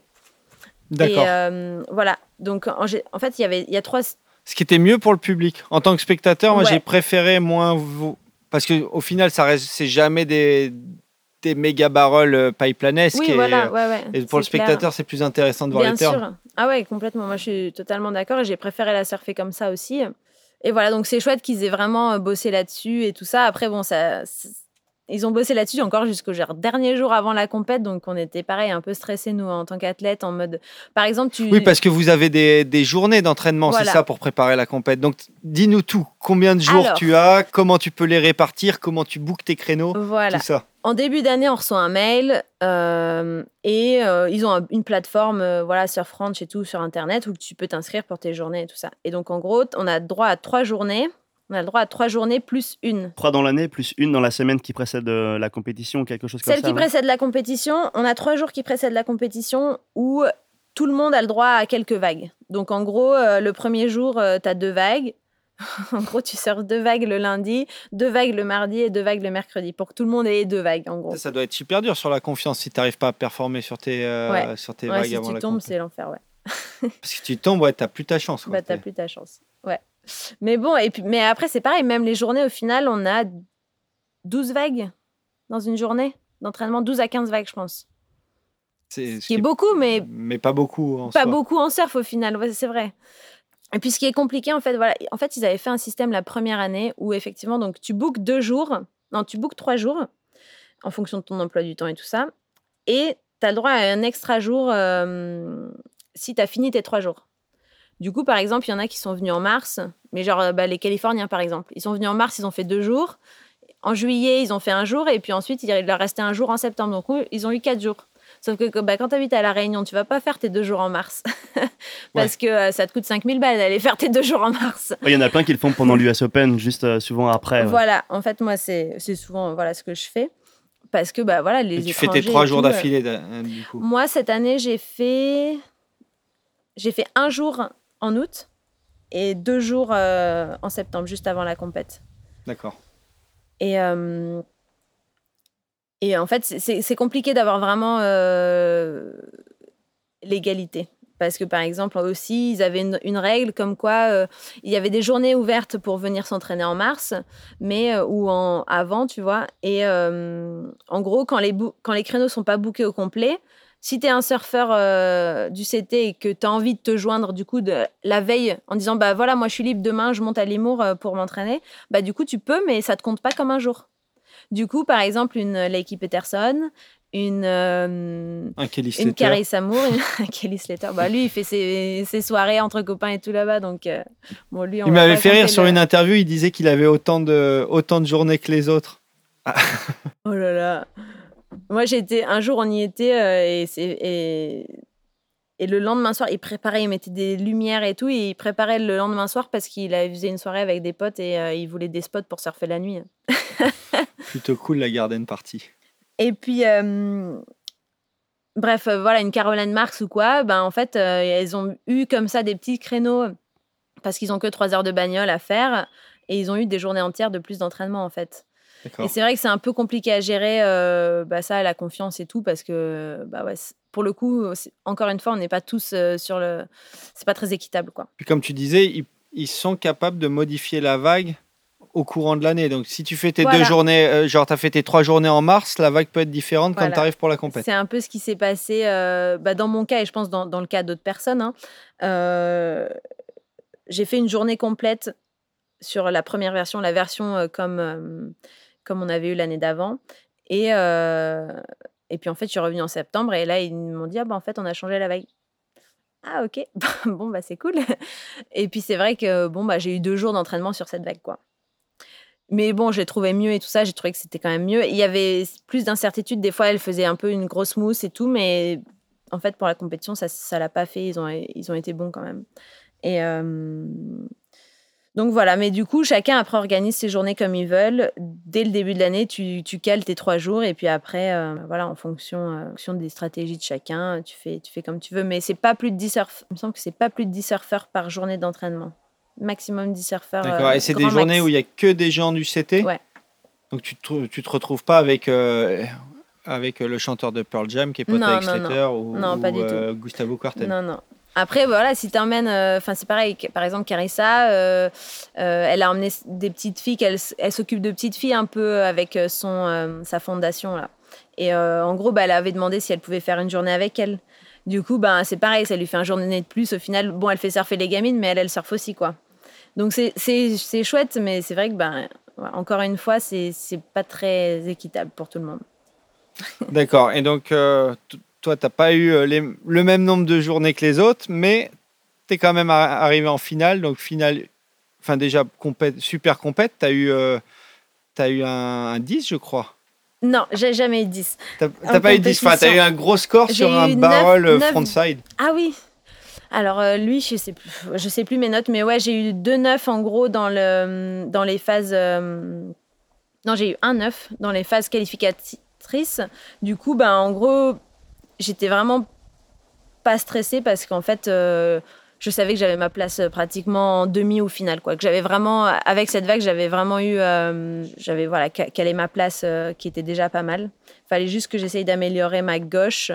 D'accord. Et euh, voilà. Donc, en, fait, il y avait, il y a trois. Ce qui était mieux pour le public. En tant que spectateur, moi, Ouais. j'ai préféré moins vous. Parce qu'au final, ça reste, c'est jamais des, des méga barrels euh, pipelanesques. Oui, et, voilà. Ouais, ouais. et pour le spectateur, c'est plus intéressant de voir Bien les sûr. Ah ouais, complètement. Moi, je suis totalement d'accord et j'ai préféré la surfer comme ça aussi. Et voilà, donc c'est chouette qu'ils aient vraiment euh, bossé là-dessus et tout ça. Après, bon, ça. Ils ont bossé là-dessus encore jusqu'au dernier jour avant la compète, donc on était pareil, un peu stressés nous en tant qu'athlètes, en mode. Par exemple, tu. Oui, parce que vous avez des, des journées d'entraînement, c'est Voilà. ça, pour préparer la compète. Donc, dis-nous tout. Combien de jours Alors. tu as? Comment tu peux les répartir? Comment tu bookes tes créneaux? Voilà. Tout ça. En début d'année, on reçoit un mail euh, et euh, ils ont un- une plateforme, euh, voilà, Surf Ranch et tout sur Internet où tu peux t'inscrire pour tes journées et tout ça. Et donc, en gros, on a droit à trois journées. On a le droit à trois journées plus une. Trois dans l'année, plus une dans la semaine qui précède la compétition, quelque chose comme Celle ça. qui non précède la compétition, on a trois jours qui précèdent la compétition où tout le monde a le droit à quelques vagues. Donc, en gros, le premier jour, tu as deux vagues. en gros, tu surfes deux vagues le lundi, deux vagues le mardi et deux vagues le mercredi pour que tout le monde ait deux vagues, en gros. Ça, ça doit être super dur sur la confiance si tu n'arrives pas à performer sur tes, euh, Ouais. sur tes Ouais, vagues si avant tu tombes, c'est l'enfer, ouais. Parce que tu tombes, ouais, t'as plus ta chance. quoi. Bah, t'as plus ta chance. Ouais. Mais bon, et puis, mais après, c'est pareil, même les journées, au final, on a 12 vagues dans une journée d'entraînement, 12 à 15 vagues, je pense. c'est- Ce qui est beaucoup, mais mais pas beaucoup en pas beaucoup en surf au final, ouais, c'est vrai. Et puis ce qui est compliqué, en fait, voilà, en fait, ils avaient fait un système la première année où effectivement, donc tu bookes deux jours, non, tu bookes trois jours en fonction de ton emploi du temps et tout ça, et tu as le droit à un extra jour euh, si tu as fini tes trois jours. Du coup, par exemple, il y en a qui sont venus en mars, mais genre euh, bah, les Californiens, par exemple, ils sont venus en mars, ils ont fait deux jours. En juillet, ils ont fait un jour, et puis ensuite, il leur restait un jour en septembre. Donc, ils ont eu quatre jours. Sauf que bah, quand tu habites à La Réunion, tu vas pas faire tes deux jours en mars. Parce que euh, ça te coûte 5000 balles d'aller faire tes deux jours en mars. Il y en a plein qui le font pendant l'US Open, juste euh, souvent après. ouais. Voilà, en fait, moi, c'est c'est souvent voilà, ce que je fais. Parce que bah, voilà, les Et tu fais tes trois jours d'affilée, euh, du coup. Moi, cette année, j'ai fait... j'ai fait un jour en août et deux jours euh, en septembre, juste avant la compète. D'accord. Et, euh, et en fait, c'est- compliqué d'avoir vraiment euh, l'égalité. Parce que par exemple, aussi, ils avaient une, règle comme quoi euh, il y avait des journées ouvertes pour venir s'entraîner en mars, mais euh, ou en avant, tu vois. Et en gros, quand les, quand les créneaux sont pas bookés au complet, si tu es un surfeur du CT et que tu as envie de te joindre du coup la veille en disant bah voilà, moi je suis libre demain, je monte à Limour euh, pour m'entraîner, bah du coup tu peux, mais ça te compte pas comme un jour. Du coup, par exemple, une Lakey Peterson, une, euh, Un Kelly une. Carrie Samour, une Kelly Slater. Bah, lui, il fait ses, ses soirées entre copains et tout là-bas. Donc, euh, bon, lui, on Il va m'avait fait rire sur une interview, il disait qu'il avait autant de, autant de journées que les autres. Oh là là. Moi, j'étais un jour, on y était euh, et, c'est- et, et le lendemain soir, il préparait, il mettait des lumières et tout. Et il préparait le lendemain soir parce qu'il avait- faisait une soirée avec des potes et euh, il voulait des spots pour surfer la nuit. Plutôt cool la garden party. Et puis, euh, bref, euh, voilà, une Caroline Marx ou quoi, ben, en fait, euh, elles ont eu comme ça des petits créneaux parce qu'ils ont que trois heures de bagnole à faire et ils ont eu des journées entières de plus d'entraînement, en fait. Et c'est vrai que c'est un peu compliqué à gérer, euh, bah, ça, la confiance et tout, parce que, bah ouais, pour le coup, encore une fois, on n'est pas tous euh, sur le. C'est pas très équitable, quoi. Puis comme tu disais, ils, ils sont capables de modifier la vague au courant de l'année. Donc si tu fais tes Voilà. deux journées, euh, genre tu as fait tes trois journées en mars, la vague peut être différente Voilà. quand tu arrives pour la compète. C'est un peu ce qui s'est passé bah, dans mon cas et je pense dans, dans le cas d'autres personnes. hein. J'ai fait une journée complète sur la première version, la version comme, comme on avait eu l'année d'avant. Et, euh, et puis en fait, je suis revenue en septembre et là, ils m'ont dit, ah bah en fait, on a changé la vague. Ah ok, bon bah c'est cool. Et puis c'est vrai que bon bah j'ai eu deux jours d'entraînement sur cette vague quoi. Mais bon, j'ai trouvé mieux et tout ça, j'ai trouvé que c'était quand même mieux. Il y avait plus d'incertitude, des fois elle faisait un peu une grosse mousse et tout, mais en fait pour la compétition ça ça l'a pas fait, ils ont ils ont été bons quand même. Et euh, donc voilà, mais du coup chacun après organise ses journées comme ils veulent. Dès le début de l'année, tu, tu cales tes trois jours et puis après euh, voilà en fonction, euh, en fonction des stratégies de chacun, tu fais tu fais comme tu veux. Mais c'est pas plus de 10 surf. Il me semble que c'est pas plus de 10 surfeurs par journée d'entraînement. Maximum 10 surfeurs. D'accord. euh, Et c'est des journées où il y a que des gens du CT Ouais. Donc tu te, tu te retrouves pas avec avec le chanteur de Pearl Jam qui est pote avec. Slater ou, Non, pas ou, du euh, Gustavo Kuerten. Non, non. Après, voilà, si tu emmènes. Enfin, c'est pareil, par exemple, Carissa, euh, euh, elle a emmené des petites filles, qu'elle elle s'occupe de petites filles un peu avec euh, son, euh, sa fondation, là. Et euh, en gros, bah, elle avait demandé si elle pouvait faire une journée avec elle. Du coup, bah, c'est pareil, ça lui fait un journée de plus. Au final, bon, elle fait surfer les gamines, mais elle, elle surfe aussi, quoi. Donc, c'est- chouette, mais c'est vrai que, ben, encore une fois, c'est c'est pas très équitable pour tout le monde. D'accord. Et donc, euh, toi, tu n'as pas eu euh, les- le même nombre de journées que les autres, mais tu es quand même ar- arrivé en finale. Donc, finale, enfin, déjà, super compète. Tu as eu, euh, t'as eu un, un 10, je crois. Non, j'ai jamais eu 10. Tu n'as pas eu 10, enfin, tu as eu un gros score sur un barrel euh, frontside. Ah oui. Alors euh, lui, je sais plus, je sais plus mes notes, mais ouais, j'ai eu deux 9 en gros dans le dans les phases. euh, Non, j'ai eu un 9 dans les phases qualificatrices. Du coup, ben en gros, j'étais vraiment pas stressée parce qu'en fait, euh, je savais que j'avais ma place euh, pratiquement en demi au final, quoi. Que j'avais vraiment, avec cette vague, j'avais vraiment eu, euh, j'avais voilà, ca- calé ma place qui était déjà pas mal. Fallait juste que j'essaye d'améliorer ma gauche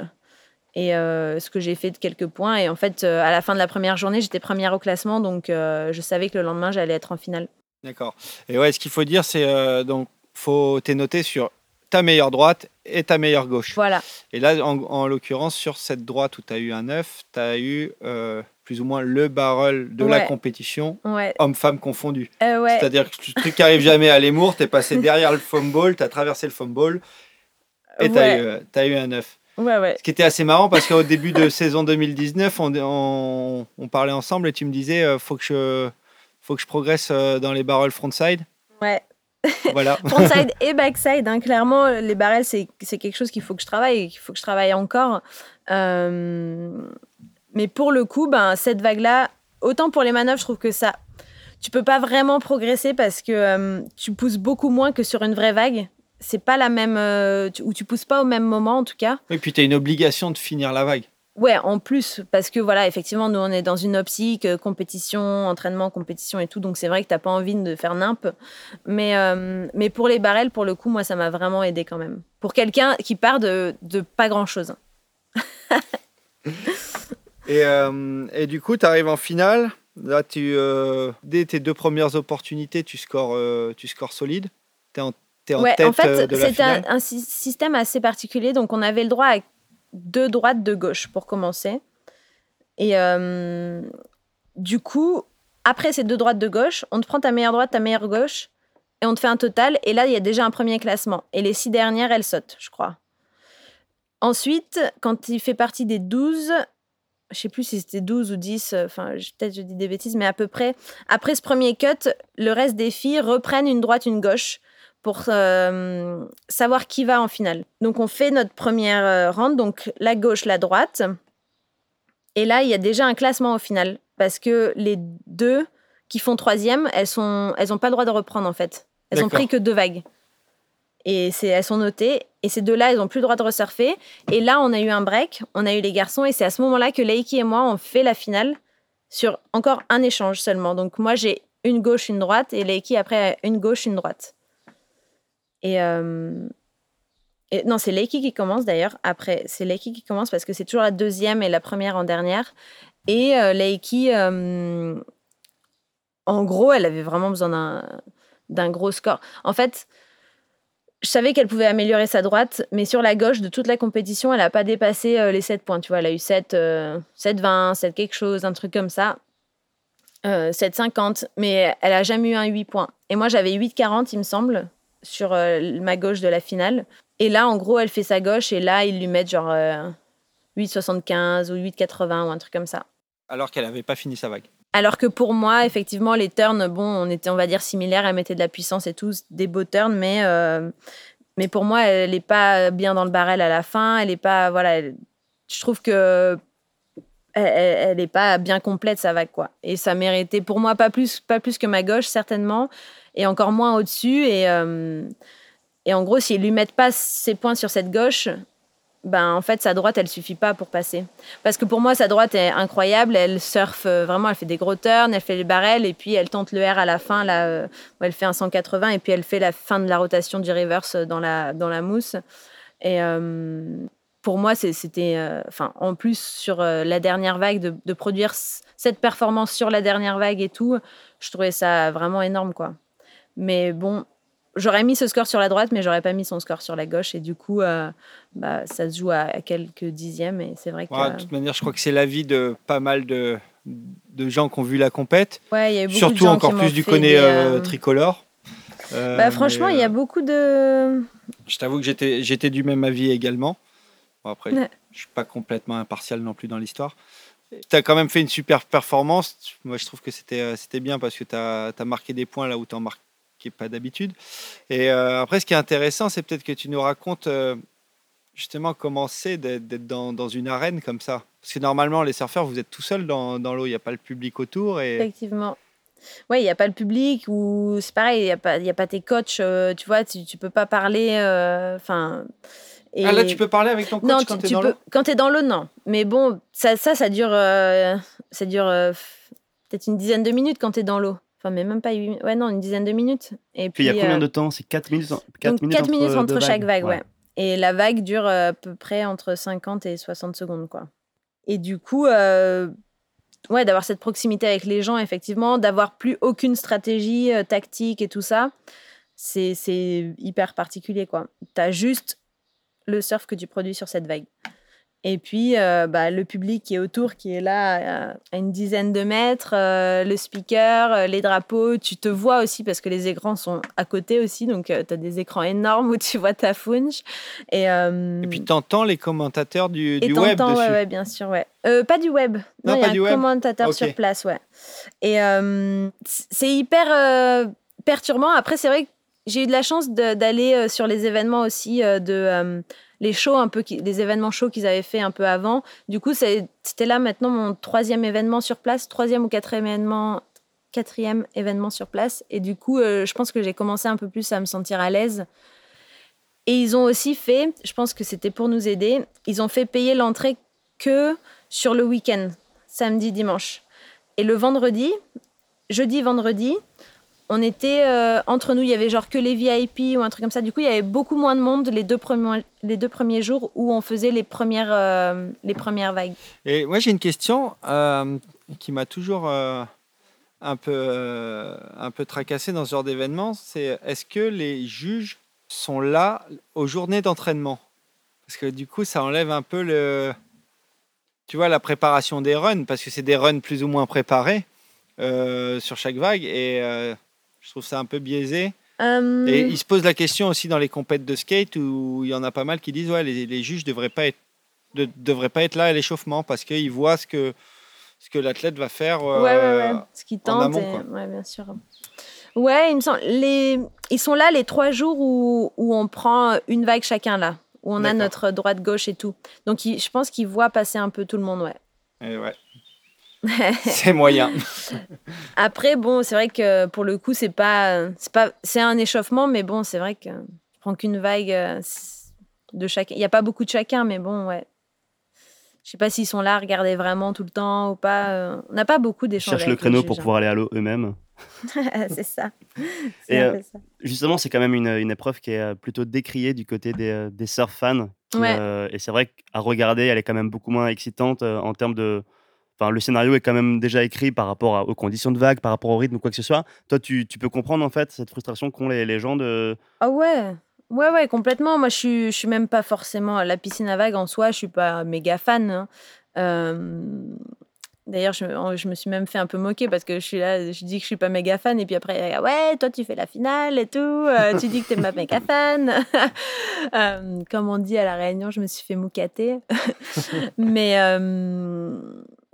et ce que j'ai fait de quelques points. Et en fait, à la fin de la première journée, j'étais première au classement, donc je savais que le lendemain, j'allais être en finale. D'accord. Et ouais, ce qu'il faut dire, c'est donc faut t'es noté sur ta meilleure droite et ta meilleure gauche. Voilà. Et là, en, en l'occurrence, sur cette droite où tu as eu un 9, tu as eu euh, plus ou moins le barrel de la compétition, Ouais. homme-femme confondu. Euh, ouais. C'est-à-dire que le truc qui arrive jamais à l'Emour, tu es passé derrière le foam ball, tu as traversé le foam ball et tu as, Ouais. eu un 9. ouais, ouais. Ce qui était assez marrant parce qu'au début de saison 2019, on, on, on parlait ensemble et tu me disais euh, faut, que je, faut que je progresse euh, dans les barrels frontside. Ouais. Voilà. Frontside et backside, hein, clairement, les barrels, c'est quelque chose qu'il faut que je travaille et qu'il faut que je travaille encore. Euh, mais pour le coup, ben, cette vague-là, autant pour les manœuvres, je trouve que ça. Tu peux pas vraiment progresser parce que euh, tu pousses beaucoup moins que sur une vraie vague. C'est pas la même. euh, tu- ou tu pousses pas au même moment, en tout cas. Et puis tu as une obligation de finir la vague. Ouais, en plus, parce que voilà, effectivement, nous, on est dans une optique euh, compétition, entraînement, compétition et tout, donc c'est vrai que t'as pas envie de faire nimp. Mais, euh, mais pour les barrels, pour le coup, moi, ça m'a vraiment aidé quand même. Pour quelqu'un qui part de, de pas grand-chose. Et, euh, et du coup, tu arrives en finale. Là, tu, dès tes deux premières opportunités, tu scores, tu scores solide. Tu es en, t'es en ouais, tête en fait, de la c'était un, un sy- système assez particulier, donc on avait le droit à deux droites, deux gauches pour commencer. Et euh, du coup, après ces deux droites de gauche, on te prend ta meilleure droite, ta meilleure gauche, et on te fait un total. Et là, il y a déjà un premier classement. Et les six dernières, elles sautent, je crois. Ensuite, quand il fait partie des 12, je sais plus si c'était 12 ou 10, euh, enfin, peut-être je dis des bêtises, mais à peu près, après ce premier cut, le reste des filles reprennent une droite, une gauche pour euh, savoir qui va en finale. Donc, on fait notre première euh, round, donc la gauche, la droite. Et là, il y a déjà un classement au final, parce que les deux qui font troisième, elles sont, elles ont pas le droit de reprendre en fait. Elles ont D'accord. pris que deux vagues. Et c'est, elles sont notées. Et ces deux-là, elles ont plus le droit de resurfer. Et là, on a eu un break, on a eu les garçons, et c'est à ce moment-là que Leiki et moi, on fait la finale sur encore un échange seulement. Donc moi, j'ai une gauche, une droite, et Leiki après une gauche, une droite. Et, euh, et non, c'est Leiki qui commence d'ailleurs. Après, c'est Leiki qui commence parce que c'est toujours la deuxième et la première en dernière. Et euh, Leiki, euh, en gros, elle avait vraiment besoin d'un gros score. En fait, je savais qu'elle pouvait améliorer sa droite, mais sur la gauche de toute la compétition, elle n'a pas dépassé euh, les 7 points. Tu vois, elle a eu 7, euh, 7 20, 7 quelque chose, un truc comme ça. Euh, 7 50, mais elle a jamais eu un 8 points. Et moi, j'avais 8 40, il me semble, sur euh, ma gauche de la finale. Et là, en gros, elle fait sa gauche, et là, ils lui mettent genre euh, 8 75 ou 8 80 ou un truc comme ça. Alors qu'elle n'avait pas fini sa vague. Alors que pour moi, effectivement, les turns, bon, on était, on va dire, similaires. Elle mettait de la puissance et tout, des beaux turns, mais, euh, mais pour moi, elle n'est pas bien dans le barrel à la fin. Elle n'est pas, voilà, elle- je trouve que elle n'est pas bien complète sa vague, quoi. Et ça méritait, pour moi, pas plus, pas plus que ma gauche, certainement, et encore moins au-dessus. Et, euh, et en gros, s'ils lui mettent pas ses points sur cette gauche, ben en fait, sa droite, elle suffit pas pour passer. Parce que pour moi, sa droite est incroyable. Elle surfe euh, vraiment, elle fait des gros turns, elle fait les barrels et puis elle tente le R à la fin, là, euh, elle fait un 180 et puis elle fait la fin de la rotation du reverse dans la, dans la mousse. Et pour moi, c'était, enfin, en plus sur la dernière vague, de, de produire cette performance sur la dernière vague et tout, je trouvais ça vraiment énorme, quoi. Mais bon, j'aurais mis ce score sur la droite, mais j'aurais pas mis son score sur la gauche. Et du coup, euh, bah, ça se joue à, à quelques dixièmes. Et c'est vrai que. Ouais, de toute manière, je crois que c'est l'avis de pas mal de, de gens qui ont vu la compète, Ouais, y a eu beaucoup de surtout gens encore qui plus du des, euh, euh, tricolore. Euh, Bah, franchement, mais, il y a euh, beaucoup de. Je t'avoue que j'étais, j'étais du même avis également. Bon, après, Ouais. je suis pas complètement impartial non plus dans l'histoire. Tu as quand même fait une super performance. Moi, je trouve que c'était, euh, c'était bien parce que tu as, marqué des points là où tu n'en marquais pas d'habitude. Et euh, après, ce qui est intéressant, c'est peut-être que tu nous racontes euh, justement comment c'est d'être, dans, dans une arène comme ça. Parce que normalement, les surfeurs, vous êtes tout seul dans, dans l'eau. Il n'y a pas le public autour. Et... Effectivement. Oui, il n'y a pas le public ou c'est pareil, il n'y a, pas- il y a pas tes coachs, euh, tu vois, tu, peux pas parler. Enfin. Ah, là, tu peux parler avec ton coach non, quand tu, es tu dans peux, l'eau quand tu es dans l'eau, non. Mais bon, ça, ça, ça dure, ça dure peut-être une dizaine de minutes quand tu es dans l'eau. Enfin, mais même pas huit mi- Ouais, non, une dizaine de minutes. Et Puis il y a combien euh, de temps? C'est 4 minutes, en- donc, entre, chaque vague, ouais. Et la vague dure euh, à peu près entre 50 et 60 secondes, quoi. Et du coup, euh, ouais, d'avoir cette proximité avec les gens, effectivement, d'avoir plus aucune stratégie euh, tactique et tout ça, c'est hyper particulier, quoi. T'as juste le surf que tu produis sur cette vague. Et puis, euh, bah, le public qui est autour, qui est là à, à une dizaine de mètres, euh, le speaker, euh, les drapeaux, tu te vois aussi parce que les écrans sont à côté aussi, donc tu as des écrans énormes où tu vois ta funge. Et, euh, Et puis, tu entends les commentateurs du, et web dessus. ouais, ouais, bien sûr, ouais. Euh, pas du web. Non, Non, il y pas a du un web. commentateur sur place, ouais. Et euh, c'est hyper euh, perturbant. Après, c'est vrai que j'ai eu de la chance d'aller euh, sur les événements aussi euh, de euh, les shows un peu, les événements shows qu'ils avaient fait un peu avant. Du coup, c'était là maintenant mon troisième événement sur place, troisième ou quatrième événement, quatrième événement sur place. Et du coup, euh, je pense que j'ai commencé un peu plus à me sentir à l'aise. Et ils ont aussi fait, je pense que c'était pour nous aider, ils ont fait payer l'entrée que sur le week-end, samedi, dimanche. Et le vendredi, jeudi, vendredi, on était euh, entre nous, il y avait genre que les VIP ou un truc comme ça. Du coup, il y avait beaucoup moins de monde les deux premiers, les deux premiers jours où on faisait les premières, euh, les premières vagues. Et moi, j'ai une question euh, qui m'a toujours un, peu, un peu tracassé dans ce genre d'événement. C'est est-ce que les juges sont là aux journées d'entraînement? Parce que du coup, ça enlève un peu le, tu vois, la préparation des runs, parce que c'est des runs plus ou moins préparés sur chaque vague. Et je trouve ça un peu biaisé. Euh, Et il se pose la question aussi dans les compètes de skate où il y en a pas mal qui disent ouais les, les juges devraient pas être de- devraient pas être là à l'échauffement parce qu'ils voient ce que ce que l'athlète va faire. euh, ouais, ouais, ouais. Ce qui en tente. amont, et-. Ouais, bien sûr. Ouais, il me semble. Les... Ils sont là les trois jours où, où on prend une vague chacun là, où on a notre droite-gauche et tout. Donc ils- je pense qu'ils voient passer un peu tout le monde, ouais. Et ouais. c'est moyen. Après, bon, c'est vrai que pour le coup, c'est pas, c'est pas, c'est un échauffement, mais bon, c'est vrai que je prends qu'une vague de chacun. Il y a pas beaucoup de chacun, mais bon, ouais. Je sais pas s'ils sont là à regarder vraiment tout le temps ou pas. euh, On n'a pas beaucoup Ils d'échanges. cherchent le créneau pour pouvoir aller à l'eau eux-mêmes. c'est ça. Et, C'est un euh, peu ça. Justement, c'est quand même une, une épreuve qui est euh, plutôt décriée du côté des, euh, des surf fans. qui, Ouais. euh, et c'est vrai qu'à regarder, elle est quand même beaucoup moins excitante euh, en termes de. Enfin, le scénario est quand même déjà écrit par rapport à- aux conditions de vague, par rapport au rythme ou quoi que ce soit. Toi, tu, tu peux comprendre en fait cette frustration qu'ont les, les gens de. Ah ouais. Ouais, ouais, complètement. Moi, je suis, je suis même pas forcément la piscine à vagues en soi. Je suis pas méga fan. hein. Euh, D'ailleurs, je, me- je me suis même fait un peu moquer parce que je suis là, je dis que je suis pas méga fan et puis après, ouais, toi tu fais la finale et tout, euh, tu dis que t'es pas méga fan. Euh, comme on dit à la Réunion, je me suis fait moucater. Mais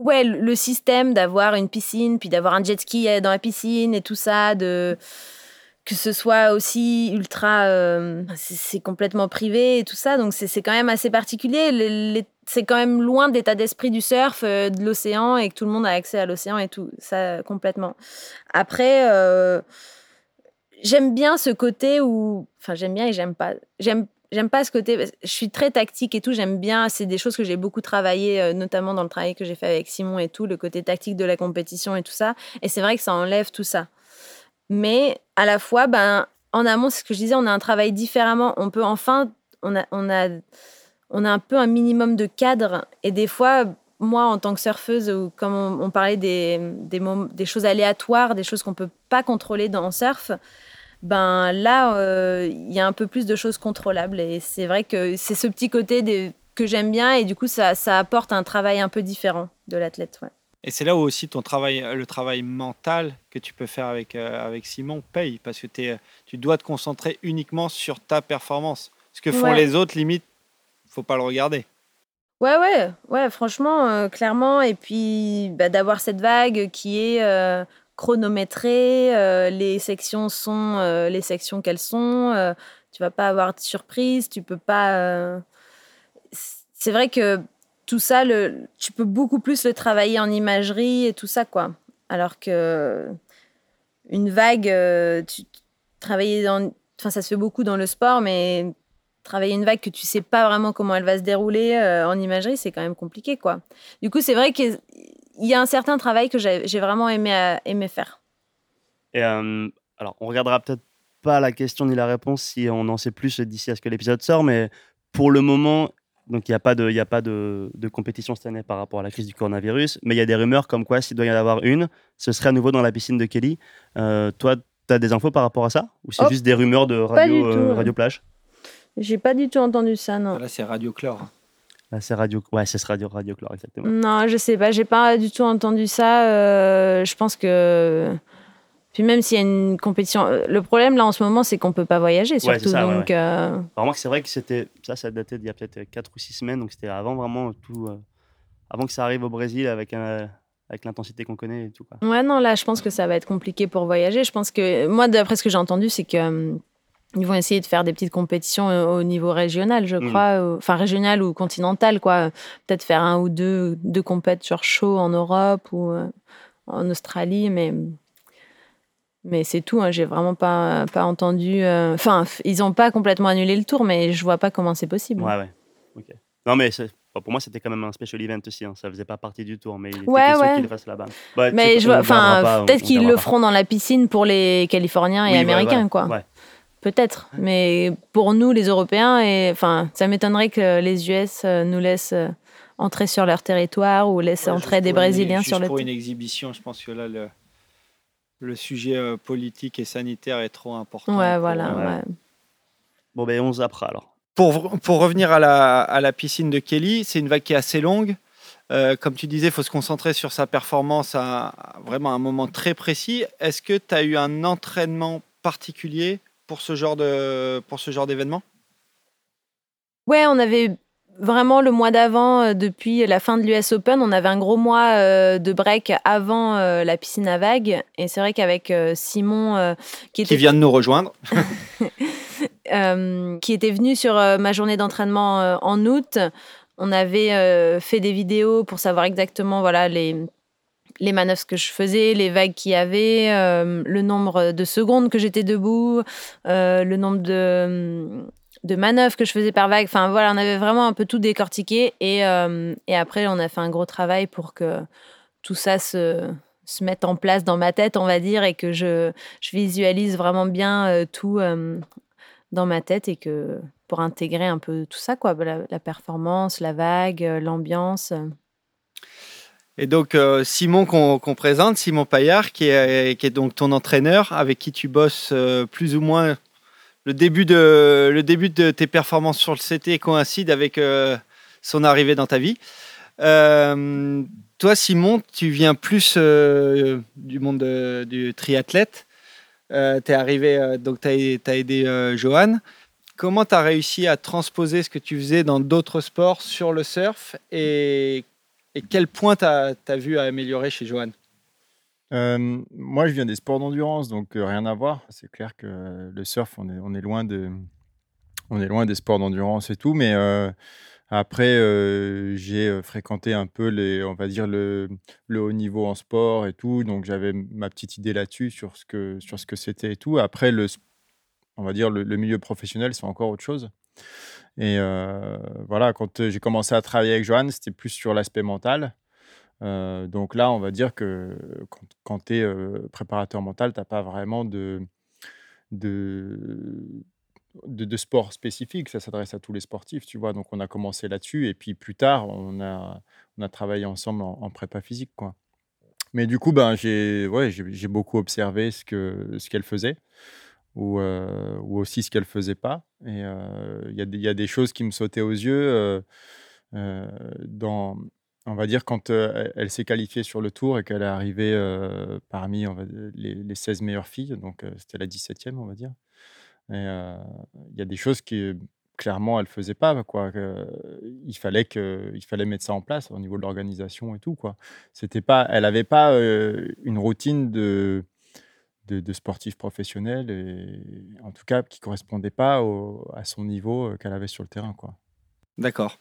ouais, le système d'avoir une piscine, puis d'avoir un jet ski dans la piscine et tout ça, de que ce soit aussi ultra, euh, c'est complètement privé et tout ça, donc c'est quand même assez particulier. C'est quand même loin de l'état d'esprit du surf, euh, de l'océan et que tout le monde a accès à l'océan et tout, ça complètement. Après, euh, j'aime bien ce côté où, enfin j'aime bien et j'aime pas, j'aime J'aime pas ce côté, je suis très tactique et tout, j'aime bien, c'est des choses que j'ai beaucoup travaillé, euh, notamment dans le travail que j'ai fait avec Simon et tout, le côté tactique de la compétition et tout ça. Et c'est vrai que ça enlève tout ça. Mais à la fois, ben, en amont, c'est ce que je disais, on a un travail différemment. On peut enfin on a, on a, on a un peu un minimum de cadre. Et des fois, moi, en tant que surfeuse, ou comme on, parlait des, des, choses aléatoires, des choses qu'on peut pas contrôler dans le surf, ben là, euh, il y a un peu plus de choses contrôlables. Et c'est vrai que c'est ce petit côté des- que j'aime bien. Et du coup, ça, ça apporte un travail un peu différent de l'athlète. ouais. Et c'est là où aussi ton travail, le travail mental que tu peux faire avec, euh, avec Simon paye parce que tu dois te concentrer uniquement sur ta performance. Ce que font Ouais. les autres, limite, faut pas le regarder. Ouais, ouais, ouais, franchement, euh, clairement. Et puis, bah, d'avoir cette vague qui est euh, chronométrée, euh, les sections sont euh, les sections qu'elles sont. euh, tu vas pas avoir de surprise, tu peux pas. C'est vrai que tout ça, tu peux beaucoup plus le travailler en imagerie et tout ça, quoi. Alors que une vague, tu travailler dans, enfin, ça se fait beaucoup dans le sport, mais travailler une vague que tu sais pas vraiment comment elle va se dérouler en imagerie, c'est quand même compliqué, quoi. Du coup, c'est vrai qu'il y a un certain travail que j'ai vraiment aimé, euh, aimé faire. Et euh, alors, on regardera peut-être pas la question ni la réponse si on en sait plus d'ici à ce que l'épisode sort, mais pour le moment, donc il n'y a pas, de, il y a pas de, de compétition cette année par rapport à la crise du coronavirus, mais il y a des rumeurs comme quoi s'il doit y en avoir une, ce serait à nouveau dans la piscine de Kelly. Euh, toi, tu as des infos par rapport à ça? Ou c'est Oh, juste des rumeurs de radio, euh, radio plage? J'ai pas du tout entendu ça, non. Là, c'est Radio Chlore. Là, c'est radio. Ouais, c'est ce radio, radio Chlore, exactement. Non, je sais pas, j'ai pas du tout entendu ça. euh, je pense que. Puis même s'il y a une compétition. euh, Le problème là en ce moment, c'est qu'on peut pas voyager surtout. c'est ça, ouais, donc, ouais. euh, c'est vrai que c'était. Ça, ça datait d'il y a peut-être 4 ou 6 semaines, donc c'était avant vraiment tout. euh, avant que ça arrive au Brésil avec, un- avec l'intensité qu'on connaît et tout. Quoi. Ouais, non, là, je pense que ça va être compliqué pour voyager. Je pense que, moi, d'après ce que j'ai entendu, c'est que euh, ils vont essayer de faire des petites compétitions au, au niveau régional, je Mm. crois, ou- enfin régional ou continental, quoi. Peut-être faire un ou deux, deux compètes sur chaud en Europe ou euh, en Australie, mais. Mais c'est tout, hein, j'ai vraiment pas, pas entendu. euh, Enfin, ils ont pas complètement annulé le tour, mais je vois pas comment c'est possible. Ouais, ouais. Ok. Non, mais pour moi, c'était quand même un special event aussi. Hein. Ça faisait pas partie du tour, mais il était Ouais, question ouais. qu'il le fasse là-bas. Mais je vois, enfin, peut-être qu'ils le feront dans la piscine pour les Californiens et Oui, Américains, ouais. quoi. Peut-être, mais pour nous, les Européens, et enfin, ça m'étonnerait que les US euh, nous laissent euh, entrer sur leur territoire ou laissent Ouais, entrer des une- Brésiliens juste sur le pour une exhibition, je pense que là, le, le sujet euh, politique et sanitaire est trop important. Ouais, voilà. ouais. Bon, ben, 11 après alors. Pour, pour revenir à la, à la piscine de Kelly, c'est une vague qui est assez longue. Euh, comme tu disais, il faut se concentrer sur sa performance à, à vraiment un moment très précis. Est-ce que tu as eu un entraînement particulier pour ce genre de pour ce genre d'événement? Ouais, on avait vraiment le mois d'avant, euh, depuis la fin de l'US Open, on avait un gros mois euh, de break avant euh, la piscine à vagues. Et c'est vrai qu'avec euh, Simon, qui était qui vient de nous rejoindre qui était venu sur ma journée d'entraînement en août. On avait fait des vidéos pour savoir exactement voilà les les manœuvres que je faisais, les vagues qu'il y avait, euh, le nombre de secondes que j'étais debout, euh, le nombre de, de manœuvres que je faisais par vague. Enfin voilà, on avait vraiment un peu tout décortiqué et, euh, après on a fait un gros travail pour que tout ça se, mette en place dans ma tête, on va dire, et que je, visualise vraiment bien tout dans ma tête et que pour intégrer un peu tout ça, quoi, la, la performance, la vague, l'ambiance. Et donc euh, Simon qu'on présente, Simon Paillard, qui est, donc ton entraîneur, avec qui tu bosses euh, plus ou moins le début de tes performances sur le CT coïncide avec euh, son arrivée dans ta vie. Toi, Simon, tu viens plus du monde de- du triathlète. tu es arrivé, donc tu as, aidé Johan. Comment tu as réussi à transposer ce que tu faisais dans d'autres sports sur le surf et, et quel point tu as, vu à améliorer chez Johan? Euh, moi, je viens des sports d'endurance, donc euh, rien à voir. C'est clair que le surf, on est, loin, des sports d'endurance et tout. Mais euh, après, euh, j'ai fréquenté un peu, les, on va dire, le, haut niveau en sport et tout. Donc, j'avais ma petite idée là-dessus sur ce que c'était et tout. Après, on va dire, le milieu professionnel, c'est encore autre chose. Et euh, voilà, quand j'ai commencé à travailler avec Johan, c'était plus sur l'aspect mental. Euh, donc là, on va dire que quand, quand tu es euh, préparateur mental, tu n'as pas vraiment de, de, de, sport spécifique, ça s'adresse à tous les sportifs, tu vois. Donc on a commencé là-dessus et puis plus tard, on a, on a travaillé ensemble en, prépa physique, quoi. Mais du coup, ben, j'ai ouais, beaucoup observé ce que ce qu'elle faisait ou, euh, ou aussi ce qu'elle faisait pas. Et euh, il y, a des- choses qui me sautaient aux yeux euh, euh, dans, on va dire, quand elle, s'est qualifiée sur le tour et qu'elle est arrivée parmi les, les 16 meilleures filles, donc c'était la 17e, on va dire. Et il y a des choses qui, clairement, elle faisait pas, quoi. il, fallait que, il fallait mettre ça en place au niveau de l'organisation et tout, quoi. C'était pas, elle n'avait pas une routine de, de, de sportif professionnel, et, en tout cas, qui correspondait pas à son niveau euh, qu'elle avait sur le terrain, quoi. D'accord.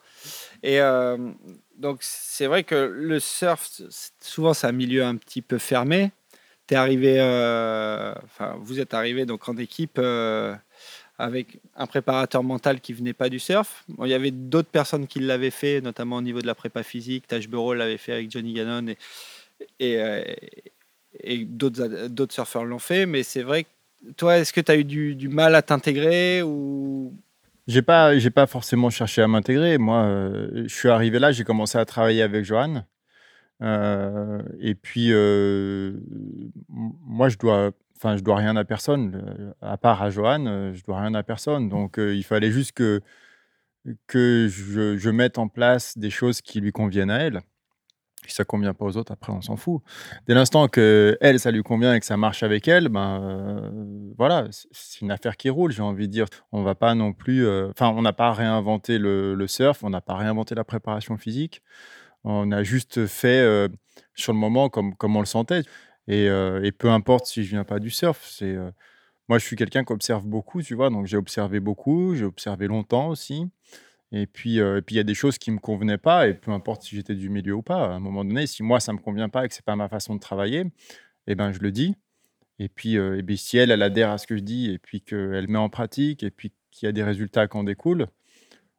Et euh, donc, c'est vrai que le surf, souvent, c'est un milieu un petit peu fermé. T'es arrivé, euh, enfin, vous êtes arrivé donc en équipe avec un préparateur mental qui venait pas du surf. Il y avait d'autres personnes qui l'avaient fait, notamment au niveau de la prépa physique. Taj Bureau l'avait fait avec Johnny Gannon et d'autres surfeurs l'ont fait. Mais c'est vrai que toi, est-ce que tu as eu du, mal à t'intégrer ou? J'ai pas, j'ai pas forcément cherché à m'intégrer. Moi, euh, je suis arrivé là, j'ai commencé à travailler avec Johan. Euh, et puis, euh, moi, je dois, enfin, je dois rien à personne, à part à Johan, je dois rien à personne. Donc, il fallait juste que que je, je mette en place des choses qui lui conviennent à elle. Si ça convient pas aux autres, après, on s'en fout. Dès l'instant que elle, ça lui convient et que ça marche avec elle, ben euh, voilà, c'est- une affaire qui roule. J'ai envie de dire, on va pas non plus, euh, enfin, on n'a pas réinventé le, surf, on n'a pas réinventé la préparation physique. On a juste fait euh, sur le moment comme, comme on le sentait. Et, peu importe si je viens pas du surf, c'est moi je suis quelqu'un qui observe beaucoup, tu vois. Donc j'ai observé beaucoup, j'ai observé longtemps aussi. Et puis euh, et puis il y a des choses qui me convenaient pas et peu importe si j'étais du milieu ou pas. À un moment donné, si moi ça me convient pas et que c'est pas ma façon de travailler, eh ben je le dis. Et puis, euh, et puis si elle adhère à ce que je dis et puis qu'elle met en pratique et puis qu'il y a des résultats qui en découlent,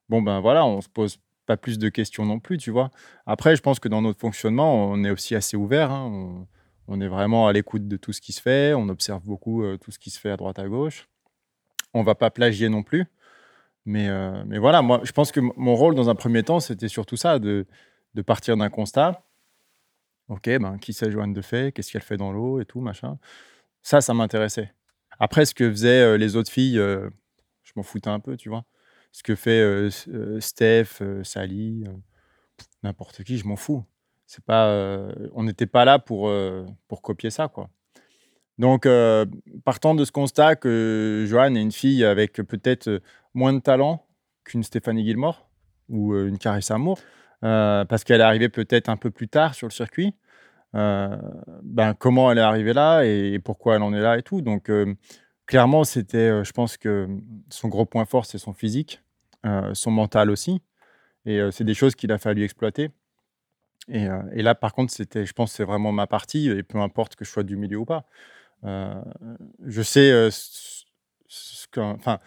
bon ben voilà, on se pose pas plus de questions non plus, tu vois. Après, je pense que dans notre fonctionnement, on est aussi assez ouvert. hein. On, est vraiment à l'écoute de tout ce qui se fait. On observe beaucoup euh, tout ce qui se fait à droite à gauche. On va pas plagier non plus. Mais, euh, mais voilà, moi, je pense que mon rôle dans un premier temps, c'était surtout ça, de, de partir d'un constat. Ok, ben, qui c'est Joanne de fait Qu'est-ce qu'elle fait dans l'eau et tout, machin. Ça, ça m'intéressait. Après, ce que faisaient euh, les autres filles, euh, je m'en foutais un peu, tu vois. Ce que fait Steph, Sally, n'importe qui, je m'en fous. C'est pas, on n'était pas là pour, pour copier ça, quoi. Donc, partant de ce constat que Joanne est une fille avec peut-être moins de talent qu'une Stéphanie Gilmore ou euh, une Carissa Moore, euh, parce qu'elle est arrivée peut-être un peu plus tard sur le circuit, euh, ben, comment elle est arrivée là et pourquoi elle en est là et tout. Donc, clairement, c'était, je pense que son gros point fort, c'est son physique, son mental aussi. Et c'est des choses qu'il a fallu exploiter. Et, là, par contre, c'était, je pense c'est vraiment ma partie, et peu importe que je sois du milieu ou pas. Je sais enfin,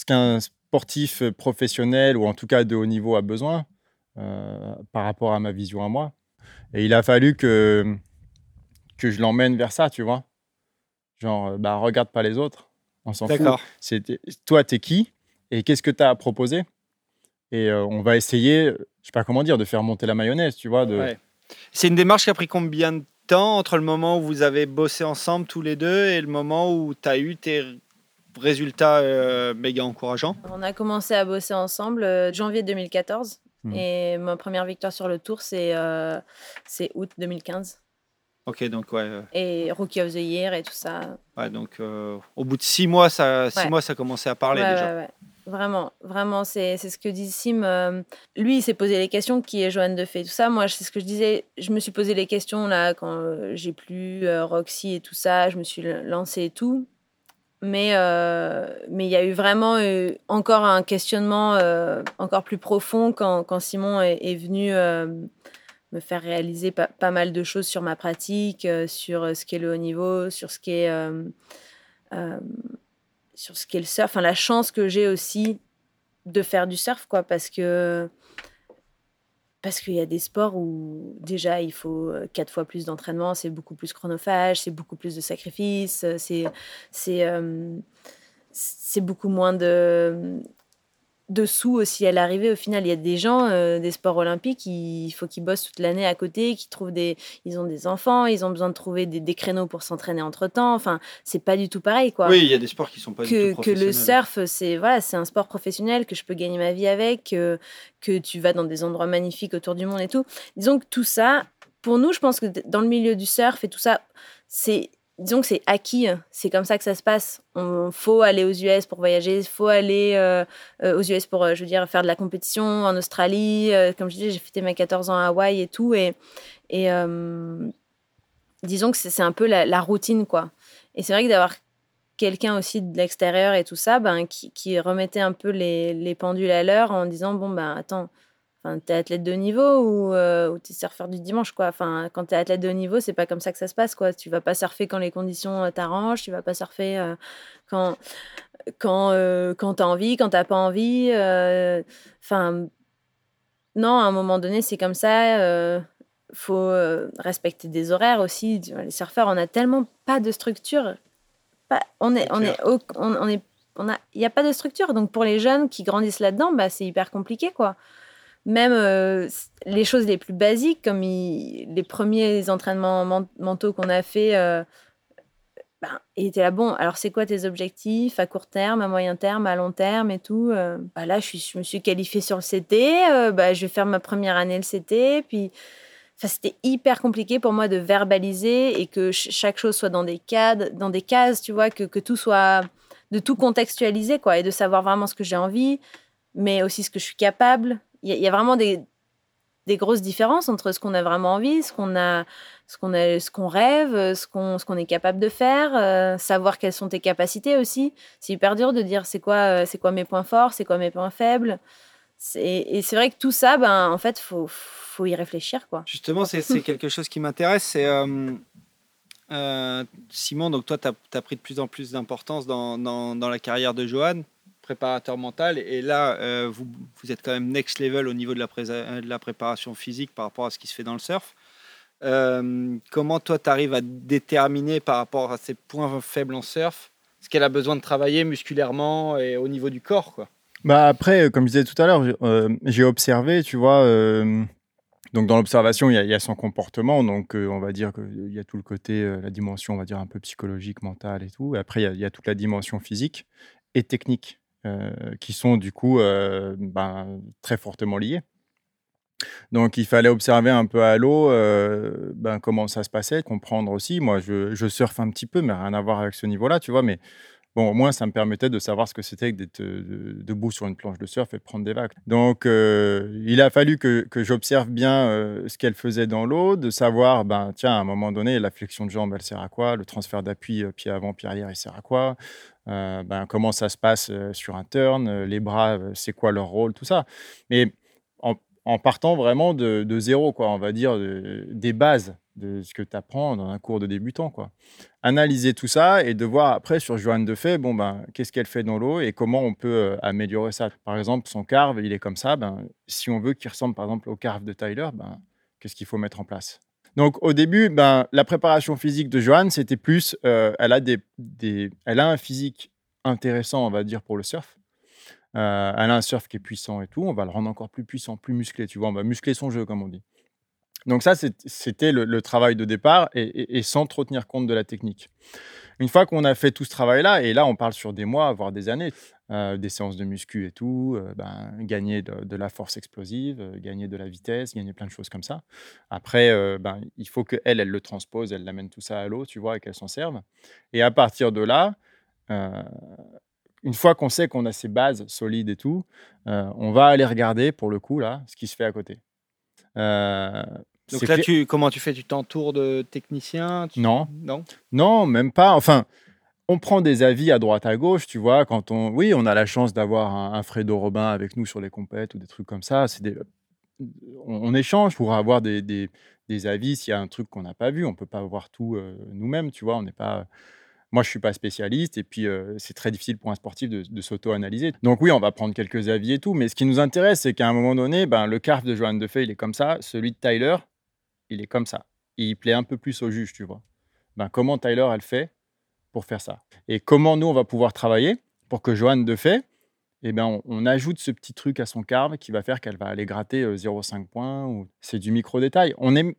ce qu'un sportif professionnel, ou en tout cas de haut niveau, a besoin euh, par rapport à ma vision à moi. Et il a fallu que, que je l'emmène vers ça, tu vois. Genre, euh, bah, regarde pas les autres, on s'en fout. C'était toi, t'es qui et qu'est-ce que tu as à proposer? Et euh, on va essayer, je sais pas comment dire, de faire monter la mayonnaise, tu vois. De... Ouais. C'est une démarche qui a pris combien de temps entre le moment où vous avez bossé ensemble tous les deux et le moment où tu as eu tes résultats euh, méga encourageants On a commencé à bosser ensemble euh, janvier 2014 Mhm. et ma première victoire sur le tour c'est euh, c'est août 2015 Ok, donc ouais, euh, et Rookie of the Year et tout ça. ouais, donc euh, au bout de six mois, ça, six Ouais. mois, ça commençait à parler Ouais, déjà. ouais, ouais. Vraiment, vraiment, c'est c'est ce que dit Sim. euh, lui, il s'est posé les questions qui est Joanne de Fait, tout ça. Moi, c'est ce que je disais. Je me suis posé les questions là quand j'ai plus euh, Roxy et tout ça. Je me suis lancée et tout. Mais euh, mais il y a eu vraiment euh, encore un questionnement euh, encore plus profond quand, quand Simon est, est venu euh, me faire réaliser pas, mal de choses sur ma pratique, euh, sur ce qu'est le haut niveau, sur ce qu'est euh, euh, sur ce qu'est le surf, enfin la chance que j'ai aussi de faire du surf, quoi, parce que parce qu'il y a des sports où déjà il faut euh, quatre fois plus d'entraînement, c'est beaucoup plus chronophage, c'est beaucoup plus de sacrifices, euh, euh, c'est beaucoup moins de, de sous aussi à l'arrivée. Au final, il y a des gens euh, des sports olympiques, il faut qu'ils bossent toute l'année à côté, qui trouvent des, ils ont des enfants, ils ont besoin de trouver des, des créneaux pour s'entraîner entre temps. Enfin, c'est pas du tout pareil, quoi. Oui, il y a des sports qui sont pas du que, tout que le professionnels. surf, c'est voilà, c'est un sport professionnel que je peux gagner ma vie avec, que, que tu vas dans des endroits magnifiques autour du monde et tout. Disons que tout ça, pour nous, je pense que dans le milieu du surf et tout ça, c'est disons que c'est acquis, c'est comme ça que ça se passe. Il faut aller aux US pour voyager, faut aller euh, euh, aux US pour, euh, je veux dire, faire de la compétition en Australie. Euh, comme je disais, j'ai fêté mes 14 ans à Hawaï et tout. Et, disons que c'est un peu la, routine, quoi. Et c'est vrai que d'avoir quelqu'un aussi de l'extérieur et tout ça, ben, qui, qui remettait un peu les, les pendules à l'heure en disant, bon, ben, attends, Enfin, t'es athlète de haut niveau ou, euh, ou t'es surfeur du dimanche, quoi. Enfin, quand t'es athlète de haut niveau, c'est pas comme ça que ça se passe, quoi. Tu vas pas surfer quand les conditions euh, t'arrangent, tu vas pas surfer euh, quand, quand, euh, quand t'as envie, quand t'as pas envie. euh, Enfin, non, à un moment donné, c'est comme ça. faut respecter des horaires aussi. Les surfeurs, on a tellement pas de structure. Pas, on est, on est, au- on, on est, on a, il y a pas de structure. Donc pour les jeunes qui grandissent là-dedans, bah c'est hyper compliqué, quoi même euh, les choses les plus basiques, comme les premiers entraînements men- mentaux qu'on a fait, euh, ben, était là, bon, alors c'est quoi tes objectifs à court terme, à moyen terme, à long terme et tout euh, bah Là, je, me suis qualifiée sur le CT, euh, bah, je vais faire ma première année le CT, puis... Enfin, c'était hyper compliqué pour moi de verbaliser et que ch- chaque chose soit dans des cadres, dans des cases, tu vois, que, que tout soit de tout contextualiser, quoi, et de savoir vraiment ce que j'ai envie, mais aussi ce que je suis capable. Il y, a- il y a vraiment des, des grosses différences entre ce qu'on a vraiment envie, ce qu'on a, ce qu'on a, ce qu'on rêve, ce qu'on, ce qu'on est capable de faire, euh, savoir quelles sont tes capacités aussi. C'est hyper dur de dire c'est quoi, euh, c'est quoi mes points forts, c'est quoi mes points faibles. Et c'est vrai que tout ça, ben, en fait, faut, faut y réfléchir, quoi. Justement, c'est quelque chose qui m'intéresse. C'est euh, euh, Simon, donc toi, tu as, pris de plus en plus d'importance dans, dans- dans la carrière de Johan, préparateur mental. Et là, euh, vous, vous êtes quand même next level au niveau de la, présa- de la préparation physique par rapport à ce qui se fait dans le surf. Euh, comment toi, tu arrives à déterminer par rapport à ses points faibles en surf ce qu'elle a besoin de travailler musculairement et au niveau du corps quoi? Bah après, euh, comme je disais tout à l'heure, j'ai- euh, observé, tu vois. euh, donc dans l'observation, il y, a- son comportement. Donc euh, on va dire qu'il y a tout le côté, euh, la dimension, on va dire un peu psychologique, mentale et tout. Et après, il y a- toute la dimension physique et technique euh, qui sont du coup euh, ben, très fortement liées. Donc il fallait observer un peu à l'eau euh, ben, comment ça se passait, comprendre aussi. Moi, je, surfe un petit peu, mais rien à voir avec ce niveau-là, tu vois. Mais Bon, au moins, ça me permettait de savoir ce que c'était que d'être euh, debout sur une planche de surf et de prendre des vagues. Donc, euh, il a fallu que, j'observe bien euh, ce qu'elle faisait dans l'eau, de savoir, ben, tiens, à un moment donné, la flexion de jambe, elle sert à quoi? Le transfert d'appui, euh, pied avant, pied arrière, il sert à quoi? Euh, ben, Comment ça se passe euh, sur un turn Euh, Les bras, c'est quoi leur rôle Tout ça. Mais en, partant vraiment de, zéro, quoi, on va dire, de- des bases de ce que tu apprends dans un cours de débutant, quoi analyser tout ça et de voir après sur Joanne de bon, ben, qu'est-ce qu'elle fait dans l'eau et comment on peut améliorer ça. Par exemple, son carve, il est comme ça. Ben, si on veut qu'il ressemble par exemple au carve de Tyler, ben, qu'est-ce qu'il faut mettre en place? Donc au début, ben, la préparation physique de Joanne, c'était plus, euh, elle, a des, des- elle a un physique intéressant, on va dire, pour le surf. Euh, elle a un surf qui est puissant et tout. On va le rendre encore plus puissant, plus musclé. Tu vois, on va muscler son jeu, comme on dit. Donc ça, c'était le, travail de départ et sans trop tenir compte de la technique. Une fois qu'on a fait tout ce travail-là, et là on parle sur des mois, voire des années, euh, des séances de muscu et tout, euh, ben, gagner de, la force explosive, euh, gagner de la vitesse, gagner plein de choses comme ça. Après, ben, il faut qu'elle, elle le transpose, elle amène tout ça à l'eau, tu vois, et qu'elle s'en serve. Et à partir de là, une fois qu'on sait qu'on a ces bases solides et tout, on va aller regarder pour le coup là ce qui se fait à côté. Donc là, tu, comment tu fais Tu t'entoures de techniciens tu- Non. Non. Non, même pas. Enfin, on prend des avis à droite à gauche, tu vois. Quand on, oui, on a la chance d'avoir un, un Fredo Robin avec nous sur les compètes ou des trucs comme ça. C'est des, on, on échange pour avoir des, des- des avis s'il y a un truc qu'on n'a pas vu. On peut pas voir tout euh, nous-mêmes, tu vois. On n'est pas. Moi, je suis pas spécialiste et puis euh, c'est très difficile pour un sportif de, de s'auto-analyser. Donc oui, on va prendre quelques avis et tout. Mais ce qui nous intéresse, c'est qu'à un moment donné, ben, le carve de Johan Defay, il est comme ça. Celui de Tyler, il est comme ça. Il plaît un peu plus au juge, tu vois. Ben, comment Tyler, elle fait pour faire ça? Et comment nous, on va pouvoir travailler pour que Joanne de fait, eh ben, on, ajoute ce petit truc à son carve qui va faire qu'elle va aller gratter euh, 0,5 points. Ou... C'est du micro-détail. On est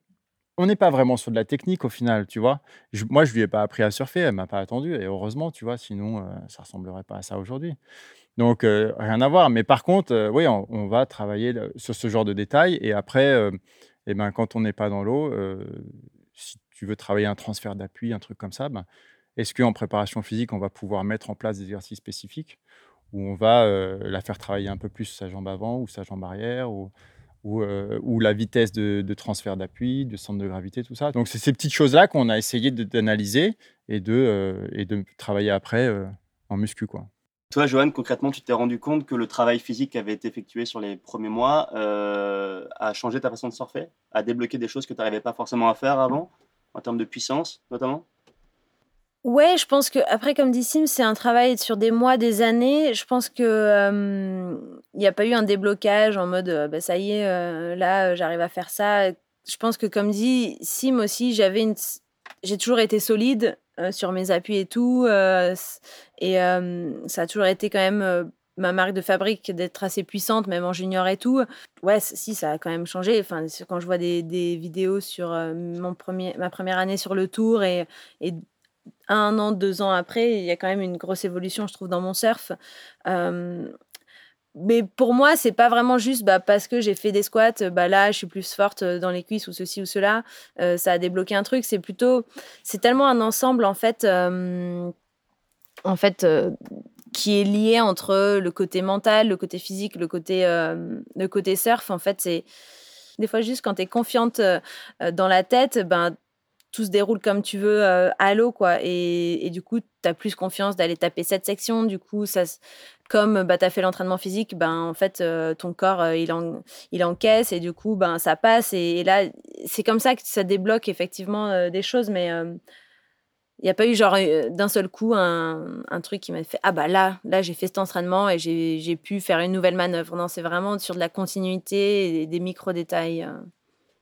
on n'est pas vraiment sur de la technique au final, tu vois. Moi, je lui ai pas appris à surfer, elle m'a pas attendu, et heureusement, tu vois, sinon, euh, ça ressemblerait pas à ça aujourd'hui. Donc, euh, rien à voir. Mais par contre, euh, oui, on, on va travailler le- sur ce genre de détails, et après, eh ben, quand on n'est pas dans l'eau, euh, si tu veux travailler un transfert d'appui, un truc comme ça, ben, est-ce qu'en préparation physique, on va pouvoir mettre en place des exercices spécifiques où on va euh, la faire travailler un peu plus sa jambe avant ou sa jambe arrière ou, ou, euh, la vitesse de, transfert d'appui, de centre de gravité, tout ça? Donc, c'est ces petites choses-là qu'on a essayé d'analyser et, de, et de travailler après en muscu. Quoi. Toi, Johan, concrètement, tu t'es rendu compte que le travail physique qui avait été effectué sur les premiers mois euh, a changé ta façon de surfer, a débloqué des choses que tu n'arrivais pas forcément à faire avant, en termes de puissance notamment? Ouais, je pense que après, comme dit Sim, c'est un travail sur des mois, des années. Je pense que euh, il n'y a pas eu un déblocage en mode, euh, bah, ça y est, euh, là, euh, j'arrive à faire ça. Je pense que, comme dit Sim aussi, j'avais une, j'ai toujours été solide euh, sur mes appuis et tout, euh, et ça a toujours été quand même euh, ma marque de fabrique d'être assez puissante, même en junior et tout. Ouais, si, ça a quand même changé. Enfin, quand je vois des, vidéos sur mon premier, ma première année sur le tour et, un an, deux ans après, il y a quand même une grosse évolution, je trouve, dans mon surf. Mais pour moi, c'est pas vraiment juste bah, parce que j'ai fait des squats, euh, bah là, je suis plus forte euh, dans les cuisses ou ceci ou cela. euh, ça a débloqué un truc. C'est plutôt, c'est tellement un ensemble en fait, en fait, qui est lié entre le côté mental, le côté physique, le côté, le côté surf. En fait, c'est des fois juste quand tu es confiante dans la tête, ben tout se déroule comme tu veux à l'eau, quoi. Et, du coup, tu as plus confiance d'aller taper cette section. Du coup, ça, comme bah, tu as fait l'entraînement physique, ben, en fait, euh, ton corps, euh, il, en, il encaisse et du coup, ben, ça passe. Et, et là, c'est comme ça que ça débloque effectivement euh, des choses. Mais il n'y a pas eu, genre, d'un seul coup, un, un truc qui m'a fait Ah, bah là, là j'ai fait cet entraînement et j'ai pu faire une nouvelle manœuvre. Non, c'est vraiment sur de la continuité et des micro-détails.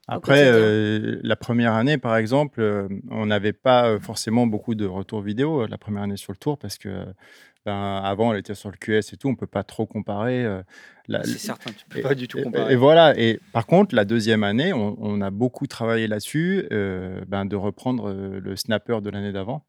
Après, euh, la première année, par exemple, euh, on n'avait pas forcément beaucoup de retours vidéo la première année sur le tour parce que ben, avant, on était sur le QS et tout, on peut pas trop comparer. euh, la- C'est certain, tu peux et- pas du tout comparer. Et, voilà. Et par contre, la deuxième année, on, on a beaucoup travaillé là-dessus, euh, ben, de reprendre euh, le snapper de l'année d'avant.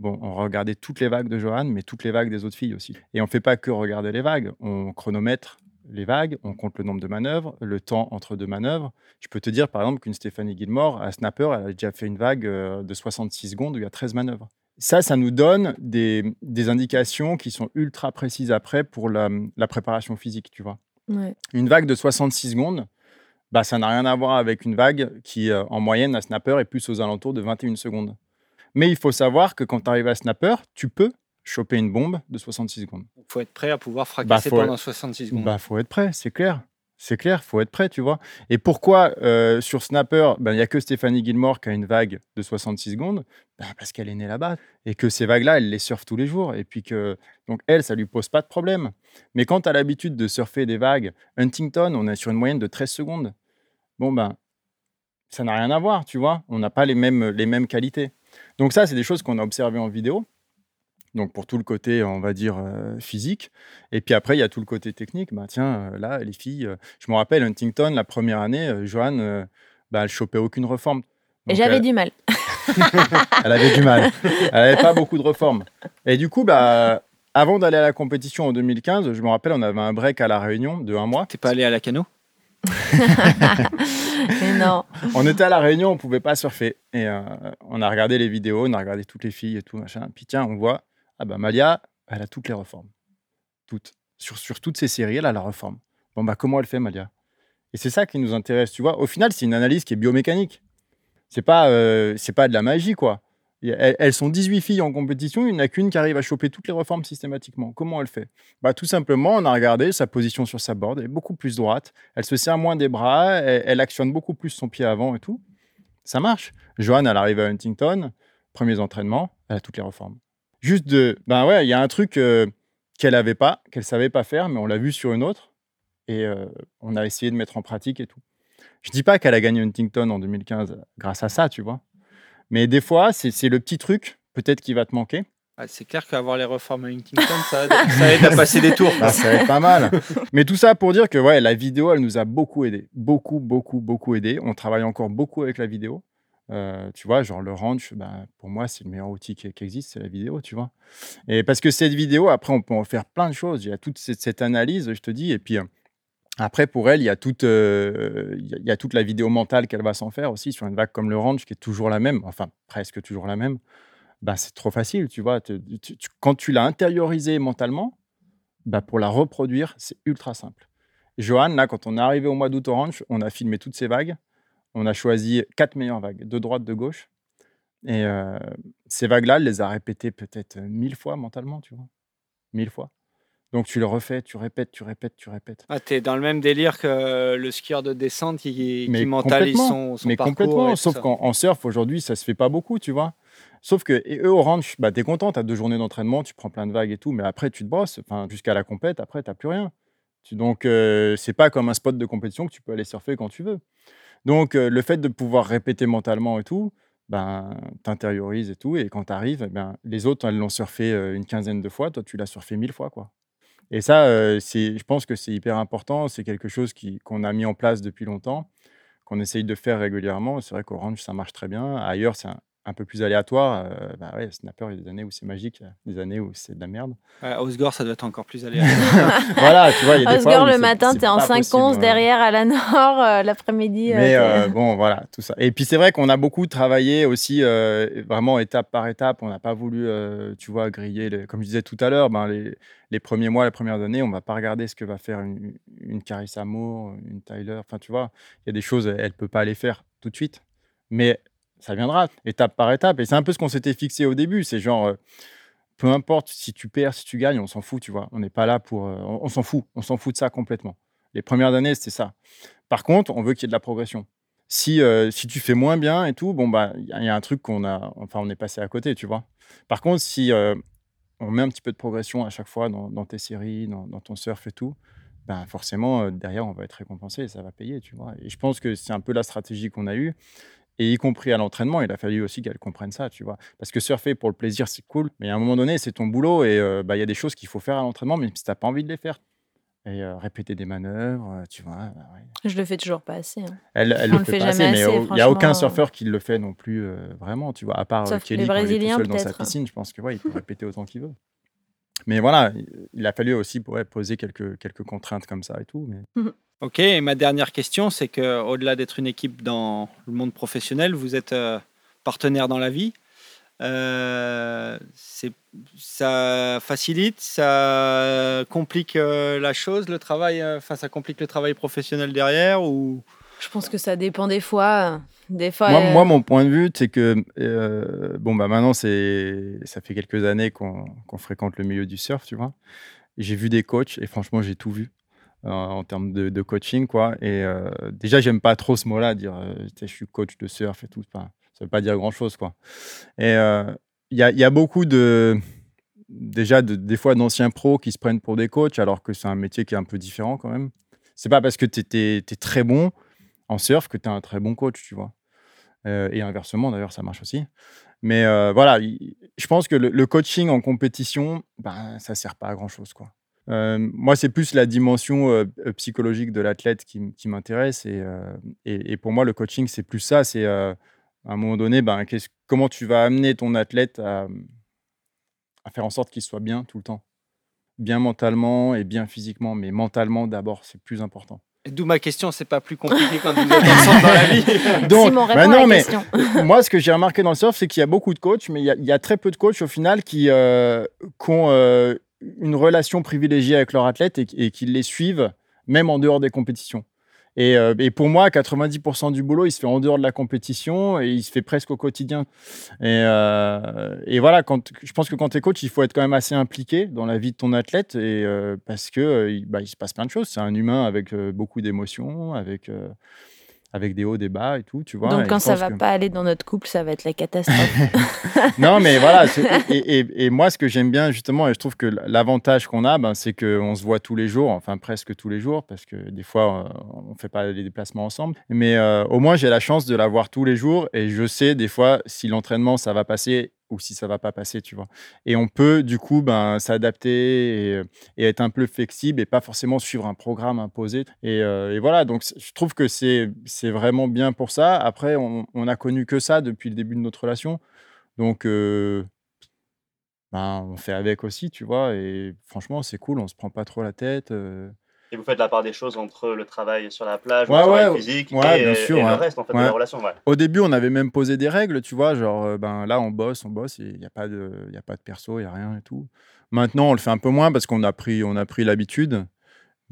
Bon, on regardait toutes les vagues de Johan, mais toutes les vagues des autres filles aussi. Et on fait pas que regarder les vagues, on chronomètre les vagues, on compte le nombre de manœuvres, le temps entre deux manœuvres. Je peux te dire, par exemple, qu'une Stéphanie Gilmore, à snapper, elle a déjà fait une vague de 66 secondes où il y a 13 manœuvres. Ça, ça nous donne des, des indications qui sont ultra précises après pour la, la préparation physique, tu vois. Ouais. Une vague de 66 secondes, bah, ça n'a rien à voir avec une vague qui, euh, en moyenne, à snapper, est plus aux alentours de 21 secondes. Mais il faut savoir que quand tu arrives à snapper, tu peux choper une bombe de 66 secondes. Il faut être prêt à pouvoir fracasser faut- pendant 66 secondes. Bah, faut être prêt, c'est clair. C'est clair, faut être prêt, tu vois. Et pourquoi euh, sur Snapper, ben, il n'y a que Stéphanie Gilmore qui a une vague de 66 secondes? Ben, Parce qu'elle est née là-bas. Et que ces vagues-là, elle les surfe tous les jours. Et puis que, donc elle, ça lui pose pas de problème. Mais quand tu as l'habitude de surfer des vagues, Huntington, on est sur une moyenne de 13 secondes. Bon, ben, ça n'a rien à voir, tu vois. On n'a pas les mêmes, les mêmes qualités. Donc ça, c'est des choses qu'on a observées en vidéo. Donc pour tout le côté, on va dire, euh, physique. Et puis après, il y a tout le côté technique. Bah, tiens, euh, là, les filles, euh, je me rappelle, Huntington, la première année, Joanne, bah, elle chopait aucune reforme. Et Donc, j'avais elle, du mal. elle avait du mal. Elle n'avait pas beaucoup de reformes. Et du coup, bah, avant d'aller à la compétition en 2015, je me rappelle, on avait un break à La Réunion de un mois. T'es pas allé à la cano? Mais non. On était à La Réunion, on pouvait pas surfer. Et euh, on a regardé les vidéos, on a regardé toutes les filles et tout, machin. Puis tiens, on voit, ah bah Malia, elle a toutes les reformes. Toutes. Sur, toutes ces séries, elle a la reforme. Bon, bah comment elle fait, Malia Et c'est ça qui nous intéresse, tu vois. Au final, c'est une analyse qui est biomécanique. C'est pas, euh, pas de la magie, quoi. Elles, sont 18 filles en compétition, il n'y en a qu'une qui arrive à choper toutes les reformes systématiquement. Comment elle fait? Bah, Tout simplement, on a regardé sa position sur sa board, elle est beaucoup plus droite, elle se serre moins des bras, elle, elle actionne beaucoup plus son pied avant et tout. Ça marche. Joanne, elle arrive à Huntington, premiers entraînements, elle a toutes les reformes. Juste de, ben ouais, il y a un truc euh, qu'elle avait pas, qu'elle savait pas faire, mais on l'a vu sur une autre, et euh, on a essayé de mettre en pratique et tout. Je dis pas qu'elle a gagné Huntington en 2015 grâce à ça, tu vois. Mais des fois, c'est c'est le petit truc, peut-être qui va te manquer. Ah, c'est clair qu'avoir les reformes à Huntington, ça aide, ça aide à passer des tours. Bah, ça être pas mal. Mais tout ça pour dire que ouais, la vidéo, elle nous a beaucoup aidé. Beaucoup, beaucoup, beaucoup aidé. On travaille encore beaucoup avec la vidéo. Euh, tu vois, genre le ranch, bah, pour moi, c'est le meilleur outil qui, existe, c'est la vidéo, tu vois. Et parce que cette vidéo, après, on peut en faire plein de choses. Il y a toute cette, analyse, je te dis, et puis après, pour elle, il y, a toute, euh, il y a- toute la vidéo mentale qu'elle va s'en faire aussi sur une vague comme le ranch, qui est toujours la même, enfin presque toujours la même. Bah, c'est trop facile, tu vois. Quand tu l'as intériorisée mentalement, bah, pour la reproduire, c'est ultra simple. Johan, là, quand on est arrivé au mois d'août au ranch, on a filmé toutes ces vagues. On a choisi quatre meilleures vagues, de droite, de gauche. Et euh, ces vagues-là, elle les a répétées peut-être mille fois mentalement, tu vois. Mille fois. Donc tu le refais, tu répètes, tu répètes, tu répètes. Ah, t'es dans le même délire que le skieur de descente qui, mentalise son, son Mais parcours. complètement, sauf qu'en en surf, aujourd'hui, ça se fait pas beaucoup, tu vois. Sauf que, et eux, au ranch, bah, tu es content, tu as deux journées d'entraînement, tu prends plein de vagues et tout, mais après, tu te brosses. Enfin, jusqu'à la compète, après, tu plus rien. Tu, donc, euh, c'est pas comme un spot de compétition que tu peux aller surfer quand tu veux. Donc, euh, le fait de pouvoir répéter mentalement et tout, ben, t'intériorises et tout, et quand tu arrives, ben, les autres, elles l'ont surfé euh, une quinzaine de fois, toi, tu l'as surfé mille fois, quoi. Et ça, euh, je pense que c'est hyper important, c'est quelque chose qu'on a mis en place depuis longtemps qu'on essaye de faire régulièrement. C'est vrai qu'au ranch, ça marche très bien. Ailleurs, c'est un, un peu plus aléatoire. Euh, bah ouais, snapper, il y a des années où c'est magique, des années où c'est de la merde. Ouais, Osgore, ça doit être encore plus aléatoire. voilà, tu vois, il y a des fois Osgore, où le matin, c'est t'es en pas 5 possible, 11 ouais. derrière à la Nord, euh, l'après-midi. euh, Mais euh, bon, voilà, tout ça. Et puis c'est vrai qu'on a beaucoup travaillé aussi, euh, vraiment étape par étape. On n'a pas voulu, euh, tu vois, griller, les- comme je disais tout à l'heure, ben, les, les premiers mois, les premières années, on ne va pas regarder ce que va faire une, une Carissa Moore, une Tyler. Enfin, tu vois, il y a des choses, elle ne peut pas les faire tout de suite. Mais ça viendra, étape par étape. Et c'est un peu ce qu'on s'était fixé au début. C'est genre, euh, peu importe si tu perds, si tu gagnes, on s'en fout, tu vois. On n'est pas là pour. euh, on s'en fout. On s'en fout de ça complètement. Les premières années, c'était ça. Par contre, on veut qu'il y ait de la progression. Si, euh, si tu fais moins bien et tout, bon, bah, il y, a- un truc qu'on a. Enfin, on est passé à côté, tu vois. Par contre, si on met un petit peu de progression à chaque fois dans, tes séries, dans, ton surf et tout, ben forcément, derrière, on va être récompensé et ça va payer, tu vois. Et je pense que c'est un peu la stratégie qu'on a eue. Et y compris à l'entraînement, il a fallu aussi qu'elle comprenne ça, tu vois. Parce que surfer pour le plaisir, c'est cool, mais à un moment donné, c'est ton boulot et euh, bah, il y a des choses qu'il faut faire à l'entraînement, même si tu n'as pas envie de les faire. Et euh, répéter des manœuvres, euh, tu vois. bah ouais. Je le fais toujours pas assez. hein. Elle, elle le fait, fait pas assez, jamais mais il n'y a aucun surfeur qui le fait non plus euh, vraiment, tu vois. À part Sauf Kelly, les quand il est tout Brésiliens, seul dans sa peut-être. piscine, je pense que ouais, il peut répéter autant qu'il veut. Mais voilà, il- il a fallu aussi ouais, poser quelques, quelques contraintes comme ça et tout. Mais... Ok, et ma dernière question, c'est que au-delà d'être une équipe dans le monde professionnel, vous êtes euh, partenaire dans la vie. Euh, c'est- ça facilite, ça complique euh, la chose, le travail. euh, Enfin, ça complique le travail professionnel derrière ou? Je pense que ça dépend des fois. Des fois. Moi, euh, moi, mon point de vue, c'est que euh, bon, bah maintenant, c'est ça fait quelques années qu'on qu'on fréquente le milieu du surf, tu vois. J'ai vu des coachs et franchement, j'ai tout vu euh, en termes de, coaching, quoi. Et euh, déjà, j'aime pas trop ce mot-là, dire euh, je suis coach de surf et tout. Enfin, ça veut pas dire grand-chose, quoi. Et euh, il y, a, beaucoup de déjà de- des fois d'anciens pros qui se prennent pour des coachs alors que c'est un métier qui est un peu différent quand même. C'est pas parce que tu es, très bon en surf que tu es un très bon coach, tu vois. Et inversement, d'ailleurs, ça marche aussi. Mais voilà, il- je pense que le, le coaching en compétition, ben, ça sert pas à grand-chose. quoi. Euh, moi, c'est plus la dimension euh, euh, psychologique de l'athlète qui, m'intéresse. Et, euh, et, et pour moi, le coaching, c'est plus ça. C'est euh, à un moment donné, ben, comment tu vas amener ton athlète à, à faire en sorte qu'il soit bien tout le temps? Bien mentalement et bien physiquement. Mais mentalement, d'abord, c'est plus important. D'où ma question, c'est pas plus compliqué quand vous êtes ensemble dans la vie. Donc, bah réponds non, mais moi, ce que j'ai remarqué dans le surf, c'est qu'il y a beaucoup de coachs, mais il y a, il y a très peu de coachs au final qui, euh, qui ont euh, une relation privilégiée avec leur athlète et, et qui les suivent, même en dehors des compétitions. Et, euh, pour moi, 90% du boulot, il se fait en dehors de la compétition et il se fait presque au quotidien. Et, euh, voilà, quand, je pense que quand tu es coach, il faut être quand même assez impliqué dans la vie de ton athlète et, euh, parce que bah, il se passe plein de choses. C'est un humain avec beaucoup d'émotions, avec, avec des hauts, des bas et tout, tu vois. Donc quand ça pense va que- pas aller dans notre couple, ça va être la catastrophe. non, mais voilà. c'est- Et, et- et moi, ce que j'aime bien, justement, et je trouve que l'avantage qu'on a, ben, c'est qu'on se voit tous les jours, enfin presque tous les jours, parce que des fois, euh, on ne fait pas les déplacements ensemble. Mais euh, au moins, j'ai la chance de la voir tous les jours et je sais des fois si l'entraînement, ça va passer ou si ça va pas passer, tu vois. Et on peut du coup ben, s'adapter et, être un peu flexible et pas forcément suivre un programme imposé. Et, euh, voilà, donc je trouve que c'est vraiment bien pour ça. Après, on, on a connu que ça depuis le début de notre relation, donc euh, ben, on fait avec aussi, tu vois. Et franchement, c'est cool, on se prend pas trop la tête. euh. Et vous faites la part des choses entre le travail sur la plage, Ouais, le travail ouais, physique ouais, et, bien sûr, et le reste en fait, de la relation. Ouais. Au début, on avait même posé des règles, tu vois, genre, euh, ben là, on bosse, on bosse, il n'y a, pas de- y a pas de perso, il n'y a rien et tout. Maintenant, on le fait un peu moins parce qu'on a pris, on a pris l'habitude.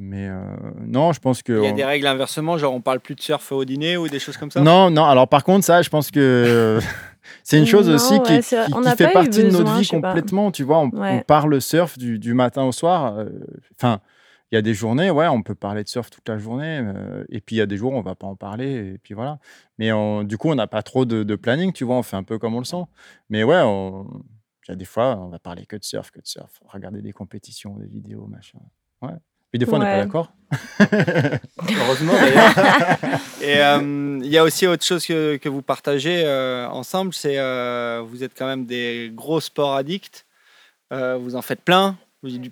Mais euh, non, je pense que. Il y a on- des règles inversement, genre on parle plus de surf au dîner ou des choses comme ça? Non, non, alors par contre, ça, je pense que c'est une chose Non, aussi qui, ouais, fait partie de notre vie pas. complètement, tu vois. On, Ouais. on parle surf du, du matin au soir. euh, Enfin, il y a des journées, ouais, on peut parler de surf toute la journée. euh, et puis il y a des jours, on va pas en parler. Et puis voilà. Mais on- du coup, on n'a pas trop de, de planning, tu vois. On fait un peu comme on le sent. Mais ouais, on- il y a des fois, on va parler que de surf, que de surf. Regarder des compétitions, des vidéos, machin. Ouais. Puis des fois, on n'est pas d'accord. Heureusement d'ailleurs. Et euh, il y a aussi autre chose que, que vous partagez euh, ensemble, c'est euh, vous êtes quand même des gros sports addicts. Euh, vous en faites plein.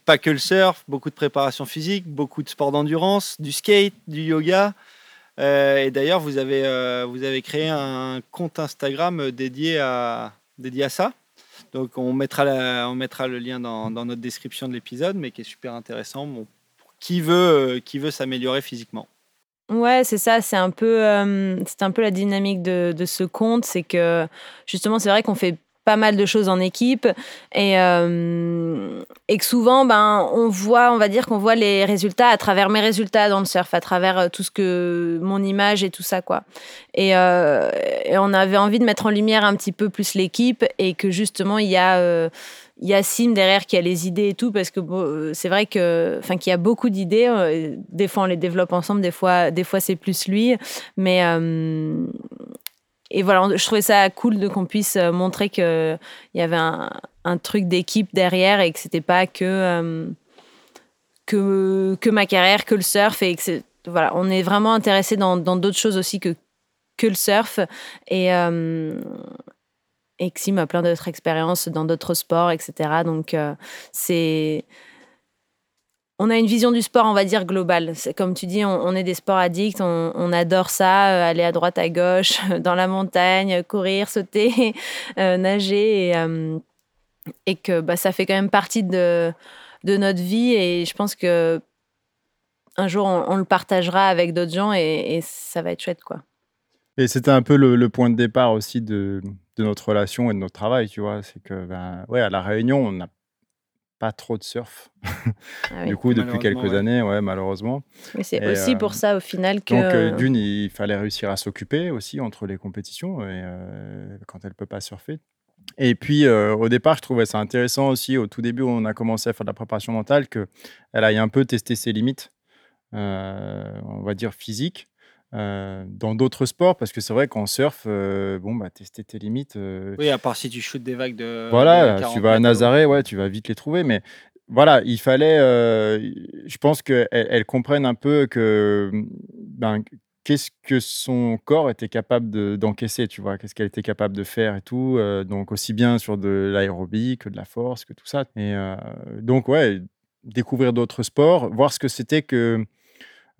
Pas que le surf, beaucoup de préparation physique, beaucoup de sports d'endurance, du skate, du yoga. Euh, et d'ailleurs, vous avez euh, vous avez créé un compte Instagram dédié à dédié à ça. Donc on mettra la- on mettra le lien dans, dans notre description de l'épisode, mais qui est super intéressant. Pour qui veut euh, qui veut s'améliorer physiquement. Ouais, c'est ça, c'est un peu, c'est un peu la dynamique de, de ce compte, c'est que justement, c'est vrai qu'on fait pas mal de choses en équipe et, euh, et que souvent, ben, on voit, on va dire qu'on voit les résultats à travers mes résultats dans le surf, à travers euh, tout ce que mon image et tout ça, quoi. Et, euh, et on avait envie de mettre en lumière un petit peu plus l'équipe et que justement, il y a euh, il y a Sim derrière qui a les idées et tout parce que c'est vrai que enfin qu'il y a beaucoup d'idées des fois on les développe ensemble des fois des fois c'est plus lui mais et voilà je trouvais ça cool de qu'on puisse euh, montrer que il y avait un, truc d'équipe derrière et que c'était pas que euh, que ma carrière que le surf et voilà on est vraiment intéressé dans d'autres choses aussi que que le surf et euh, Sim a plein d'autres expériences dans d'autres sports, etc. Donc, euh, c'est. On a une vision du sport, on va dire, globale. Comme tu dis, on, est des sports addicts, on, adore ça, euh, aller à droite, à gauche, dans la montagne, courir, sauter, euh, nager. Et, euh, que bah, ça fait quand même partie de, notre vie. Et je pense que un jour, on, le partagera avec d'autres gens et, ça va être chouette, quoi. Et c'était un peu le, point de départ aussi de, notre relation et de notre travail, tu vois. C'est que, ben, ouais, à La Réunion, on n'a pas trop de surf. Ah oui. du coup, depuis quelques ouais. années, ouais, malheureusement. Mais c'est aussi euh, pour ça, au final, que. Donc, euh, d'une, il fallait réussir à s'occuper aussi entre les compétitions et, euh, quand elle peut pas surfer. Et puis, euh, au départ, je trouvais ça intéressant aussi. Au tout début, on a commencé à faire de la préparation mentale, qu'elle aille un peu tester ses limites, euh, on va dire physiques, euh, dans d'autres sports. Parce que c'est vrai qu'en surf, euh, bon, bah, tester tes limites. euh, Oui, à part si tu shootes des vagues de. voilà, de 40 tu vas à Nazaré, ouais, tu vas vite les trouver. Mais voilà, il fallait. je pense qu'elle elle comprenne un peu que. Ben, Qu'est-ce que son corps était capable de- d'encaisser, tu vois Qu'est-ce qu'elle était capable de faire et tout Donc, aussi bien sur de l'aérobie que de la force, que tout ça. Et donc, ouais, découvrir d'autres sports, voir ce que c'était que.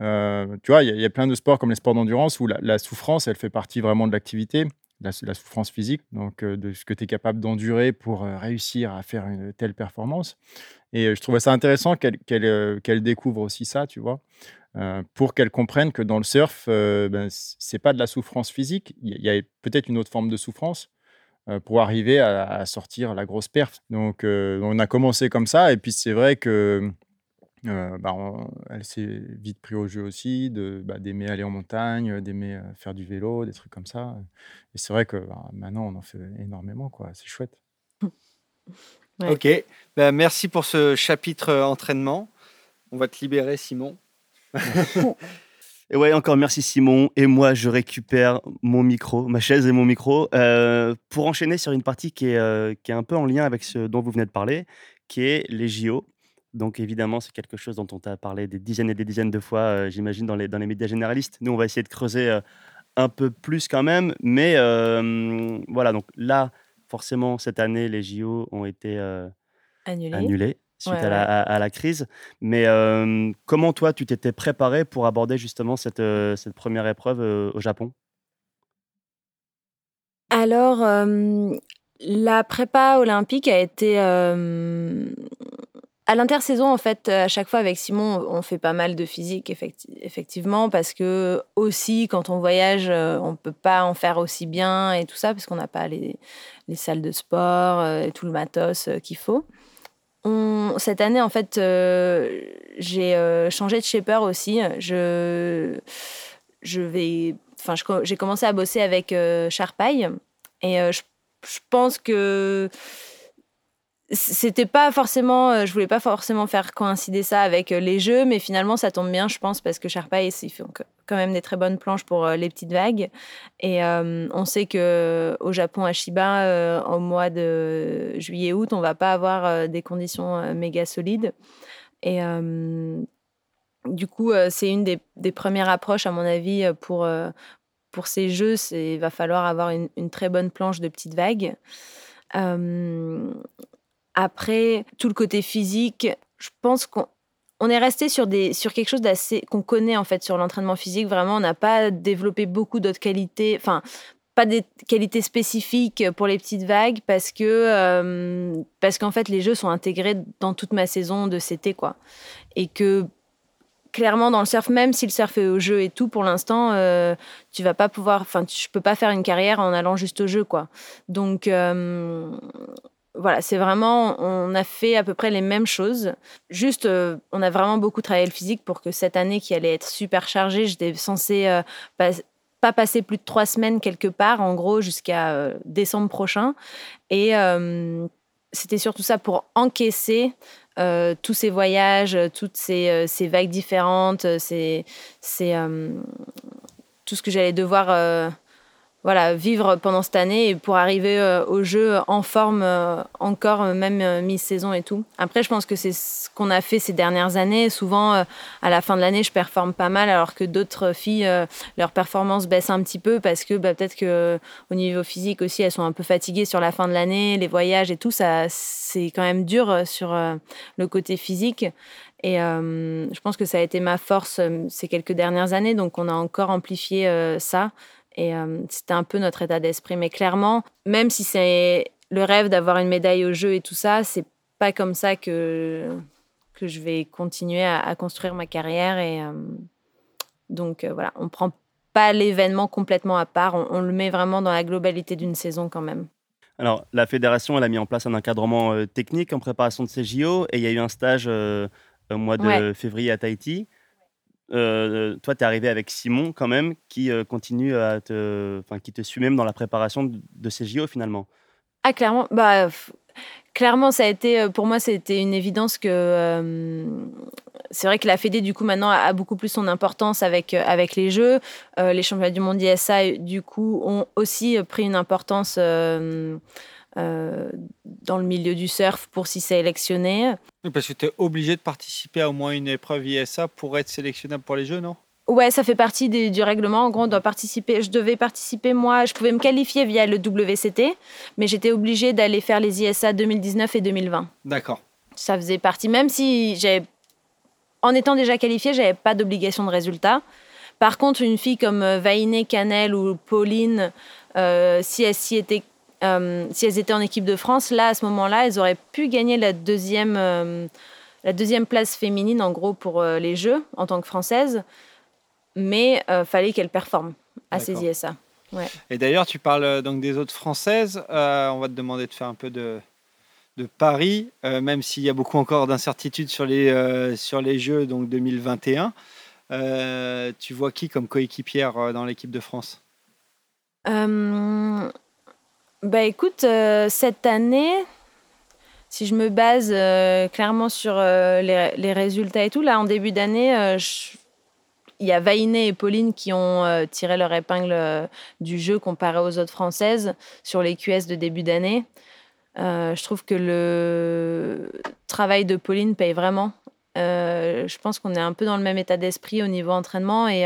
Euh, tu vois, il y, a- plein de sports comme les sports d'endurance où la, souffrance, elle fait partie vraiment de l'activité la, souffrance physique, donc euh, de ce que tu es capable d'endurer pour euh, réussir à faire une telle performance. Et je trouvais ça intéressant qu'elle découvre aussi ça, tu vois, pour qu'elle comprenne que dans le surf, ben, c'est pas de la souffrance physique, il y a- peut-être une autre forme de souffrance pour arriver à, sortir la grosse perf. Donc on a commencé comme ça, et puis c'est vrai que euh, bah, on- elle s'est vite pris au jeu aussi, de, bah, d'aimer aller en montagne, d'aimer euh, faire du vélo, des trucs comme ça. Et c'est vrai que bah, maintenant, on en fait énormément, quoi. C'est chouette. Ouais. Ok, Ben, merci pour ce chapitre euh, entraînement. On va te libérer, Simon. Et ouais, encore merci Simon. Et moi, je récupère mon micro, ma chaise et mon micro, euh, pour enchaîner sur une partie qui est, euh, qui est un peu en lien avec ce dont vous venez de parler, qui est les JO. Donc évidemment, c'est quelque chose dont on t'a parlé des dizaines et des dizaines de fois, euh, j'imagine, dans les, dans les médias généralistes. Nous, on va essayer de creuser euh, un peu plus quand même. Mais euh, voilà, donc là, forcément, cette année, les JO ont été Annulé. annulés suite Ouais, à, la, à- à la crise. Mais comment toi, tu t'étais préparé pour aborder justement cette, cette première épreuve au Japon? Alors, la prépa olympique a été à l'intersaison en fait. À chaque fois avec Simon, on fait pas mal de physique effecti- effectivement parce que aussi quand on voyage, euh, on peut pas en faire aussi bien et tout ça parce qu'on n'a pas les, les salles de sport euh, et tout le matos euh, qu'il faut. Cette année, en fait, j'ai changé de shaper aussi. Je, vais, enfin, j'ai commencé à bosser avec euh, Sharpay et je pense que c'était pas forcément, euh, je voulais pas forcément faire coïncider ça avec euh, les jeux, mais finalement ça tombe bien, je pense, parce que Sharpay ils font quand même des très bonnes planches pour euh, les petites vagues. Et on sait que au Japon, à Shiba, euh, au mois de juillet-août, on va pas avoir des conditions méga solides. Et du coup, c'est une des, premières approches, à mon avis, pour, pour ces jeux. Il va falloir avoir une, très bonne planche de petites vagues. Après, tout le côté physique, je pense qu'on on est resté sur, quelque chose qu'on connaît en fait sur l'entraînement physique. Vraiment, on n'a pas développé beaucoup d'autres qualités, enfin, pas des qualités spécifiques pour les petites vagues parce que euh, parce qu'en fait les jeux sont intégrés dans toute ma saison de CT quoi, et que clairement dans le surf même si le surf est au jeu et tout pour l'instant euh, tu vas pas pouvoir enfin je peux pas faire une carrière en allant juste au jeu quoi donc euh, voilà, c'est vraiment, on a fait à peu près les mêmes choses. Juste, euh, on a vraiment beaucoup travaillé le physique pour que cette année qui allait être super chargée, j'étais censée euh, pas, pas passer plus de trois semaines quelque part, en gros, jusqu'à euh, décembre prochain. Et c'était surtout ça pour encaisser tous ces voyages, toutes ces, vagues différentes, ces, tout ce que j'allais devoir voilà, vivre pendant cette année et pour arriver euh, au jeu en forme euh, encore, euh, même mi-saison et tout. Après, je pense que c'est ce qu'on a fait ces dernières années. Souvent, à la fin de l'année, je performe pas mal, alors que d'autres filles, leur performance baisse un petit peu parce que bah, peut-être que au niveau physique aussi, elles sont un peu fatiguées sur la fin de l'année, les voyages et tout. Ça, c'est quand même dur sur le côté physique. Et je pense que ça a été ma force ces quelques dernières années, donc on a encore amplifié ça. Et euh, c'était un peu notre état d'esprit. Mais clairement, même si c'est le rêve d'avoir une médaille au jeu et tout ça, c'est pas comme ça que, que je vais continuer à, à construire ma carrière. Et euh, donc euh, voilà, on prend pas l'événement complètement à part, on, on le met vraiment dans la globalité d'une saison quand même. Alors, la fédération, elle a mis en place un encadrement euh, technique en préparation de ces JO et il y a eu un stage au mois de Ouais. février à Tahiti. Euh, toi, tu es arrivé avec Simon quand même, qui euh, continue à te, enfin, qui te suit même dans la préparation de, ces JO finalement. Ah, clairement, bah, clairement, ça a été, euh, pour moi, c'était une évidence que c'est vrai que la Fédé, du coup, maintenant, a, beaucoup plus son importance avec, avec les Jeux. Les championnats du monde ISA, du coup, ont aussi pris une importance euh, dans le milieu du surf pour s'y sélectionner. Parce que tu es obligé de participer à au moins une épreuve ISA pour être sélectionnable pour les Jeux, non? Ouais, ça fait partie des- du règlement. En gros, on doit participer. Je devais participer, moi, je pouvais me qualifier via le WCT, mais j'étais obligée d'aller faire les ISA 2019 et 2020. D'accord. ça faisait partie, même si j'avais, en étant déjà qualifiée, j'avais pas d'obligation de résultat. Par contre, une fille comme euh, Vainé, Canel ou Pauline, euh, si, elles, s'y étaient, euh, si elles étaient en équipe de France, là, à ce moment-là, elles auraient pu gagner la deuxième, euh, la deuxième place féminine, en gros, pour euh, les Jeux, en tant que Française. Mais euh, fallait qu'elles performent à ces. ISA. Et d'ailleurs, tu parles donc des autres françaises. On va te demander de faire un peu de, de Paris, même s'il y a beaucoup encore d'incertitudes sur les, sur les Jeux donc 2021. Euh, tu vois qui comme coéquipière dans l'équipe de France? Bah écoute, euh, cette année, si je me base euh, clairement sur euh, les, résultats et tout, là en début d'année, il y a Vainé et Pauline qui ont tiré leur épingle du jeu comparé aux autres françaises sur les QS de début d'année. Je trouve que le travail de Pauline paye vraiment. Je pense qu'on est un peu dans le même état d'esprit au niveau entraînement et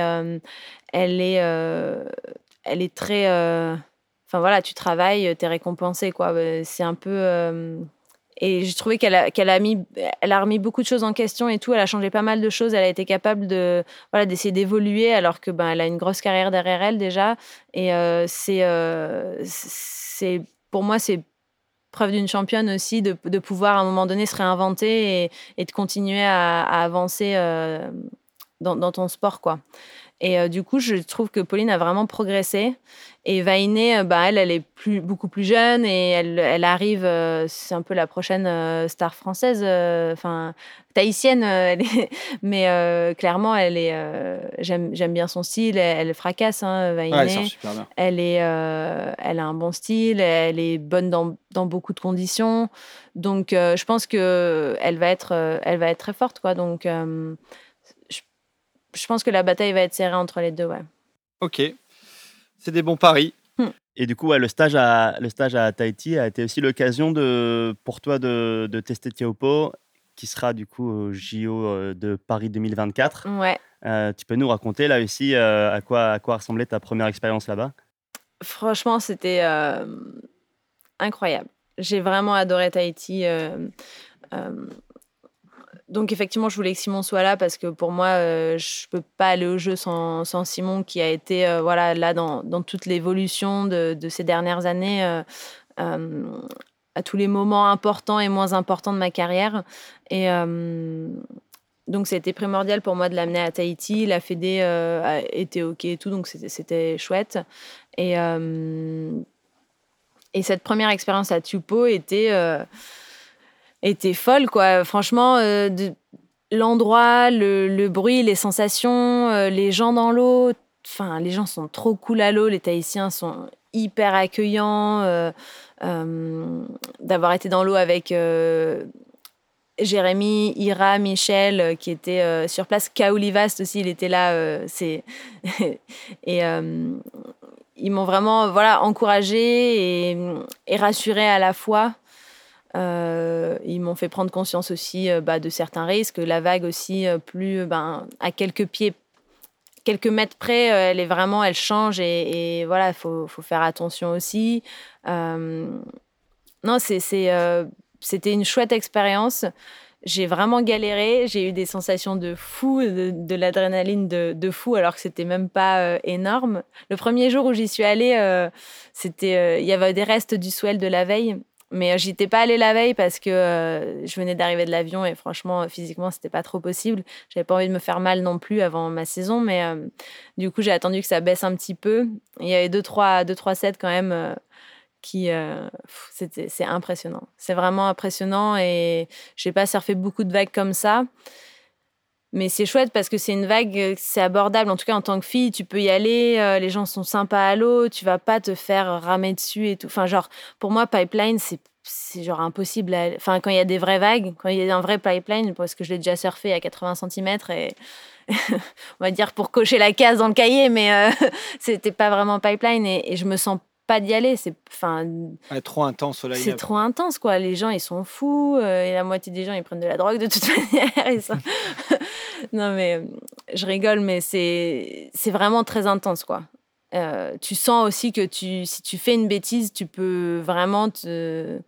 elle est, elle est très. Euh, enfin voilà, tu travailles, tu es récompensé, quoi. Euh, C'est un peu. euh, Et j'ai trouvé qu'elle a, mis, elle a remis beaucoup de choses en question et tout. Elle a changé pas mal de choses. Elle a été capable de, voilà, d'essayer d'évoluer alors que ben, elle a une grosse carrière derrière elle déjà. Et euh, c'est, euh, c'est, pour moi, c'est preuve d'une championne aussi de, pouvoir à un moment donné se réinventer et, de continuer à, avancer euh, dans, dans ton sport, quoi. Et euh, du coup, je trouve que Pauline a vraiment progressé. Et Vainé, euh, bah, elle, elle est plus, beaucoup plus jeune et elle, elle arrive, euh, c'est un peu la prochaine euh, star française, enfin, tahitienne, elle est- mais clairement, elle est, j'aime, j'aime bien son style, elle, elle fracasse, hein, Vainé. Ouais, elle super bien. Elle, est, elle a un bon style, elle est bonne dans, dans beaucoup de conditions. Donc, je pense que elle va être, elle va être très forte. Quoi. Donc, je pense que la bataille va être serrée entre les deux. Ouais. Ok. C'est des bons paris. Et du coup, ouais, le, stage à, le stage à Tahiti a été aussi l'occasion de, pour toi de, de tester Tiopo, qui sera du coup au JO euh, de Paris 2024. Ouais. Euh, tu peux nous raconter là aussi euh, à, quoi, à quoi ressemblait ta première expérience là-bas? Franchement, c'était euh, incroyable. J'ai vraiment adoré Tahiti. Donc effectivement, je voulais que Simon soit là parce que pour moi, euh, je peux pas aller au jeu sans, Simon qui a été euh, voilà là dans, dans toute l'évolution de, ces dernières années, euh, euh, à tous les moments importants et moins importants de ma carrière. Et donc c'était primordial pour moi de l'amener à Tahiti. La Fédé été ok et tout, donc c'était- chouette. Et, et cette première expérience à Tupo était, était folle, quoi. Franchement, euh, l'endroit, le, bruit, les sensations, euh, les gens dans l'eau. Enfin, les gens sont trop cool à l'eau. Les Tahitiens sont hyper accueillants. euh, D'avoir été dans l'eau avec. Jérémy, Ira, Michel, qui étaient sur place. Kaolivast aussi, il était là. c'est et ils m'ont vraiment voilà encouragé et, et rassuré à la fois. Euh, ils m'ont fait prendre conscience aussi euh, bah, de certains risques. La vague aussi, euh, plus ben, à quelques pieds, quelques mètres près, elle est vraiment, elle change et, voilà, il faut, faire attention aussi. Non, c'était une chouette expérience. J'ai vraiment galéré. J'ai eu des sensations de fou, de, l'adrénaline de, de fou, alors que c'était même pas énorme. Le premier jour où j'y suis allée, c'était, il y avait des restes du swell de la veille. Mais euh, j'y étais pas allée la veille parce que euh, je venais d'arriver de l'avion et franchement, physiquement, c'était pas trop possible. J'avais pas envie de me faire mal non plus avant ma saison, mais euh, du coup, j'ai attendu que ça baisse un petit peu. Il y avait deux, trois, deux, trois sets quand même euh, qui. euh, c'est impressionnant. C'est vraiment impressionnant et j'ai pas surfé beaucoup de vagues comme ça. Mais c'est chouette parce que c'est une vague, euh, c'est abordable. En tout cas, en tant que fille, tu peux y aller. euh, les gens sont sympas à l'eau. Tu vas pas te faire ramer dessus et tout. Enfin, genre, pour moi, pipeline, c'est c'est genre impossible. Enfin, quand il y a des vraies vagues, quand il y a un vrai pipeline, parce que je l'ai déjà surfé à 80 cm et on va dire pour cocher la case dans le cahier, mais euh, c'était pas vraiment pipeline et je me sens pas d'y aller. C'est enfin, trop intense c'est trop intense, quoi. Les gens, ils sont fous. euh, et la moitié des gens, ils prennent de la drogue de toute manière. Sont- non, mais je rigole, mais c'est c'est vraiment très intense, quoi. Euh, tu sens aussi que tu, si tu fais une bêtise, tu peux vraiment te...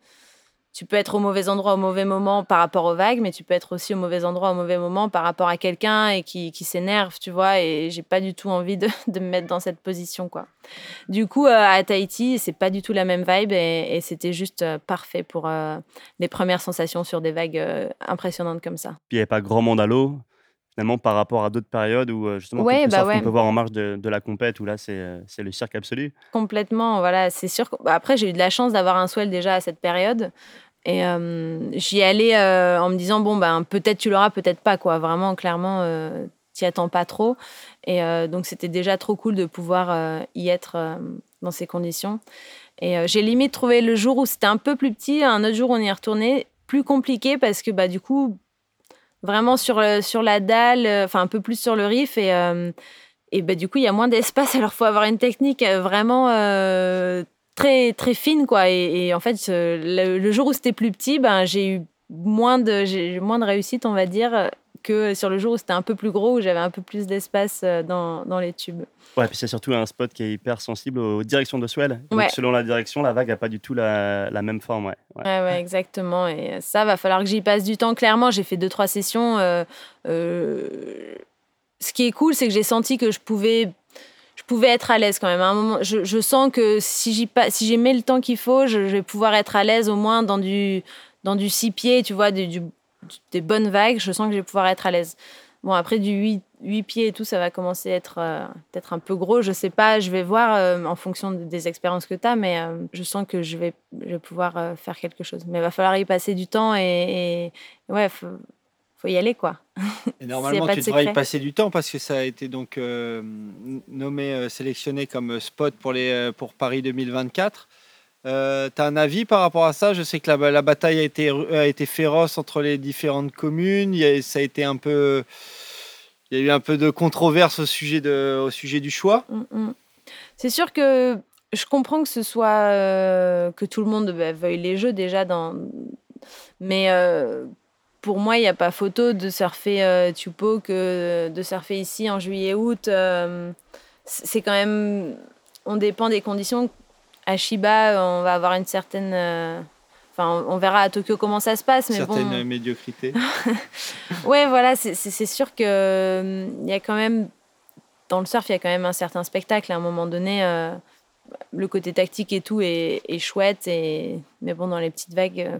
Tu peux être au mauvais endroit au mauvais moment par rapport aux vagues, mais tu peux être aussi au mauvais endroit au mauvais moment par rapport à quelqu'un et qui, qui s'énerve, tu vois. Et j'ai pas du tout envie de, de me mettre dans cette position, quoi. Du coup, euh, à Tahiti, c'est pas du tout la même vibe et, c'était juste euh, parfait pour euh, les premières sensations sur des vagues euh, impressionnantes comme ça. Puis il n'y avait pas grand monde à l'eau, finalement, par rapport à d'autres périodes où, euh, justement, Ouais, bah surf ouais. qu'on peut voir en marge de, de la compète, où là, c'est euh, c'est le cirque absolu. Complètement, voilà, c'est sûr. bah, Après, j'ai eu de la chance d'avoir un swell déjà à cette période. Et euh, j'y allais euh, en me disant, bon, ben, peut-être tu l'auras, peut-être pas, quoi. Vraiment, clairement, euh, t'y attends pas trop. Et donc, c'était déjà trop cool de pouvoir y être dans ces conditions. Et j'ai limite trouvé le jour où c'était un peu plus petit, un autre jour on y est retourné, plus compliqué parce que, bah, du coup, vraiment sur, le- sur la dalle, euh, enfin, un peu plus sur le riff. Et. euh, et bah, du coup, il y a moins d'espace, alors faut avoir une technique euh, vraiment euh, très, très fine. Quoi. Et, et en fait, euh, le, jour où c'était plus petit, ben, j'ai eu moins de, moins de réussite, on va dire, euh, que sur le jour où c'était un peu plus gros, où j'avais un peu plus d'espace euh, dans, dans les tubes. Ouais, puis c'est surtout un spot qui est hyper sensible aux directions de swell. Donc, Ouais. selon la direction, la vague n'a pas du tout la, la même forme. Ouais. Ouais. Ouais, ouais, exactement. Et ça, va falloir que j'y passe du temps. Clairement, j'ai fait deux, trois sessions. euh, euh, ce qui est cool, c'est que j'ai senti que je pouvais, je pouvais être à l'aise quand même. À un moment, je, je sens que si j'y pa- si j'ai mis le temps qu'il faut, je, je vais pouvoir être à l'aise au moins dans du, dans du six pieds, tu vois, du, du- des bonnes vagues. Je sens que je vais pouvoir être à l'aise. Bon, après, du 8, huit pieds et tout, ça va commencer à être euh, peut-être un peu gros. Je sais pas, je vais voir euh, en fonction de- des expériences que tu as, mais euh, je sens que je vais, je vais pouvoir faire quelque chose. Mais il va falloir y passer du temps et, et ouais, faut, faut y aller, quoi. Et normalement, tu de devrais y passer du temps parce que ça a été donc nommé, sélectionné comme spot pour, les, pour Paris 2024. Euh, tu as un avis par rapport à ça? Je sais que la, bataille a été, féroce entre les différentes communes. Il y a, ça a été un peu. Il y a eu un peu de controverse au sujet, du choix. Mm, mm. C'est sûr que je comprends que ce soit euh, que tout le monde bah, veuille les jeux déjà dans mais euh, pour moi il n'y a pas photo de surfer euh, Tupo que de surfer ici en juillet août euh, c'est quand même on dépend des conditions à Shiba on va avoir une certaine euh, enfin on verra à Tokyo comment ça se passe mais Certaines bon médiocrités. Ouais, voilà, c'est- sûr que euh, il y a quand même dans le surf, il y a quand même un certain spectacle. À un moment donné, euh, le côté tactique et tout est, est chouette, et mais bon, dans les petites vagues, euh,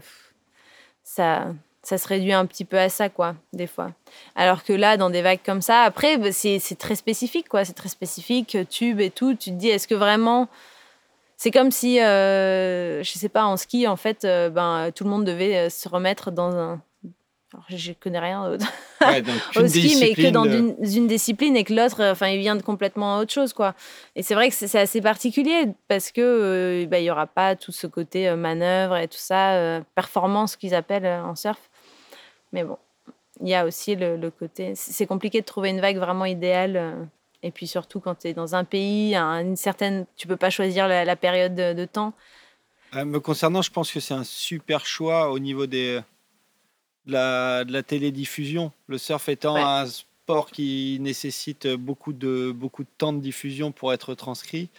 ça ça se réduit un petit peu à ça, quoi, des fois. Alors que là, dans des vagues comme ça, après, bah, c'est très spécifique, quoi. C'est très spécifique, tube et tout. Tu te dis, est-ce que vraiment c'est comme si, euh, je sais pas, en ski, en fait, euh, ben, tout le monde devait euh, se remettre dans un. Alors, je connais rien d'autre Ouais, donc, au ski, mais que discipline dans une, une discipline et que l'autre, euh, enfin, il vient de complètement autre chose, quoi. Et c'est vrai que c'est assez particulier parce que euh, bah, il y aura pas tout ce côté euh, manœuvre et tout ça, euh, performance qu'ils appellent euh, en surf. Mais bon, il y a aussi le, le côté. C'est compliqué de trouver une vague vraiment idéale. Et puis surtout quand tu es dans un pays, une certaine, tu peux pas choisir la, la période de, de temps. Euh, Me concernant, je pense que c'est un super choix au niveau des, de, la, de la télédiffusion. Le surf étant Ouais. un sport qui nécessite beaucoup de, beaucoup de temps de diffusion pour être transcrit.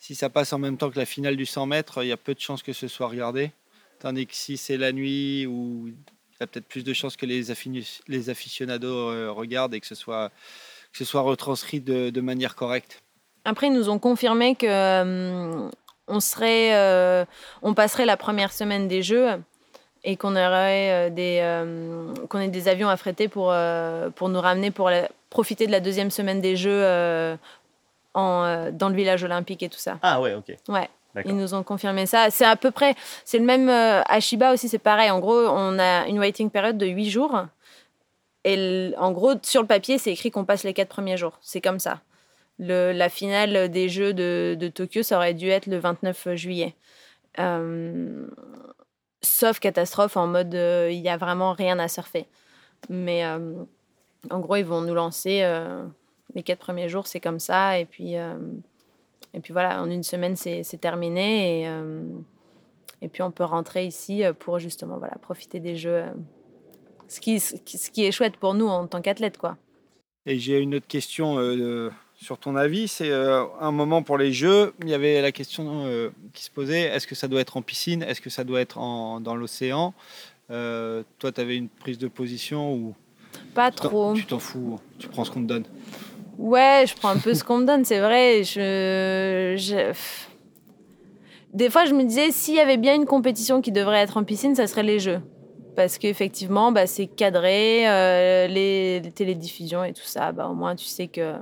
Si ça passe en même temps que la finale du 100 mètres, il y a peu de chances que ce soit regardé. Tandis que si c'est la nuit, où il y a peut-être plus de chances que les, les aficionados euh, regardent et que ce soit, ce soit retranscrit de, de manière correcte. Après, ils nous ont confirmé que euh, on serait, euh, on passerait la première semaine des Jeux et qu'on aurait euh, des, euh, qu'on ait des avions affrétés pour euh, pour nous ramener pour la- profiter de la deuxième semaine des Jeux euh, en, euh, dans le village olympique et tout ça. Ah ouais, ok. Ouais. D'accord. Ils nous ont confirmé ça. C'est à peu près, c'est le même euh, à Shiba aussi, c'est pareil. En gros, on a une waiting period de 8 jours. Et en gros, sur le papier, c'est écrit qu'on passe les 4 premiers jours. C'est comme ça. La finale des Jeux de, Tokyo, ça aurait dû être le 29 juillet. Euh, sauf catastrophe en mode euh, il n'y a vraiment rien à surfer. Mais euh, en gros, ils vont nous lancer euh, les 4 premiers jours, c'est comme ça. Et puis. euh, et puis voilà, en une semaine, c'est terminé. Et, euh, et puis on peut rentrer ici euh, pour justement voilà, profiter des jeux. Ce, qui, ce est chouette pour nous en tant qu'athlète, quoi. Et j'ai une autre question euh, sur ton avis. C'est euh, un moment pour les Jeux, il y avait la question euh, qui se posait est-ce que ça doit être en piscine? Est-ce que ça doit être en- dans l'océan? Euh, Toi, tu avais une prise de position ou? Pas trop. tu t'en fous Tu prends ce qu'on te donne Ouais, je prends un peu ce qu'on me donne, c'est vrai. Je, je- Des fois, je me disais, s'il y avait bien une compétition qui devrait être en piscine, ça serait les Jeux. Parce qu'effectivement, bah, c'est cadré, euh, les, les télédiffusions et tout ça, bah, au moins tu sais que.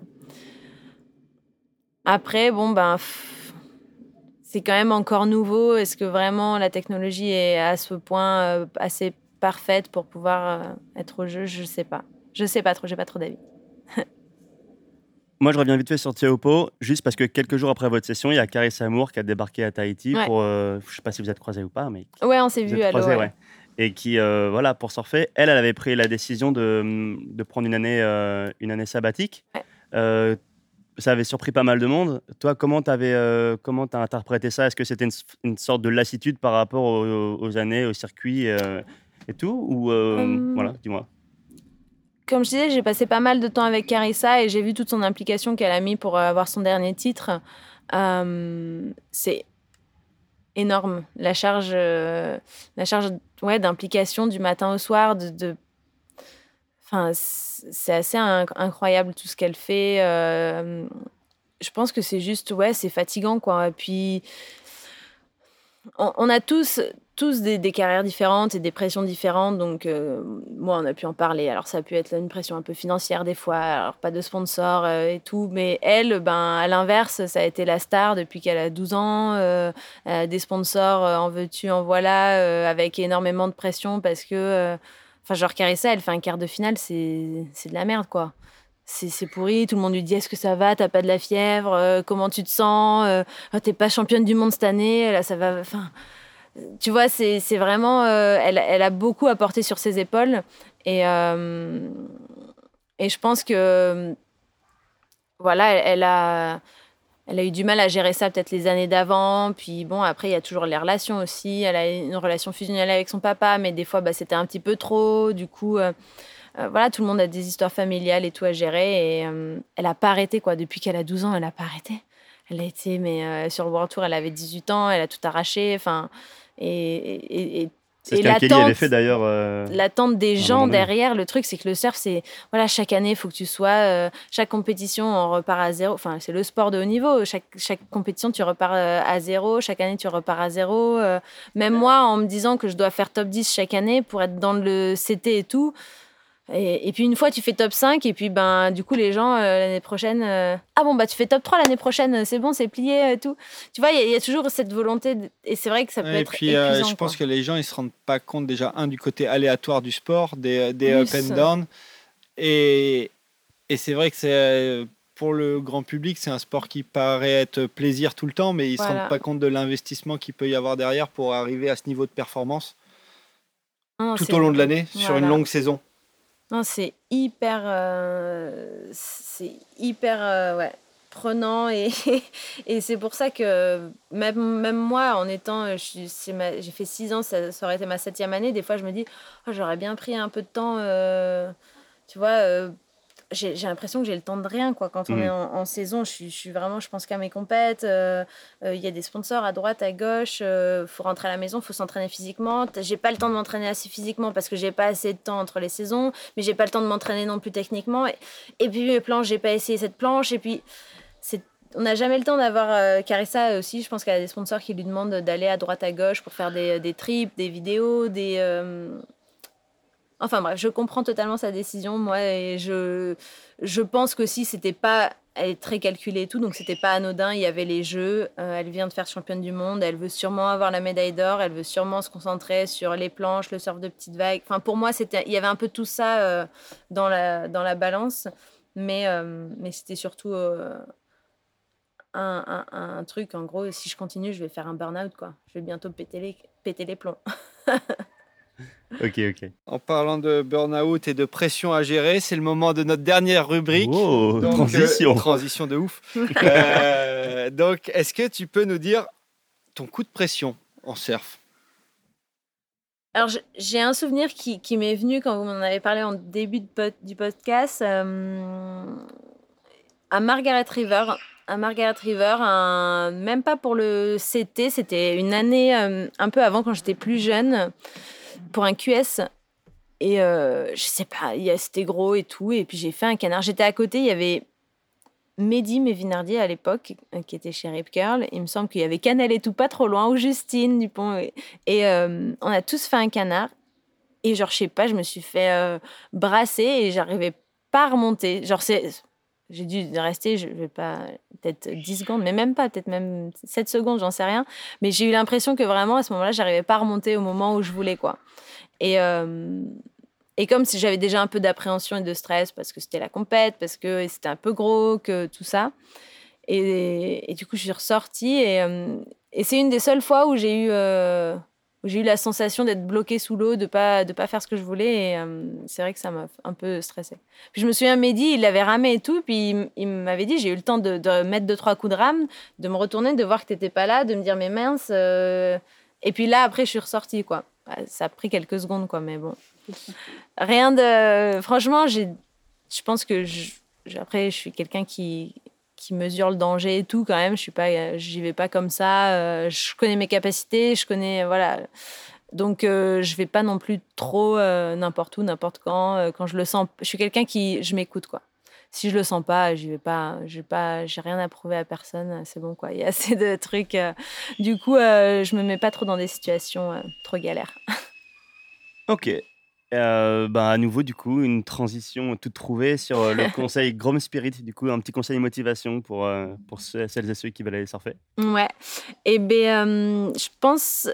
Après, bon, ben. c'est quand même encore nouveau. Est-ce que vraiment la technologie est à ce point euh, assez parfaite pour pouvoir euh, être au jeu? Je sais pas. Je sais pas trop, j'ai pas trop d'avis. Moi, je reviens vite fait sur Théopo, juste parce que quelques jours après votre session, il y a Carissa Amour qui a débarqué à Tahiti Ouais. pour. je sais pas si vous êtes croisés ou pas, mais Ouais, on s'est vu à l'eau. ouais. ouais. Et qui, euh, voilà, pour surfer, elle, elle avait pris la décision de, de prendre une année, euh, une année sabbatique. Ouais. Euh, ça avait surpris pas mal de monde. Toi, comment euh, comment as interprété ça? Est-ce que c'était une, une sorte de lassitude par rapport aux, aux années, au circuit et tout? Ou Hum. voilà, dis-moi. comme je disais, j'ai passé pas mal de temps avec Carissa et j'ai vu toute son implication qu'elle a mis pour avoir son dernier titre. C'est énorme. La charge, euh, la charge ouais, d'implication du matin au soir, de, Enfin, c'est assez inc- incroyable tout ce qu'elle fait. Euh, je pense que c'est juste, ouais, c'est fatigant, quoi. Et puis, on a tous, tous des, des carrières différentes et des pressions différentes. Donc, euh, moi, on a pu en parler. Alors, ça a pu être une pression un peu financière des fois, alors pas de sponsor euh, et tout. Mais elle, ben, à l'inverse, ça a été la star depuis qu'elle a 12 ans. Euh, a des sponsors, euh, en veux-tu, en voilà, euh, avec énormément de pression parce que, euh, enfin, genre Carissa, elle fait un quart de finale, c'est de la merde, quoi. C'est pourri, tout le monde lui dit est-ce que ça va, t'as pas de la fièvre, Euh, comment tu te sens, Euh, Ah, t'es pas championne du monde cette année, là ça va, enfin, tu vois, c'est vraiment, euh, elle, elle a beaucoup apporté sur ses épaules et euh, et je pense que voilà, elle, a elle a eu du mal à gérer ça peut-être les années d'avant. Puis bon, après, il y a toujours les relations aussi. Elle a une relation fusionnelle avec son papa, mais des fois, bah, c'était un petit peu trop. Du coup, euh, voilà, tout le monde a des histoires familiales et tout à gérer. Et elle n'a pas arrêté, quoi. Depuis qu'elle a 12 ans, elle n'a pas arrêté. Elle a été, mais sur le World Tour, elle avait 18 ans, elle a tout arraché. Enfin, et, et, et, C'est ce et qu'Kelly l'attente- avait fait d'ailleurs. euh, l'attente des gens derrière. Le truc, c'est que le surf, c'est voilà, chaque année, il faut que tu sois. euh, chaque compétition, on repart à zéro. Enfin, c'est le sport de haut niveau. Chaque, chaque compétition, tu repars euh, à zéro. Chaque année, tu repars à zéro. Euh, même moi, en me disant que je dois faire top 10 chaque année pour être dans le CT et tout. Et, et puis une fois tu fais top 5 et puis ben du coup les gens euh, l'année prochaine euh, ah bon bah tu fais top 3 l'année prochaine c'est bon c'est plié et tout tu vois il y, a- il y a toujours cette volonté de- et c'est vrai que ça peut Et être puis, euh, épuisant, je pense quoi. que les gens, ils se rendent pas compte déjà, un, du côté aléatoire du sport, des, des up and down. Et, et c'est vrai que c'est euh, pour le grand public, c'est un sport qui paraît être plaisir tout le temps, mais ils ne se Voilà. rendent pas compte de l'investissement qu'il peut y avoir derrière pour arriver à ce niveau de performance Non, tout au long de l'année, sur une Voilà. longue saison. Non, c'est hyper, euh, c'est hyper euh, ouais, prenant et, et c'est pour ça que même, même moi, en étant, euh, j'ai fait six ans, ça, aurait été ma septième année, des fois je me dis, Oh, j'aurais bien pris un peu de temps, tu vois, j'ai l'impression que j'ai le temps de rien, quoi, quand on Mhm. est en, en saison, je suis, je suis vraiment, je pense qu'à mes compètes, euh, euh, il y a des sponsors à droite, à gauche, il faut rentrer à la maison, il faut s'entraîner physiquement, j'ai pas le temps de m'entraîner assez physiquement parce que j'ai pas assez de temps entre les saisons, mais j'ai pas le temps de m'entraîner non plus techniquement. Et, et puis mes planches, j'ai pas essayé cette planche. Et puis, c'est, on n'a jamais le temps d'avoir. euh, Carissa aussi, je pense qu'elle a des sponsors qui lui demandent d'aller à droite, à gauche pour faire des, des trips, des vidéos, des. Enfin bref, je comprends totalement sa décision, moi, je, je pense que si c'était pas. Elle est très calculée et tout, donc c'était pas anodin. Il y avait les jeux. euh, elle vient de faire championne du monde. Elle veut sûrement avoir la médaille d'or. Elle veut sûrement se concentrer sur les planches, le surf de petites vagues. Enfin, pour moi, c'était, il y avait un peu tout ça euh, dans la dans la balance, mais euh, mais c'était surtout un truc. En gros, si je continue, je vais faire un burn-out, quoi. Je vais bientôt péter les péter les plombs. Ok, ok. En parlant de burn-out et de pression à gérer, c'est le moment de notre dernière rubrique. Oh, Donc, transition. euh, transition de ouf. Euh, donc, est-ce que tu peux nous dire ton coup de pression en surf? Alors, j'ai un souvenir qui, qui m'est venu quand vous m'en avez parlé en début de du podcast. euh, à Margaret River. À Margaret River, un- même pas pour le CT, c'était une année euh, un peu avant quand j'étais plus jeune, pour un QS. Et euh, je sais pas, c'était gros et tout. Et puis j'ai fait un canard. J'étais à côté, il y avait Mehdi Mévinardier à l'époque, euh, qui était chez Rip Curl. Il me semble qu'il y avait Canel et tout, pas trop loin, ou Justine Dupont. Et, et, euh, on a tous fait un canard. Et genre, je sais pas, je me suis fait brasser et j'arrivais pas à remonter. Genre, c'est. J'ai dû rester, je vais pas, peut-être 10 secondes, mais même pas, peut-être même 7 secondes, j'en sais rien. Mais j'ai eu l'impression que vraiment, à ce moment-là, j'arrivais pas à remonter au moment où je voulais, quoi. Et, euh, et comme si j'avais déjà un peu d'appréhension et de stress parce que c'était la compète, parce que c'était un peu gros, que tout ça. Et, et du coup, je suis ressortie. Et, euh, et c'est une des seules fois où j'ai eu, euh, j'ai eu la sensation d'être bloquée sous l'eau, de pas de pas faire ce que je voulais. Et euh, c'est vrai que ça m'a un peu stressée. Puis je me souviens, Mehdi, il avait ramé et tout. Puis il, m'avait dit, j'ai eu le temps de, mettre deux, trois coups de rame, de me retourner, de voir que t'étais pas là, de me dire, mais mince. euh, Et puis là, après, je suis ressortie, quoi. ouais, ça a pris quelques secondes, quoi, mais bon. Rien de. Franchement, j'ai, je pense que je- après, je suis quelqu'un qui qui mesure le danger et tout quand même. Je suis pas, euh, j'y vais pas comme ça. euh, je connais mes capacités, je connais, voilà. Donc, euh, je vais pas non plus trop euh, n'importe où, n'importe quand. euh, quand je le sens, je suis quelqu'un qui, je m'écoute quoi. Si je le sens pas, j'y vais pas. J'ai pas, j'ai rien à prouver à personne. C'est bon quoi. Il y a assez de trucs. euh, du coup, euh, je me mets pas trop dans des situations euh, trop galères. Ok. Euh, bah, à nouveau, du coup, une transition toute trouvée sur euh, le conseil Grom Spirit. Du coup, un petit conseil motivation pour, euh, pour ceux- celles et ceux qui veulent aller surfer. Ouais. Et ben, euh, je pense,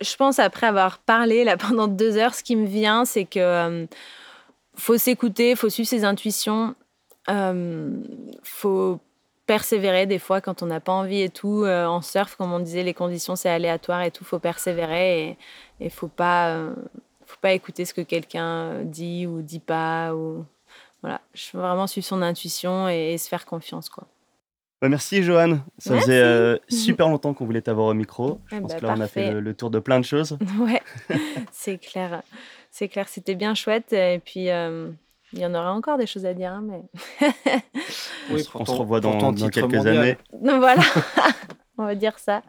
je pense après avoir parlé là pendant deux heures, ce qui me vient, c'est que faut s'écouter, faut suivre ses intuitions, faut persévérer des fois quand on n'a pas envie et tout. Euh, en surf, comme on disait, les conditions c'est aléatoire et tout, faut persévérer et et faut pas, euh, pas écouter ce que quelqu'un dit ou dit pas ou voilà. Je veux vraiment suivre son intuition et, et se faire confiance quoi. Bah, merci, Johan. Ça Merci. faisait euh, super longtemps qu'on voulait t'avoir au micro. Je Eh pense bah, que là, on a fait le, le tour de plein de choses. Ouais, c'est clair. C'est clair, c'était bien chouette. Et puis, euh, il y en aura encore des choses à dire. hein, mais... On Oui, se- revoit dans, ton dans quelques mondial. années. Donc voilà, on va dire ça.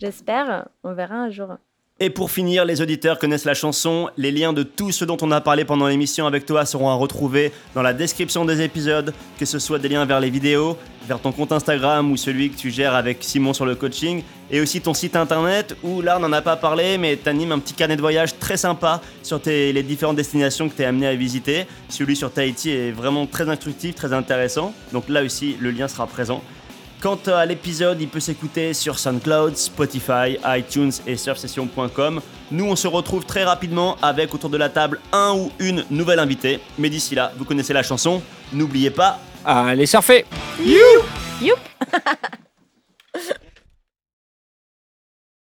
J'espère. On verra un jour. Et pour finir, les auditeurs connaissent la chanson. Les liens de tout ce dont on a parlé pendant l'émission avec toi seront à retrouver dans la description des épisodes, que ce soit des liens vers les vidéos, vers ton compte Instagram ou celui que tu gères avec Simon sur le coaching, et aussi ton site internet où là on n'en a pas parlé, mais tu animes un petit carnet de voyage très sympa sur tes- les différentes destinations que tu es amené à visiter. Celui sur Tahiti est vraiment très instructif, très intéressant, donc là aussi le lien sera présent. Quant à l'épisode, il peut s'écouter sur SoundCloud, Spotify, iTunes et surfsession.com. Nous, on se retrouve très rapidement avec autour de la table un ou une nouvelle invitée. Mais d'ici là, vous connaissez la chanson. N'oubliez pas, Allez surfer Youp